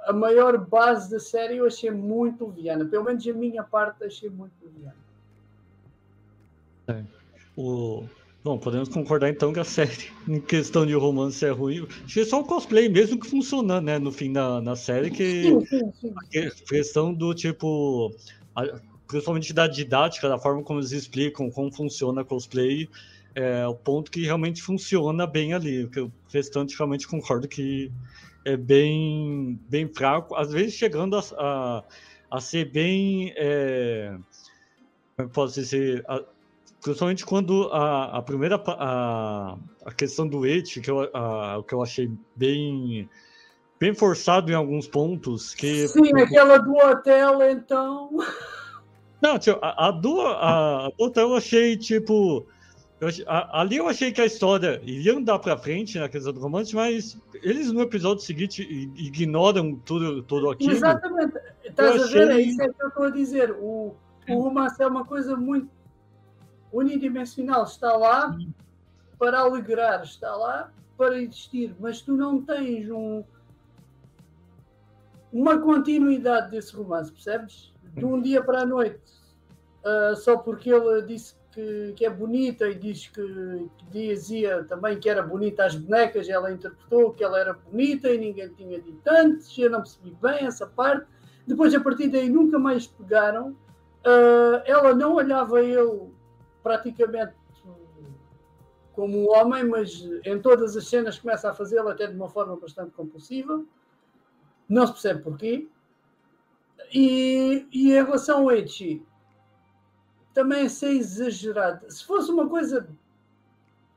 a maior base da série, eu achei muito leviana. Pelo menos a minha parte achei muito leviana. É. O... Bom, podemos concordar então que a série, em questão de romance, é ruim. Acho que é só o cosplay mesmo que funciona, né? No fim da na série, que sim, sim, sim. a questão do tipo. A, principalmente da didática, da forma como eles explicam como funciona cosplay, é o ponto que realmente funciona bem ali. O restante realmente concordo que é bem, bem fraco, às vezes chegando a, a, a ser bem. É, como posso dizer? A, principalmente quando a, a primeira. A, a questão do et, que eu, a, que eu achei bem bem forçado em alguns pontos. Que, Sim, aquela do hotel, então. Não, tio, a, a do a, outra eu achei, tipo. Eu, a, ali eu achei que a história iria andar pra frente na questão do romance, mas eles no episódio seguinte ignoram tudo, tudo aquilo. Exatamente. Estás a ver? É isso é que eu estou a dizer. O, o romance é uma coisa muito unidimensional. Está lá para alegrar, está lá para existir, mas tu não tens um, uma continuidade desse romance, percebes? de um dia para a noite, uh, só porque ele disse que, que é bonita e diz que, que, dizia também que era bonita as bonecas, ela interpretou que ela era bonita e ninguém tinha dito antes, eu não percebi bem essa parte. Depois, a partir daí, nunca mais pegaram. Uh, ela não olhava ele praticamente como um homem, mas em todas as cenas começa a fazê-lo até de uma forma bastante compulsiva. Não se percebe porquê. E, e em relação ao Echi, também é ser exagerado. Se fosse uma coisa,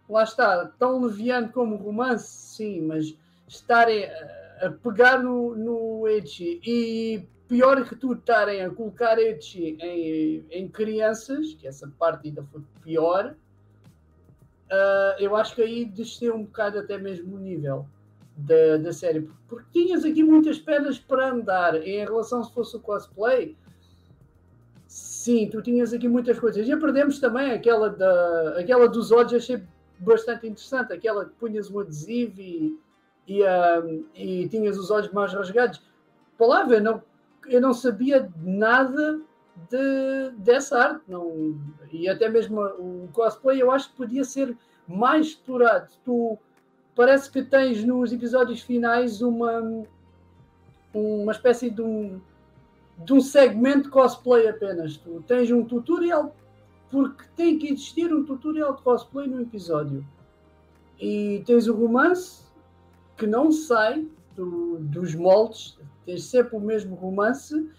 lá está, tão leviano como romance, sim, mas estarem a, pegar no, no e pior que tudo estarem a colocar Echi em, em crianças, que essa parte ainda foi pior, uh, eu acho que aí desceu um bocado até mesmo o nível da, da série, porque tinhas aqui muitas pedras para andar em relação se fosse o cosplay. Sim, tu tinhas aqui muitas coisas. Já perdemos também aquela, da, aquela dos olhos, achei bastante interessante. Aquela que punhas um adesivo e, e, um, e tinhas os olhos mais rasgados. Palavra, não, eu não sabia nada de, dessa arte. Não, e até mesmo o cosplay eu acho que podia ser mais explorado. Tu parece que tens nos episódios finais uma, uma espécie de um, de um segmento cosplay apenas. Tu tens um tutorial, porque tem que existir um tutorial de cosplay no episódio. E tens o romance, que não sai do, dos moldes, tens sempre o mesmo romance.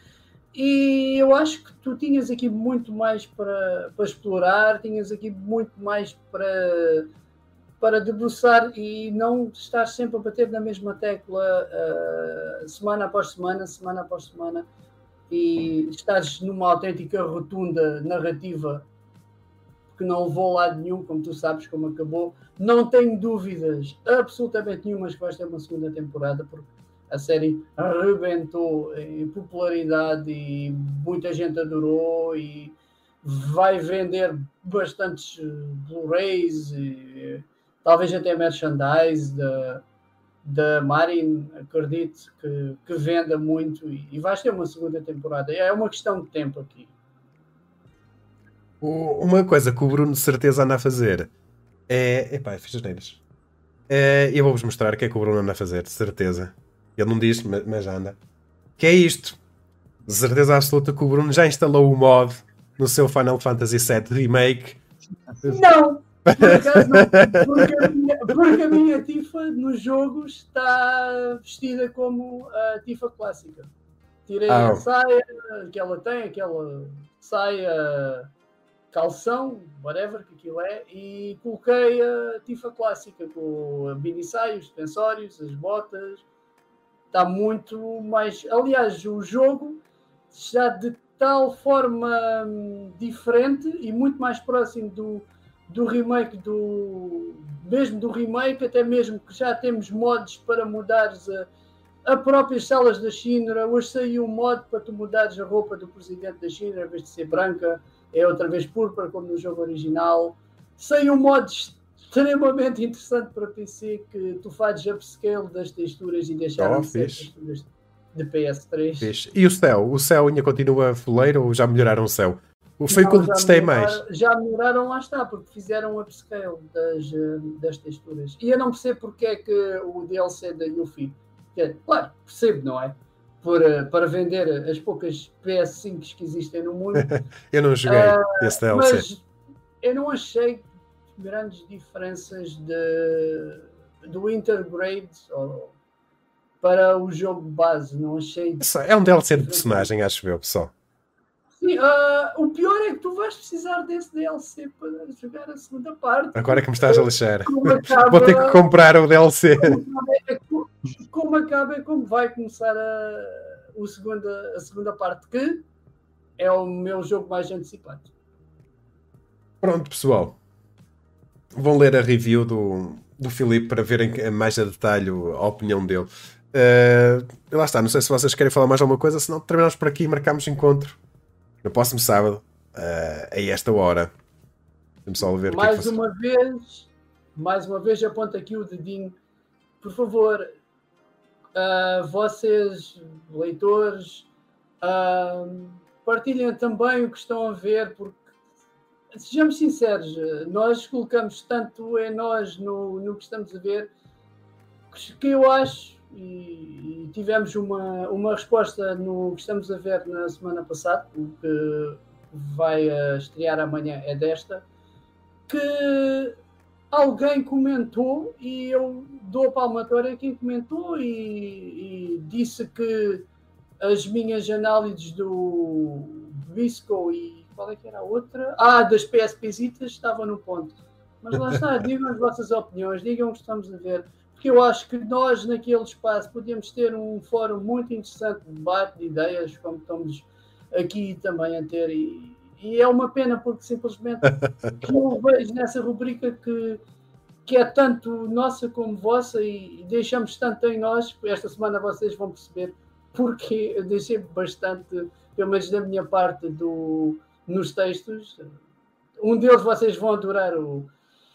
E eu acho que tu tinhas aqui muito mais para, para explorar, tinhas aqui muito mais para para debruçar e não estar sempre a bater na mesma tecla uh, semana após semana, semana após semana, e estares numa autêntica rotunda narrativa que não levou a lado nenhum, como tu sabes como acabou. Não tenho dúvidas absolutamente nenhumas que vais ter uma segunda temporada, porque a série arrebentou em popularidade e muita gente adorou e vai vender bastantes Blu-rays e talvez até merchandise da, da Marin, acredito que, que venda muito e, e vais ter uma segunda temporada. É uma questão de tempo aqui. Uma coisa que o Bruno de certeza anda a fazer é. Epá, fiz as neiras. É, eu vou-vos mostrar o que é que o Bruno anda a fazer, de certeza. Ele não diz, mas anda. Que é isto. De certeza absoluta que o Bruno já instalou o mod no seu Final Fantasy VII Remake. Não! Por acaso porque a, minha, porque a minha Tifa no jogo está vestida como a Tifa clássica. Tirei ah. a saia que ela tem, aquela saia calção, whatever que aquilo é, e coloquei a Tifa clássica com a mini saia, os suspensórios, as botas. Está muito mais. Aliás, o jogo já de tal forma hum, diferente e muito mais próximo do, do remake do mesmo do remake, até mesmo que já temos mods para mudares a, a próprias salas da China. Hoje saiu um mod para tu mudares a roupa do presidente da China, em vez de ser branca, é outra vez púrpura, como no jogo original. Saiu um mod extremamente interessante para PC que tu fazes upscale das texturas e deixar oh, texturas de PS3. Fixe. E o céu? O céu ainda continua fuleiro ou já melhoraram o céu? Foi quando testei mais. Já melhoraram, lá está, porque fizeram um upscale das, eh, das texturas. E eu não percebo porque é que o DLC da Yuffie, é, claro, percebo, não é? Por, eh, para vender as poucas PS5 que existem no mundo. eu não joguei uh, esse DLC. Mas eu não achei grandes diferenças de, do Intergrade ou, para o jogo base. Não achei. É um DLC de personagem, acho eu, pessoal. Sim, uh, o pior é que tu vais precisar desse DLC para jogar a segunda parte. Agora é que me estás a lixar. Acaba, Vou ter que comprar o DLC. Como acaba, é como vai começar a, o segunda, a segunda parte, que é o meu jogo mais antecipado. Pronto, pessoal. Vão ler a review do, do Filipe para verem mais a detalhe a opinião dele. Uh, lá está, não sei se vocês querem falar mais alguma coisa, senão terminamos por aqui e marcamos encontro no próximo sábado, uh, a esta hora. Vamos só ver mais que é que uma vez, mais uma vez, aponta aqui o dedinho. Por favor, uh, vocês, leitores, uh, partilhem também o que estão a ver, porque sejamos sinceros, nós colocamos tanto em nós no, no que estamos a ver que eu acho e, tivemos uma, uma resposta no que estamos a ver na semana passada, o que vai estrear amanhã é desta, que alguém comentou e eu dou a palmatória a quem comentou e, e, disse que as minhas análises do Visco e qual é que era a outra? Ah, das PSPzitas estavam no ponto. Mas lá está, digam as vossas opiniões, digam o que estamos a ver porque eu acho que nós, naquele espaço, podíamos ter um fórum muito interessante de debate de ideias, como estamos aqui também a ter. E, e é uma pena, porque simplesmente eu vejo nessa rubrica que, que é tanto nossa como vossa e deixamos tanto em nós. Esta semana vocês vão perceber porque eu deixei bastante, pelo menos da minha parte, do, nos textos. Um deles vocês vão adorar o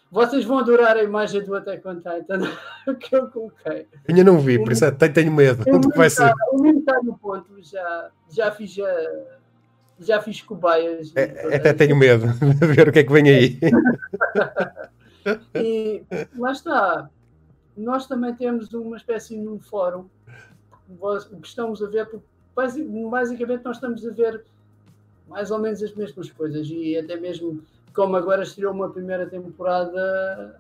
vocês vão adorar a imagem do Attack on Titan que eu coloquei. Ainda não vi, por isso é, tenho medo. O que vai ser? O menino está no ponto, já, já fiz já, já fiz cobaias. É, até tenho medo de ver o que é que vem aí. e lá está. Nós também temos uma espécie de um fórum o que estamos a ver, basicamente nós estamos a ver mais ou menos as mesmas coisas e até mesmo como agora estreou uma primeira temporada.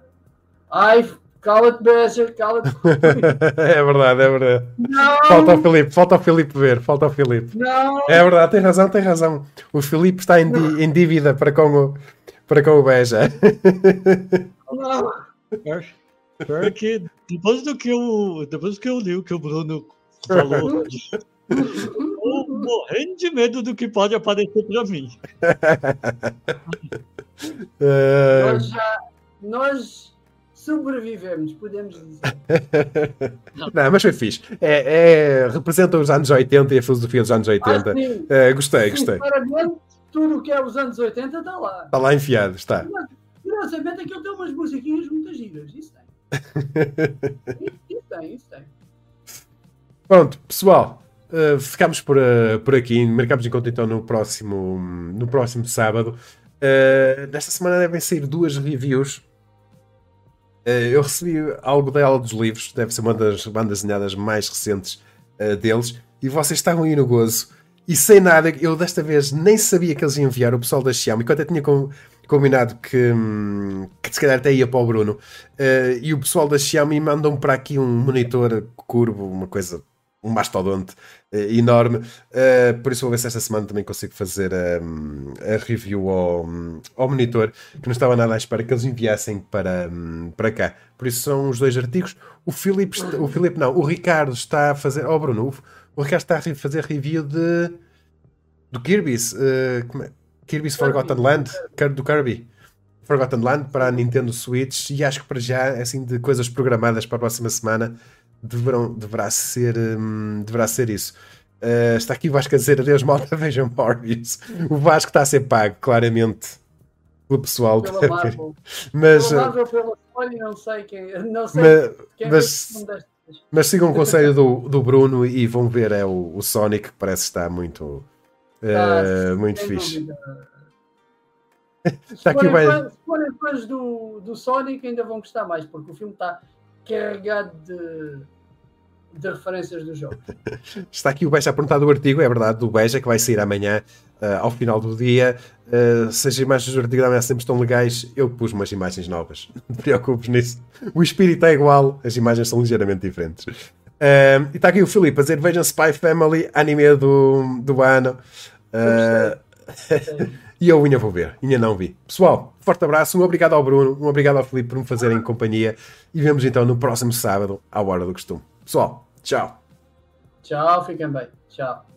Ai, cala-te, beija, cala-te. é verdade, é verdade. Não. Falta ao Filipe, falta ao Filipe ver, falta ao Filipe. Não. É verdade, tem razão, tem razão. O Filipe está em, em dívida para com o, para com o Beja. Não. Porque depois do que eu, depois do que eu li o que o Bruno falou, morrendo de medo do que pode aparecer para mim. É... Nós já nós sobrevivemos, podemos dizer. Não, mas foi fixe. É, é, representa os anos 80 e a filosofia dos anos 80. Ah, é, gostei, sim, gostei. Tudo o que é os anos 80 está lá. Está lá enfiado, está. Curiosamente, aquilo tem umas musiquinhas muito giras. Isso tem. isso tem, isso tem. Pronto, pessoal. Uh, ficamos por, uh, por aqui. Marcamos encontro então no próximo, no próximo sábado. Uh, nesta semana devem sair duas reviews. Eu recebi algo dela dos livros, deve ser uma das bandas desenhadas mais recentes deles, e vocês estavam aí no gozo. E sem nada, eu desta vez nem sabia que eles iam enviar o pessoal da Xiaomi, enquanto eu tinha combinado que, hum, que se calhar até ia para o Bruno. E o pessoal da Xiaomi mandam para aqui um monitor curvo, uma coisa, um mastodonte enorme. Uh, por isso vou ver se esta semana também consigo fazer a, hum, a review ao, hum, ao monitor, que não estava nada à espera que eles enviassem para, para cá. Por isso são os dois artigos. O Filipe, o Filipe não, o Ricardo está a fazer. Oh, Bruno, o Ricardo está a fazer review de do Kirby's. Uh, é? Kirby's Forgotten Land, do Kirby. Forgotten Land para a Nintendo Switch e acho que para já, assim, de coisas programadas para a próxima semana, deverão, deverá, ser, um, deverá ser isso. Uh, está aqui o Vasco a dizer adeus, malta, vejam Morbius. O Vasco está a ser pago, claramente, pelo pessoal. Pela Marvel. Mas, pela Marvel, pela Sony, não sei quem, não sei mas, quem mas, mas sigam o conselho do, do Bruno e vão ver é o, o Sonic, que parece estar muito ah, uh, muito fixe. está aqui mais... Se forem fãs do, do Sonic, ainda vão gostar mais, porque o filme está carregado de, de referências do jogo. está aqui o Beja a perguntar do artigo, é verdade, do Beja, que vai sair amanhã. Uh, ao final do dia, uh, se as imagens do artigo da manhã sempre estão legais, eu pus umas imagens novas. Não te preocupes nisso. O espírito é igual, as imagens são ligeiramente diferentes. Uh, e está aqui o Filipe a dizer: Vejam Spy Family, anime do, do ano. Uh, e eu ainda vou ver, ainda não vi. Pessoal, forte abraço, um obrigado ao Bruno, um obrigado ao Filipe por me fazerem companhia e vemos então no próximo sábado, à hora do costume. Pessoal, tchau. Tchau, fiquem bem. Tchau.